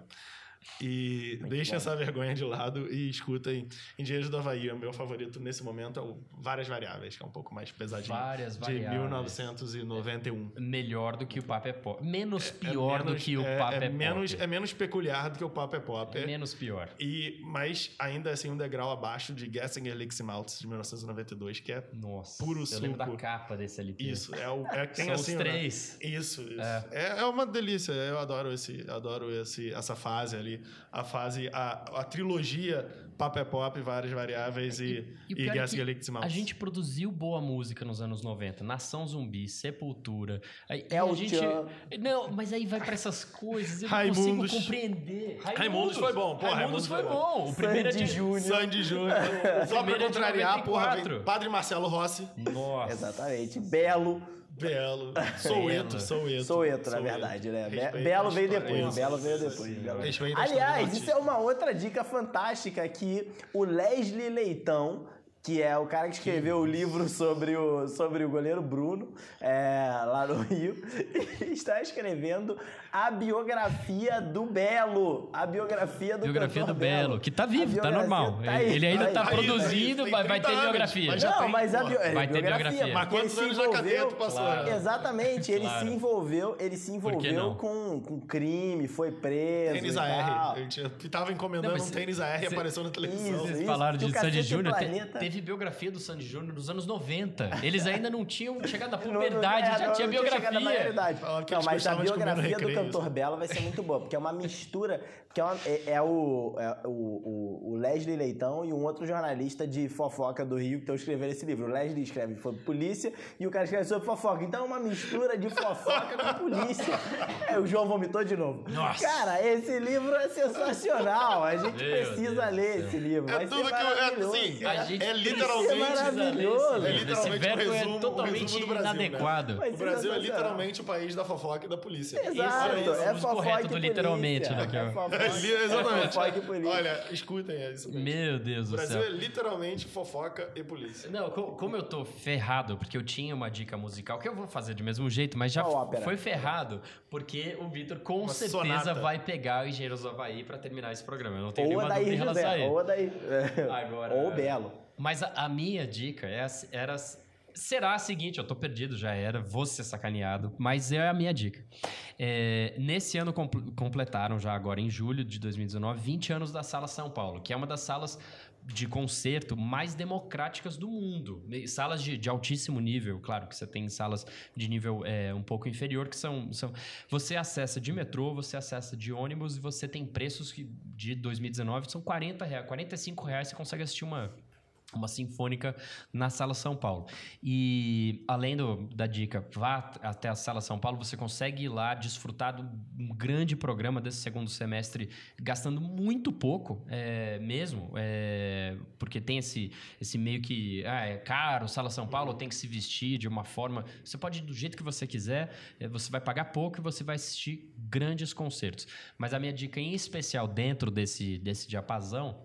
[SPEAKER 4] E deixem
[SPEAKER 3] bom.
[SPEAKER 4] essa vergonha de lado e escutem Engenheiros do Havaí. O meu favorito nesse momento é o Várias Variáveis, que é um pouco mais pesadinho.
[SPEAKER 2] Várias
[SPEAKER 4] de
[SPEAKER 2] Variáveis.
[SPEAKER 4] 1991.
[SPEAKER 2] Melhor do que o Papo é Pop. Menos
[SPEAKER 4] É
[SPEAKER 2] pior do
[SPEAKER 4] menos-
[SPEAKER 2] que o
[SPEAKER 4] é,
[SPEAKER 2] Papo é,
[SPEAKER 4] é menos,
[SPEAKER 2] Pop.
[SPEAKER 4] é menos peculiar do que o Papo é Pop.
[SPEAKER 2] É menos pior.
[SPEAKER 4] E, mas ainda assim um degrau abaixo de Gessinger Licks Maltz de 1992, que é
[SPEAKER 2] Nossa.
[SPEAKER 4] Puro
[SPEAKER 2] eu lembro da
[SPEAKER 4] suco.
[SPEAKER 2] capa desse LP.
[SPEAKER 4] isso. É o, é, (laughs) tem
[SPEAKER 2] São
[SPEAKER 4] assim,
[SPEAKER 2] os
[SPEAKER 4] né?
[SPEAKER 2] três.
[SPEAKER 4] Isso, isso. É. É, uma delícia. Eu adoro esse, adoro esse, essa fase ali. A fase, a, a trilogia Papo é Pop, várias variáveis e,
[SPEAKER 2] E o
[SPEAKER 4] e,
[SPEAKER 2] pior é
[SPEAKER 4] Galactic Mouse.
[SPEAKER 2] A gente produziu boa música nos anos 90. Nação Zumbi, Sepultura. Aí,
[SPEAKER 3] El
[SPEAKER 2] a gente... Não, mas aí vai pra essas coisas. Eu não
[SPEAKER 4] Raimundos.
[SPEAKER 2] consigo compreender.
[SPEAKER 4] Raimundos foi bom. Pô,
[SPEAKER 2] Raimundos
[SPEAKER 4] Raimundos
[SPEAKER 2] foi bom. O primeiro é
[SPEAKER 3] Sandy
[SPEAKER 2] de...
[SPEAKER 3] Júnior.
[SPEAKER 4] Sandy Júnior. (laughs) Só pra
[SPEAKER 2] é
[SPEAKER 4] contrariar, porra,
[SPEAKER 2] 94.
[SPEAKER 4] vem Padre Marcelo Rossi.
[SPEAKER 2] Nossa.
[SPEAKER 3] Exatamente. Belo.
[SPEAKER 4] Belo. Soueto, Soueto.
[SPEAKER 3] Soueto, na verdade, né?
[SPEAKER 4] Respeita
[SPEAKER 3] Belo veio depois.
[SPEAKER 4] Isso.
[SPEAKER 3] Belo veio depois. Belo. Aliás, isso é uma outra dica fantástica que o Leslie Leitão, que é o cara que escreveu o livro sobre o, sobre o goleiro Bruno, é, lá no (laughs) Rio, está escrevendo a biografia do Belo. A biografia do
[SPEAKER 2] Biografia do Belo, que tá vivo, tá normal.
[SPEAKER 3] tá aí,
[SPEAKER 2] Ele ainda
[SPEAKER 3] tá
[SPEAKER 2] tá produzindo,
[SPEAKER 4] tem
[SPEAKER 2] vai, vai
[SPEAKER 4] 30
[SPEAKER 2] ter
[SPEAKER 4] anos,
[SPEAKER 2] biografia.
[SPEAKER 4] mas já
[SPEAKER 3] não,
[SPEAKER 4] tem,
[SPEAKER 3] mas a bio...
[SPEAKER 2] Vai ter biografia.
[SPEAKER 4] Mas
[SPEAKER 3] ele
[SPEAKER 4] quantos
[SPEAKER 3] se
[SPEAKER 4] anos na cadeia
[SPEAKER 3] envolveu-
[SPEAKER 4] tu passou?
[SPEAKER 2] Claro.
[SPEAKER 3] Exatamente, ele
[SPEAKER 2] Claro.
[SPEAKER 3] se envolveu, ele se envolveu com, com crime, foi preso.
[SPEAKER 4] Tênis
[SPEAKER 3] e.
[SPEAKER 4] AR. Eu tinha- tava encomendando
[SPEAKER 2] Não,
[SPEAKER 4] um tênis AR e apareceu na televisão.
[SPEAKER 3] Isso.
[SPEAKER 2] Vocês falaram de Sandy Júnior. te-
[SPEAKER 3] Planeta-
[SPEAKER 2] Teve biografia do Sandy Júnior nos anos 90. Eles ainda não tinham (laughs) chegado à
[SPEAKER 3] Não, não-
[SPEAKER 2] puberdade,
[SPEAKER 3] é,
[SPEAKER 2] já
[SPEAKER 3] não-
[SPEAKER 2] tinha
[SPEAKER 3] não
[SPEAKER 2] biografia.
[SPEAKER 3] maioridade.
[SPEAKER 4] Falaram que
[SPEAKER 3] Não, mas a biografia do cantor Belo vai ser muito boa, porque é uma mistura. Porque é, uma- é- é o, é o, o- Leslie Leitão e um outro jornalista de fofoca do Rio que estão escrevendo esse livro. O Leslie escreve sobre polícia e o cara escreve sobre fofoca. Então é uma mistura de fofoca com polícia. (laughs) É, o João vomitou de novo.
[SPEAKER 2] Nossa.
[SPEAKER 3] Cara, esse livro é sensacional. A gente
[SPEAKER 2] Meu
[SPEAKER 3] precisa
[SPEAKER 2] Deus
[SPEAKER 3] ler
[SPEAKER 2] céu.
[SPEAKER 3] esse livro.
[SPEAKER 4] É
[SPEAKER 3] Vai
[SPEAKER 4] tudo
[SPEAKER 3] ser
[SPEAKER 4] que eu. É, assim,
[SPEAKER 2] A
[SPEAKER 4] é,
[SPEAKER 2] gente-
[SPEAKER 4] é literalmente.
[SPEAKER 3] Isso é maravilhoso.
[SPEAKER 4] É
[SPEAKER 2] Esse
[SPEAKER 4] literalmente
[SPEAKER 2] verbo
[SPEAKER 4] o
[SPEAKER 2] é
[SPEAKER 4] resumo, o
[SPEAKER 2] totalmente
[SPEAKER 4] resumo do Brasil. né?
[SPEAKER 2] inadequado.
[SPEAKER 3] Mas
[SPEAKER 4] O Brasil é literalmente o país da fofoca e da polícia.
[SPEAKER 3] Exato,
[SPEAKER 2] é o
[SPEAKER 3] é
[SPEAKER 2] correto
[SPEAKER 3] e
[SPEAKER 2] do
[SPEAKER 3] polícia.
[SPEAKER 2] literalmente, né, é
[SPEAKER 3] É
[SPEAKER 2] o-
[SPEAKER 3] fofoca-
[SPEAKER 4] É exatamente.
[SPEAKER 3] fofoca e polícia.
[SPEAKER 4] Olha, escutem é isso. mesmo.
[SPEAKER 2] Meu Deus
[SPEAKER 4] O
[SPEAKER 2] do
[SPEAKER 4] Brasil
[SPEAKER 2] céu.
[SPEAKER 4] é literalmente fofoca e polícia.
[SPEAKER 2] Não, co- como eu tô ferrado, porque eu tinha uma dica musical, que eu vou fazer de mesmo jeito, mas já foi ferrado, porque o Vitor com
[SPEAKER 4] Uma
[SPEAKER 2] certeza
[SPEAKER 4] sonata.
[SPEAKER 2] vai pegar o Engenheiros do Havaí pra terminar esse programa. Eu não tenho
[SPEAKER 3] Ou
[SPEAKER 2] nenhuma dúvida
[SPEAKER 3] daí
[SPEAKER 2] em relação a ele.
[SPEAKER 3] ou (laughs) daí.
[SPEAKER 2] Agora-
[SPEAKER 3] Ou Belo.
[SPEAKER 2] Mas a, a minha dica é, era. Será a seguinte, eu tô perdido, já era, vou ser sacaneado, mas é a minha dica. É, nesse ano compl- completaram, já agora em julho de 2019, 20 anos da Sala São Paulo, que é uma das salas de concerto mais democráticas do mundo. Salas de, de altíssimo nível, claro que você tem salas de nível é, um pouco inferior, que são, são. Você acessa de metrô, você acessa de ônibus e você tem preços que de 2019 são 40 reais, 45 reais você consegue assistir uma uma sinfônica na Sala São Paulo. E além do- da dica, vá at- até a Sala São Paulo, você consegue ir lá desfrutar de um grande programa desse segundo semestre, gastando muito pouco é, mesmo, é, porque tem esse, esse meio que ah, é caro, Sala São Paulo tem que se vestir de uma forma. Você pode ir do jeito que você quiser, é, você vai pagar pouco e você vai assistir grandes concertos. Mas a minha dica em especial dentro desse, desse diapasão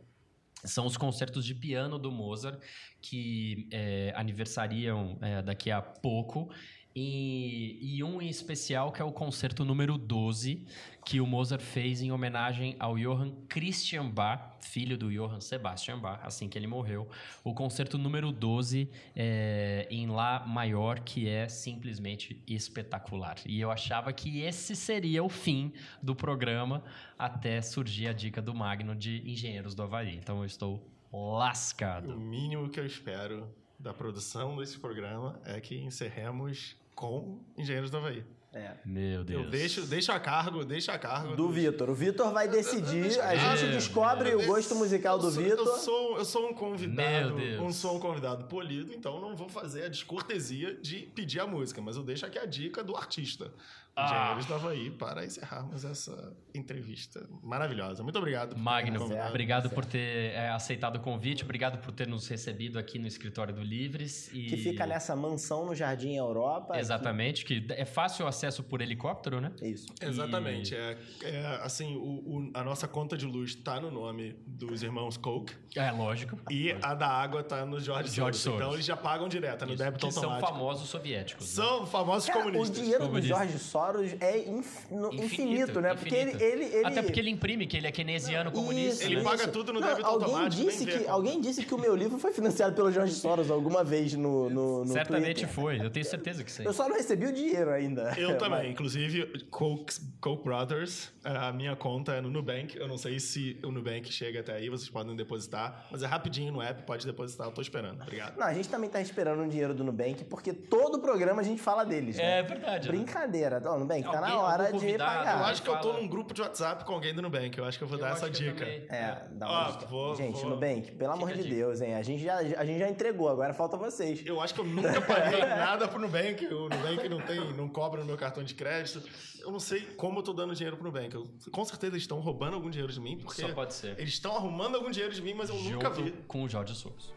[SPEAKER 2] são os concertos de piano do Mozart, que é, aniversariam é, daqui a pouco. E, e um em especial que é o concerto número 12, que o Mozart fez em homenagem ao Johann Christian Bach, filho do Johann Sebastian Bach, assim que ele morreu. O concerto número 12 é, em Lá maior, que é simplesmente espetacular. E eu achava que esse seria o fim do programa até surgir a dica do Magno de Engenheiros do Havaí. Então eu estou
[SPEAKER 4] O
[SPEAKER 2] lascado.
[SPEAKER 4] mínimo que eu espero da produção desse programa é que encerremos com Engenheiros do Havaí.
[SPEAKER 3] É.
[SPEAKER 2] Meu Deus.
[SPEAKER 4] Eu deixo, deixo a cargo, deixo a cargo.
[SPEAKER 3] Do Vitor. O Vitor vai decidir, a gente descobre o gosto musical do Vitor.
[SPEAKER 4] Eu sou, eu sou um convidado,
[SPEAKER 2] Meu Deus.
[SPEAKER 4] um sou um convidado polido, então não vou fazer a descortesia de pedir a música, mas eu deixo aqui a dica do artista.
[SPEAKER 2] Ah.
[SPEAKER 4] Engenheiros do Havaí, para encerrarmos essa entrevista maravilhosa. Muito obrigado.
[SPEAKER 2] Magno, obrigado
[SPEAKER 3] certo.
[SPEAKER 2] por ter é, aceitado o convite, obrigado por ter nos recebido aqui no escritório do Livres. E...
[SPEAKER 3] Que fica nessa mansão no Jardim Europa.
[SPEAKER 2] Exatamente, que é fácil o acesso por helicóptero, né?
[SPEAKER 3] que- Isso.
[SPEAKER 4] Exatamente. É, é, assim, o, o- a nossa conta de luz tá no nome dos irmãos Coke
[SPEAKER 2] É, lógico.
[SPEAKER 4] e a da água tá no George,
[SPEAKER 2] George
[SPEAKER 4] Soros.
[SPEAKER 2] Soros.
[SPEAKER 4] Então eles já pagam direto, é no
[SPEAKER 2] Isso,
[SPEAKER 4] débito
[SPEAKER 2] que são
[SPEAKER 4] automático.
[SPEAKER 2] famosos soviéticos. né?
[SPEAKER 4] São famosos
[SPEAKER 3] Cara, o
[SPEAKER 4] comunistas.
[SPEAKER 3] dinheiro do. Jorge Soros é inf- no- infinito, né? Porque ele,
[SPEAKER 2] infinito.
[SPEAKER 3] ele, ele-
[SPEAKER 2] Até porque ele imprime que ele é keynesiano comunista.
[SPEAKER 4] Ele
[SPEAKER 2] né?
[SPEAKER 4] paga tudo no
[SPEAKER 3] Não,
[SPEAKER 4] débito
[SPEAKER 3] alguém
[SPEAKER 4] automático,
[SPEAKER 3] Disse que, alguém disse que o meu livro foi financiado pelo Jorge Soros alguma vez no, no, no
[SPEAKER 2] Certamente
[SPEAKER 3] Twitter.
[SPEAKER 2] foi, eu tenho certeza que sim.
[SPEAKER 3] Eu só não recebi o dinheiro ainda.
[SPEAKER 4] Eu (laughs) também.
[SPEAKER 3] Mas-
[SPEAKER 4] Inclusive, Coke, Coke Brothers, a minha conta é no Nubank. Eu não sei se o Nubank chega até aí, vocês podem depositar. Mas é rapidinho no app, pode depositar. Eu tô esperando. Obrigado.
[SPEAKER 3] Não, a gente também tá esperando o dinheiro do Nubank, porque todo programa a gente fala deles, né?
[SPEAKER 2] É verdade. né?
[SPEAKER 3] Brincadeira. Nubank, tá na hora de pagar.
[SPEAKER 4] Eu
[SPEAKER 2] Ah,
[SPEAKER 4] acho que eu tô num grupo de WhatsApp com alguém do Nubank. Eu acho que eu vou
[SPEAKER 2] Eu
[SPEAKER 4] dar essa dica.
[SPEAKER 2] também.
[SPEAKER 3] É, dá uma dica.
[SPEAKER 4] vou-
[SPEAKER 3] Gente,
[SPEAKER 4] vou-
[SPEAKER 3] Nubank, pelo amor de. Deus, hein? A gente, já, a gente já entregou, agora falta vocês.
[SPEAKER 4] Eu acho que eu nunca paguei (laughs) nada pro Nubank. O Nubank não tem, não cobra no meu cartão de crédito. Eu não sei como eu tô dando dinheiro pro Nubank. Eu, com certeza eles estão roubando algum dinheiro de mim, porque
[SPEAKER 2] Só pode ser.
[SPEAKER 4] eles estão arrumando algum dinheiro de mim, mas eu nunca vi.
[SPEAKER 2] com o Jorge Soros.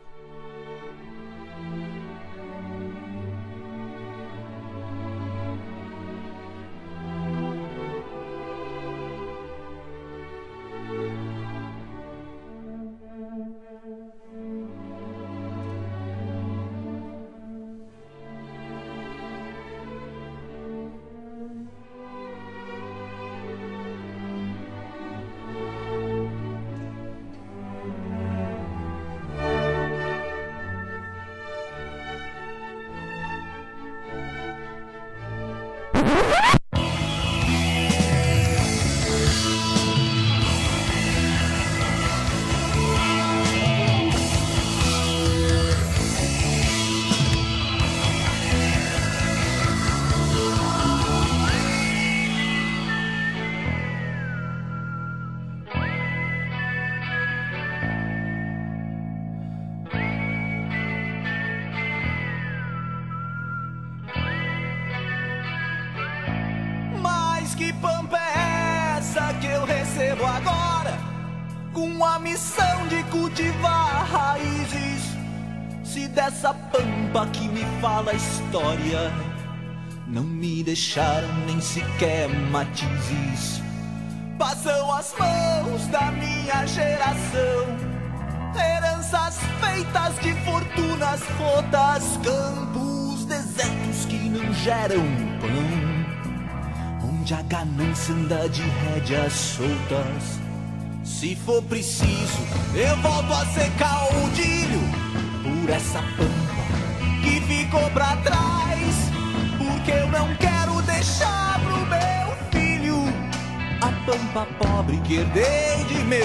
[SPEAKER 5] Deixaram nem sequer matizes. Passam as mãos da minha geração, heranças feitas de fortunas rotas, campos desertos que não geram pão, onde a ganância anda de rédeas soltas. Se for preciso, eu volto a ser caudilho por essa pampa pobre que herdei de meu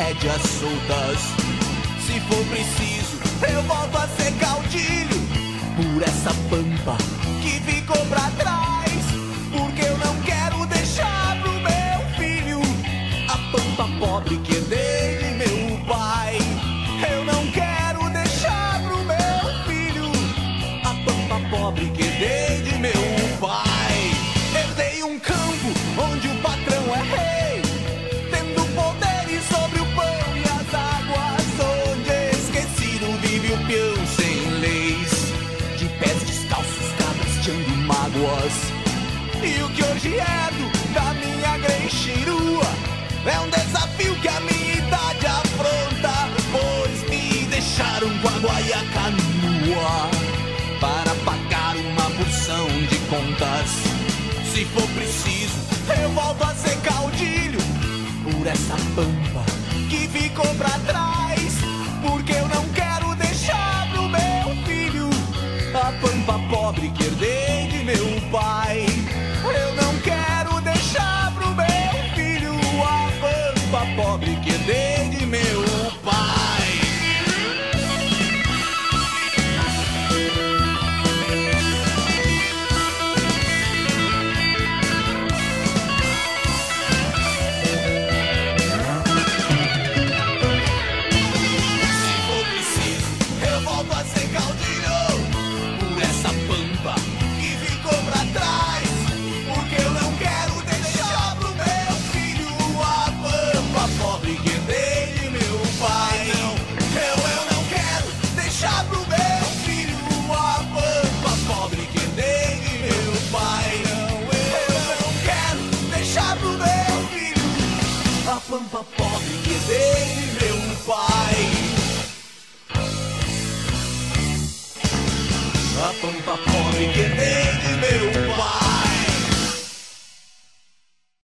[SPEAKER 5] rédeas soltas. Se for preciso, eu volto a ser caudilho por essa pampa que ficou pra trás. Porque eu não quero deixar pro meu filho a pampa pobre E o que hoje herdo da minha grenchirua é um desafio que a minha idade afronta, pois me deixaram com a guaiaca nua para pagar uma porção de contas. Se for preciso, eu volto a ser caudilho por essa pampa que ficou pra trás, de